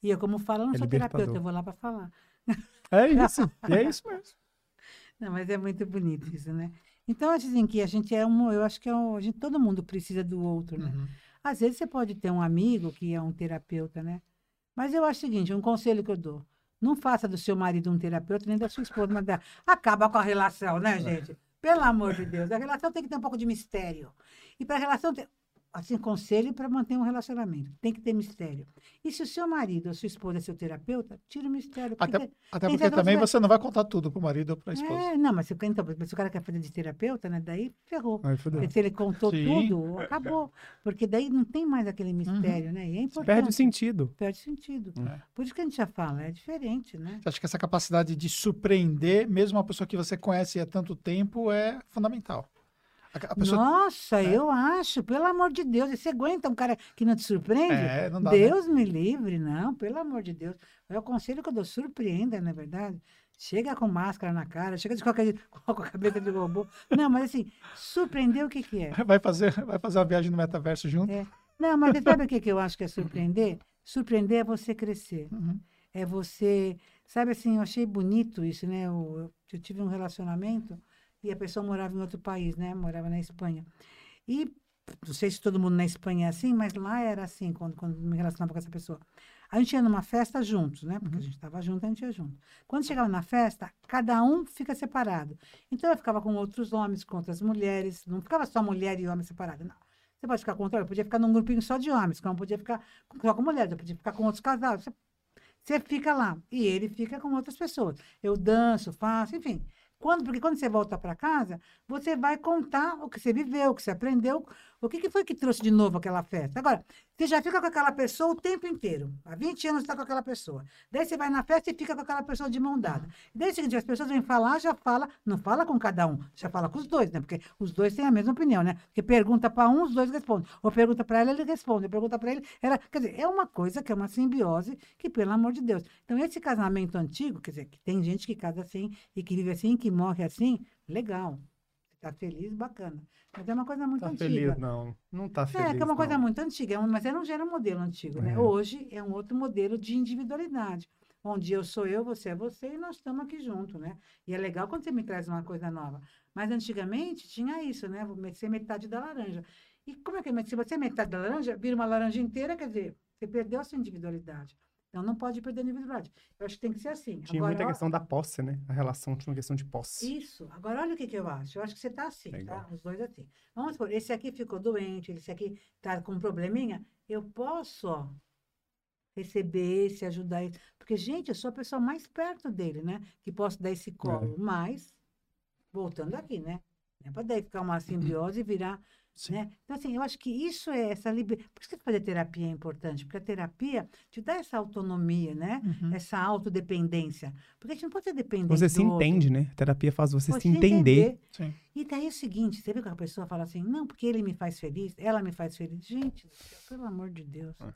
E eu, como falo, não É sou terapeuta, eu vou lá para falar. É isso. é isso mesmo. [laughs] Não, mas é muito bonito isso, né? Então, assim, que a gente é um, eu acho que é um, a gente, todo mundo precisa do outro, né? Uhum. Às vezes você pode ter um amigo que é um terapeuta, né? Mas eu acho o seguinte, um conselho que eu dou. Não faça do seu marido um terapeuta, nem da sua esposa, mas da... acaba com a relação, né, gente? Pelo amor de Deus. A relação tem que ter um pouco de mistério. E para a relação ter, assim, conselho para manter um relacionamento. Tem que ter mistério. E se o seu marido ou sua esposa é seu terapeuta, tira o mistério. porque Até, tem- até porque também você não vai contar tudo pro marido ou pra esposa. É, não, mas se, então, mas se o cara quer fazer de terapeuta, né? Daí ferrou. Aí. Porque se ele contou Sim. tudo, acabou. Porque daí não tem mais aquele mistério, né? E é importante. Perde o sentido. Perde sentido. É. Por isso que a gente já fala, é diferente, né? Você acha que essa capacidade de surpreender, mesmo uma pessoa que você conhece há tanto tempo, é fundamental? A, a pessoa... Nossa, É. eu acho, pelo amor de Deus. E você aguenta um cara que não te surpreende? É, não dá, né? Deus me livre, não, pelo amor de Deus. É o conselho que eu dou, surpreenda, não é verdade? Chega com máscara na cara, chega de qualquer jeito, [laughs] com a cabeça de robô. Não, mas assim, surpreender o que, que é? [laughs] Vai fazer, vai fazer uma viagem no metaverso junto? É. Não, mas sabe o que, que eu acho que é surpreender? Surpreender é você crescer. Uhum. É você. Sabe assim, eu achei bonito isso, né? Eu- eu tive um relacionamento e a pessoa morava em outro país, né? Morava na Espanha. E não sei se todo mundo na Espanha é assim, mas lá era assim, quando, quando me relacionava com essa pessoa. A gente ia numa festa juntos, né? Porque a gente estava junto, a gente ia junto. Quando chegava na festa, cada um fica separado. Então eu ficava com outros homens, com outras mulheres. Não ficava só mulher e homem separado, não. Você pode ficar com outro, eu podia ficar num grupinho só de homens, como podia ficar com- só com mulheres, eu podia ficar com outros casais. Você você fica lá e ele fica com outras pessoas. Eu danço, faço, enfim. Quando, porque quando você volta para casa, você vai contar o que você viveu, o que você aprendeu, o que, que foi que trouxe de novo aquela festa. Agora, você já fica com aquela pessoa o tempo inteiro. Há 20 anos você está com aquela pessoa. Daí você vai na festa e fica com aquela pessoa de mão dada. Daí o seguinte, as pessoas vêm falar, já fala, não fala com cada um, já fala com os dois, né? Porque os dois têm a mesma opinião, né? Porque pergunta para um, os dois respondem. Ou pergunta para ela, ele responde. Ou pergunta para ele, ela. Quer dizer, é uma coisa que é uma simbiose que, pelo amor de Deus. Então, esse casamento antigo, quer dizer, que tem gente que casa assim e que vive assim, que morre assim, legal. Está feliz, bacana. Mas é uma coisa muito Tá antiga. feliz, não. Não tá feliz. É, que é uma coisa não. muito antiga, é mas era um, já era um modelo antigo, né? É. Hoje é um outro modelo de individualidade, onde eu sou eu, você é você e nós estamos aqui junto, né? E é legal quando você me traz uma coisa nova. Mas antigamente tinha isso, né? Vou ser metade da laranja. E como é que é? Se você é metade da laranja, vira uma laranja inteira, quer dizer, você perdeu a sua individualidade. Então não pode perder a individualidade. Eu acho que tem que ser assim. Tinha Agora, muita ó, questão da posse, né? A relação tinha uma questão de posse. isso. Agora, olha o que, que eu acho. Eu acho que você está assim, Legal. tá? Os dois assim. Vamos supor, esse aqui ficou doente, esse aqui está com um probleminha. Eu posso, ó, receber esse, ajudar ele. Porque, gente, eu sou a pessoa mais perto dele, né? Que posso dar esse colo. Mas, voltando aqui, né? Não é para daí ficar uma simbiose e virar Sim. né? Então, assim, eu acho que isso é essa liberdade. Por isso que fazer terapia é importante, porque a terapia te dá essa autonomia, né? Uhum. Essa autodependência. Porque a gente não pode ser dependente Você se do outro. entende, né? A terapia faz você, Você se entender. Sim. E daí é o seguinte, você viu que a pessoa fala assim, não, porque ele me faz feliz, ela me faz feliz. Gente, pelo amor de Deus. É.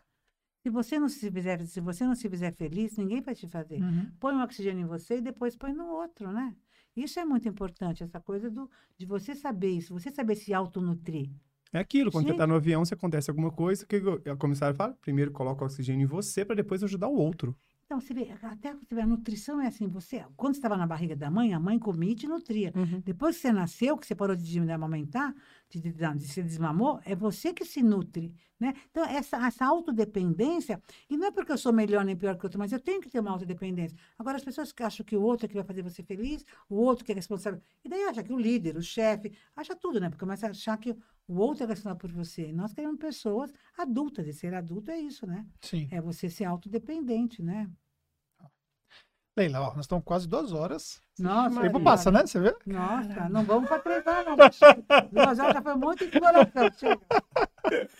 Se você não se fizer, se você não se fizer feliz, ninguém vai te fazer. Uhum. Põe um oxigênio em você e depois põe no outro, né? Isso é muito importante, essa coisa do, de você saber isso, você saber se autonutrir. É aquilo, quando você Gente. tá no avião, se acontece alguma coisa, o que o a comissária fala? Primeiro coloca o oxigênio em você para depois ajudar o outro. Então, você vê, até você vê, a nutrição é assim, você, quando você estava na barriga da mãe, a mãe comia e te nutria. Depois que você nasceu, que você parou de, de amamentar, de, se desmamou, é você que se nutre, né? Então, essa, essa autodependência, e não é porque eu sou melhor nem pior que o outro, mas eu tenho que ter uma autodependência. Agora, as pessoas que acham que o outro é que vai fazer você feliz, o outro que é responsável, e daí acha que o líder, o chefe, acha tudo, né? Porque começa a achar que o outro é responsável por você. Nós queremos pessoas adultas, e ser adulto é isso, né? Sim. É você ser autodependente, né? Leila, ó, nós estamos quase duas horas. Nossa, O tempo passa, né? Você vê? Nossa, não vamos para três horas, não. Duas horas já foi muito exploração. Chega. [laughs]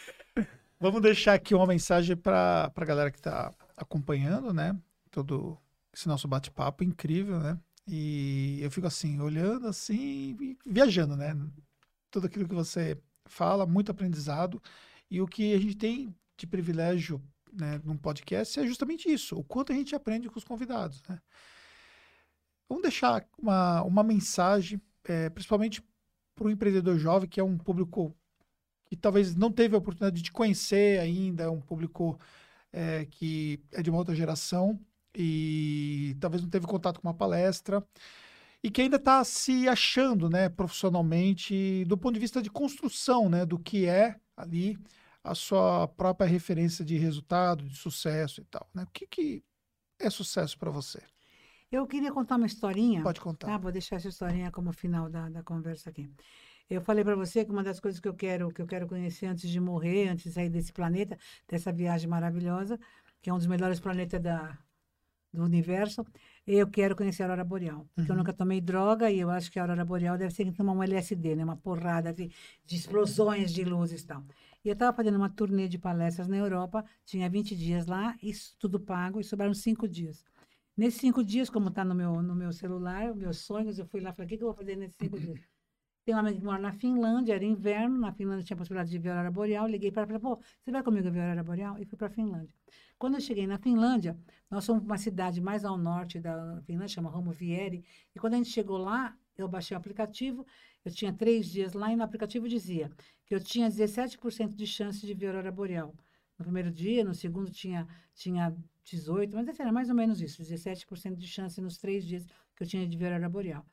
Vamos deixar aqui uma mensagem para a galera que está acompanhando, né? Todo esse nosso bate-papo incrível, né? E eu fico assim, olhando assim, viajando, né? Tudo aquilo que você fala, muito aprendizado. E o que a gente tem de privilégio né, num podcast é justamente isso, o quanto a gente aprende com os convidados, né? Vamos deixar uma, uma mensagem, eh, principalmente para o empreendedor jovem, que é um público que talvez não teve a oportunidade de te conhecer ainda, é um público eh, que é de uma outra geração e talvez não teve contato com uma palestra e que ainda está se achando, né, profissionalmente, do ponto de vista de construção, né, do que é ali a sua própria referência de resultado, de sucesso e tal, né? O que, que é sucesso para você? Eu queria contar uma historinha. Pode contar. Tá, vou deixar essa historinha como final da, da conversa aqui. Eu falei para você que uma das coisas que eu quero que eu quero conhecer antes de morrer, antes de sair desse planeta, dessa viagem maravilhosa, que é um dos melhores planetas da, do universo, eu quero conhecer a aurora boreal. Porque eu Uhum. nunca tomei droga e eu acho que a aurora boreal deve ser que tomar um LSD, né? Uma porrada de, de explosões de luzes e tal. E eu estava fazendo uma turnê de palestras na Europa, tinha 20 dias lá, isso tudo pago, e sobraram cinco dias. Nesses cinco dias, como está no meu, no meu celular, meus sonhos, eu fui lá e falei, o que, que eu vou fazer nesses cinco dias? [laughs] Tem uma amiga que mora na Finlândia, era inverno, na Finlândia tinha a possibilidade de ver a aurora boreal, liguei para ela e falei, pô, você vai comigo ver a aurora boreal? E fui para a Finlândia. Quando eu cheguei na Finlândia, nós somos uma cidade mais ao norte da Finlândia, chama Romovieri, e quando a gente chegou lá, eu baixei o aplicativo, eu tinha três dias lá, e no aplicativo dizia que eu tinha 17% de chance de ver aurora boreal. No primeiro dia, no segundo tinha, tinha 18, mas assim, era mais ou menos isso, 17% de chance nos três dias que eu tinha de ver aurora boreal.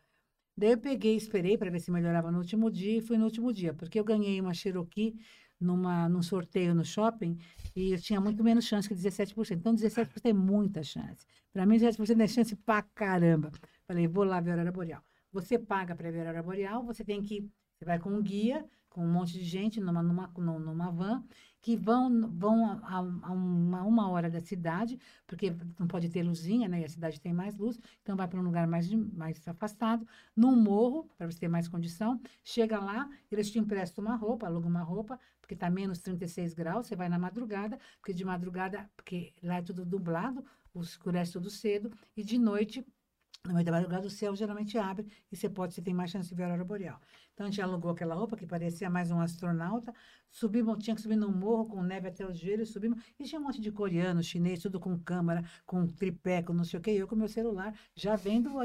Daí eu peguei, esperei para ver se melhorava no último dia, e fui no último dia, porque eu ganhei uma Cherokee numa, num sorteio no shopping, e eu tinha muito menos chance que 17%. Então, 17% é muita chance. Para mim, 17% é chance pra caramba. Falei, vou lá ver a aurora boreal. Você paga para ver a aurora boreal, você tem que, você vai com um guia, com um monte de gente numa, numa, num- numa van, que vão, vão a, a- uma, uma hora da cidade, porque não pode ter luzinha, né? E a cidade tem mais luz, então vai para um lugar mais, mais afastado, num morro, para você ter mais condição. Chega lá, eles te emprestam uma roupa, alugam uma roupa, porque está menos 36 graus, você vai na madrugada, porque de madrugada, porque lá é tudo dublado, escurece tudo cedo, e de noite no meio da madrugada, o céu geralmente abre e você pode, você tem mais chance de ver a aurora boreal. Então, a gente alugou aquela roupa que parecia mais um astronauta, subimos, tinha que subir num morro com neve até os joelhos, subimos, e tinha um monte de coreano, chinês, tudo com câmera, com tripé, com não sei o quê, e eu com meu celular, já vendo a,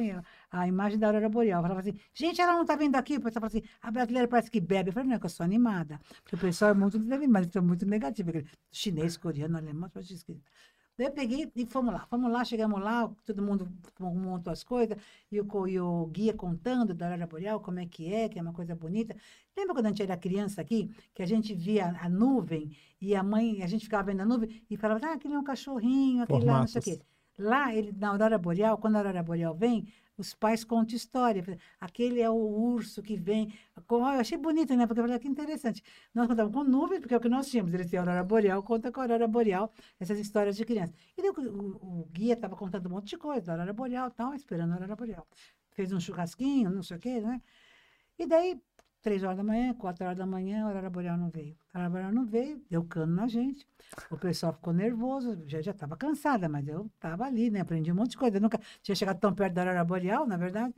a imagem da aurora boreal. Eu falava assim, gente, ela não tá vendo aqui? O pessoal falava assim, a brasileira parece que bebe. Eu falei, não, é que eu sou animada. Porque o pessoal é muito desanimado, eles são muito negativo. Chinês, coreano, alemão, esquisito. Daí eu peguei e fomos lá. Fomos lá, chegamos lá, todo mundo montou as coisas, e o, e o guia contando da Aurora Boreal, como é que é, que é uma coisa bonita. Lembra quando a gente era criança aqui, que a gente via a nuvem, e a mãe, a gente ficava vendo a nuvem, e falava, ah, aquele é um cachorrinho, aquele lá, não sei o quê. Lá, ele, na Aurora Boreal, quando a Aurora Boreal vem, os pais contam história. Aquele é o urso que vem. Com- Eu achei bonito, né? Porque eu falei, "Ah, que interessante. Nós contávamos com nuvens, porque é o que nós tínhamos. Eles têm a Aurora Boreal, conta com a Aurora Boreal, essas histórias de criança. E daí, o, o- guia estava contando um monte de coisa, da Aurora Boreal tal, esperando a Aurora Boreal. Fez um churrasquinho, não sei o quê, né? E daí, três horas da manhã, quatro horas da manhã, a Aurora Boreal não veio. A Aurora Boreal não veio, deu cano na gente. O pessoal ficou nervoso, já já estava cansada, mas eu estava ali, né? Aprendi um monte de coisa. Eu nunca tinha chegado tão perto da Aurora Boreal, na verdade.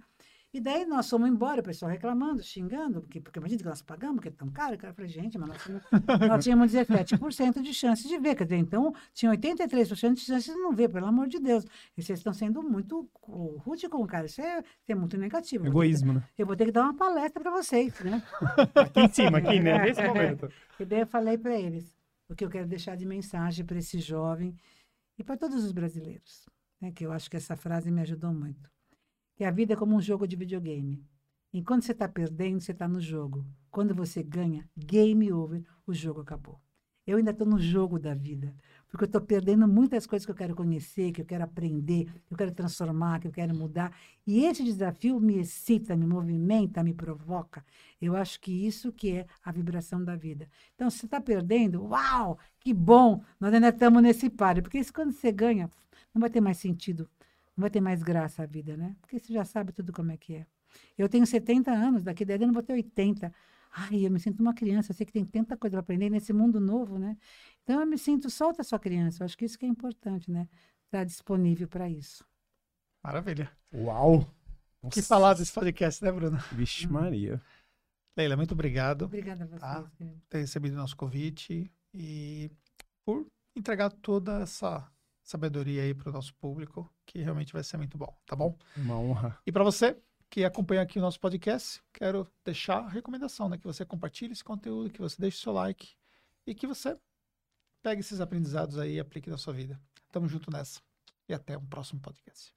E daí nós fomos embora, o pessoal reclamando, xingando, porque, porque imagina que nós pagamos, porque é tão caro. Eu falei, gente, mas nós, tínhamos- nós tínhamos 17% de chance de ver. Quer dizer, então tinha 83% de chance de não ver, pelo amor de Deus. E vocês estão sendo muito rude com o cara. Isso é, é muito negativo. Que- Egoísmo, né? Eu vou ter que dar uma palestra para vocês, né? [laughs] Aqui em cima, aqui, né? [laughs] Nesse momento. E daí eu falei para eles o que eu quero deixar de mensagem para esse jovem e para todos os brasileiros, né? Que eu acho que essa frase me ajudou muito. Que a vida é como um jogo de videogame. Enquanto você está perdendo, você está no jogo. Quando você ganha, game over, o jogo acabou. Eu ainda estou no jogo da vida, porque eu estou perdendo muitas coisas que eu quero conhecer, que eu quero aprender, que eu quero transformar, que eu quero mudar. E esse desafio me excita, me movimenta, me provoca. Eu acho que isso que é a vibração da vida. Então, se você está perdendo, uau, que bom, nós ainda estamos nesse páreo. Porque isso, quando você ganha, não vai ter mais sentido, vai ter mais graça a vida, né? Porque você já sabe tudo como é que é. Eu tenho 70 anos, daqui a 10 anos vou ter 80. Ai, eu me sinto uma criança, eu sei que tem tanta coisa para aprender nesse mundo novo, né? Então eu me sinto solta sua criança. Eu acho que isso que é importante, né? Estar disponível para isso. Maravilha. Uau! Que Nossa. falar desse podcast, né, Bruna? Vixe Maria. Leila, muito obrigado Obrigada a vocês. Tá. querido. por ter recebido o nosso convite e por entregar toda essa sabedoria aí para o nosso público, que realmente vai ser muito bom, tá bom? Uma honra. E para você que acompanha aqui o nosso podcast, quero deixar a recomendação, né? Que você compartilhe esse conteúdo, que você deixe o seu like e que você pegue esses aprendizados aí e aplique na sua vida. Tamo junto nessa. E até um próximo podcast.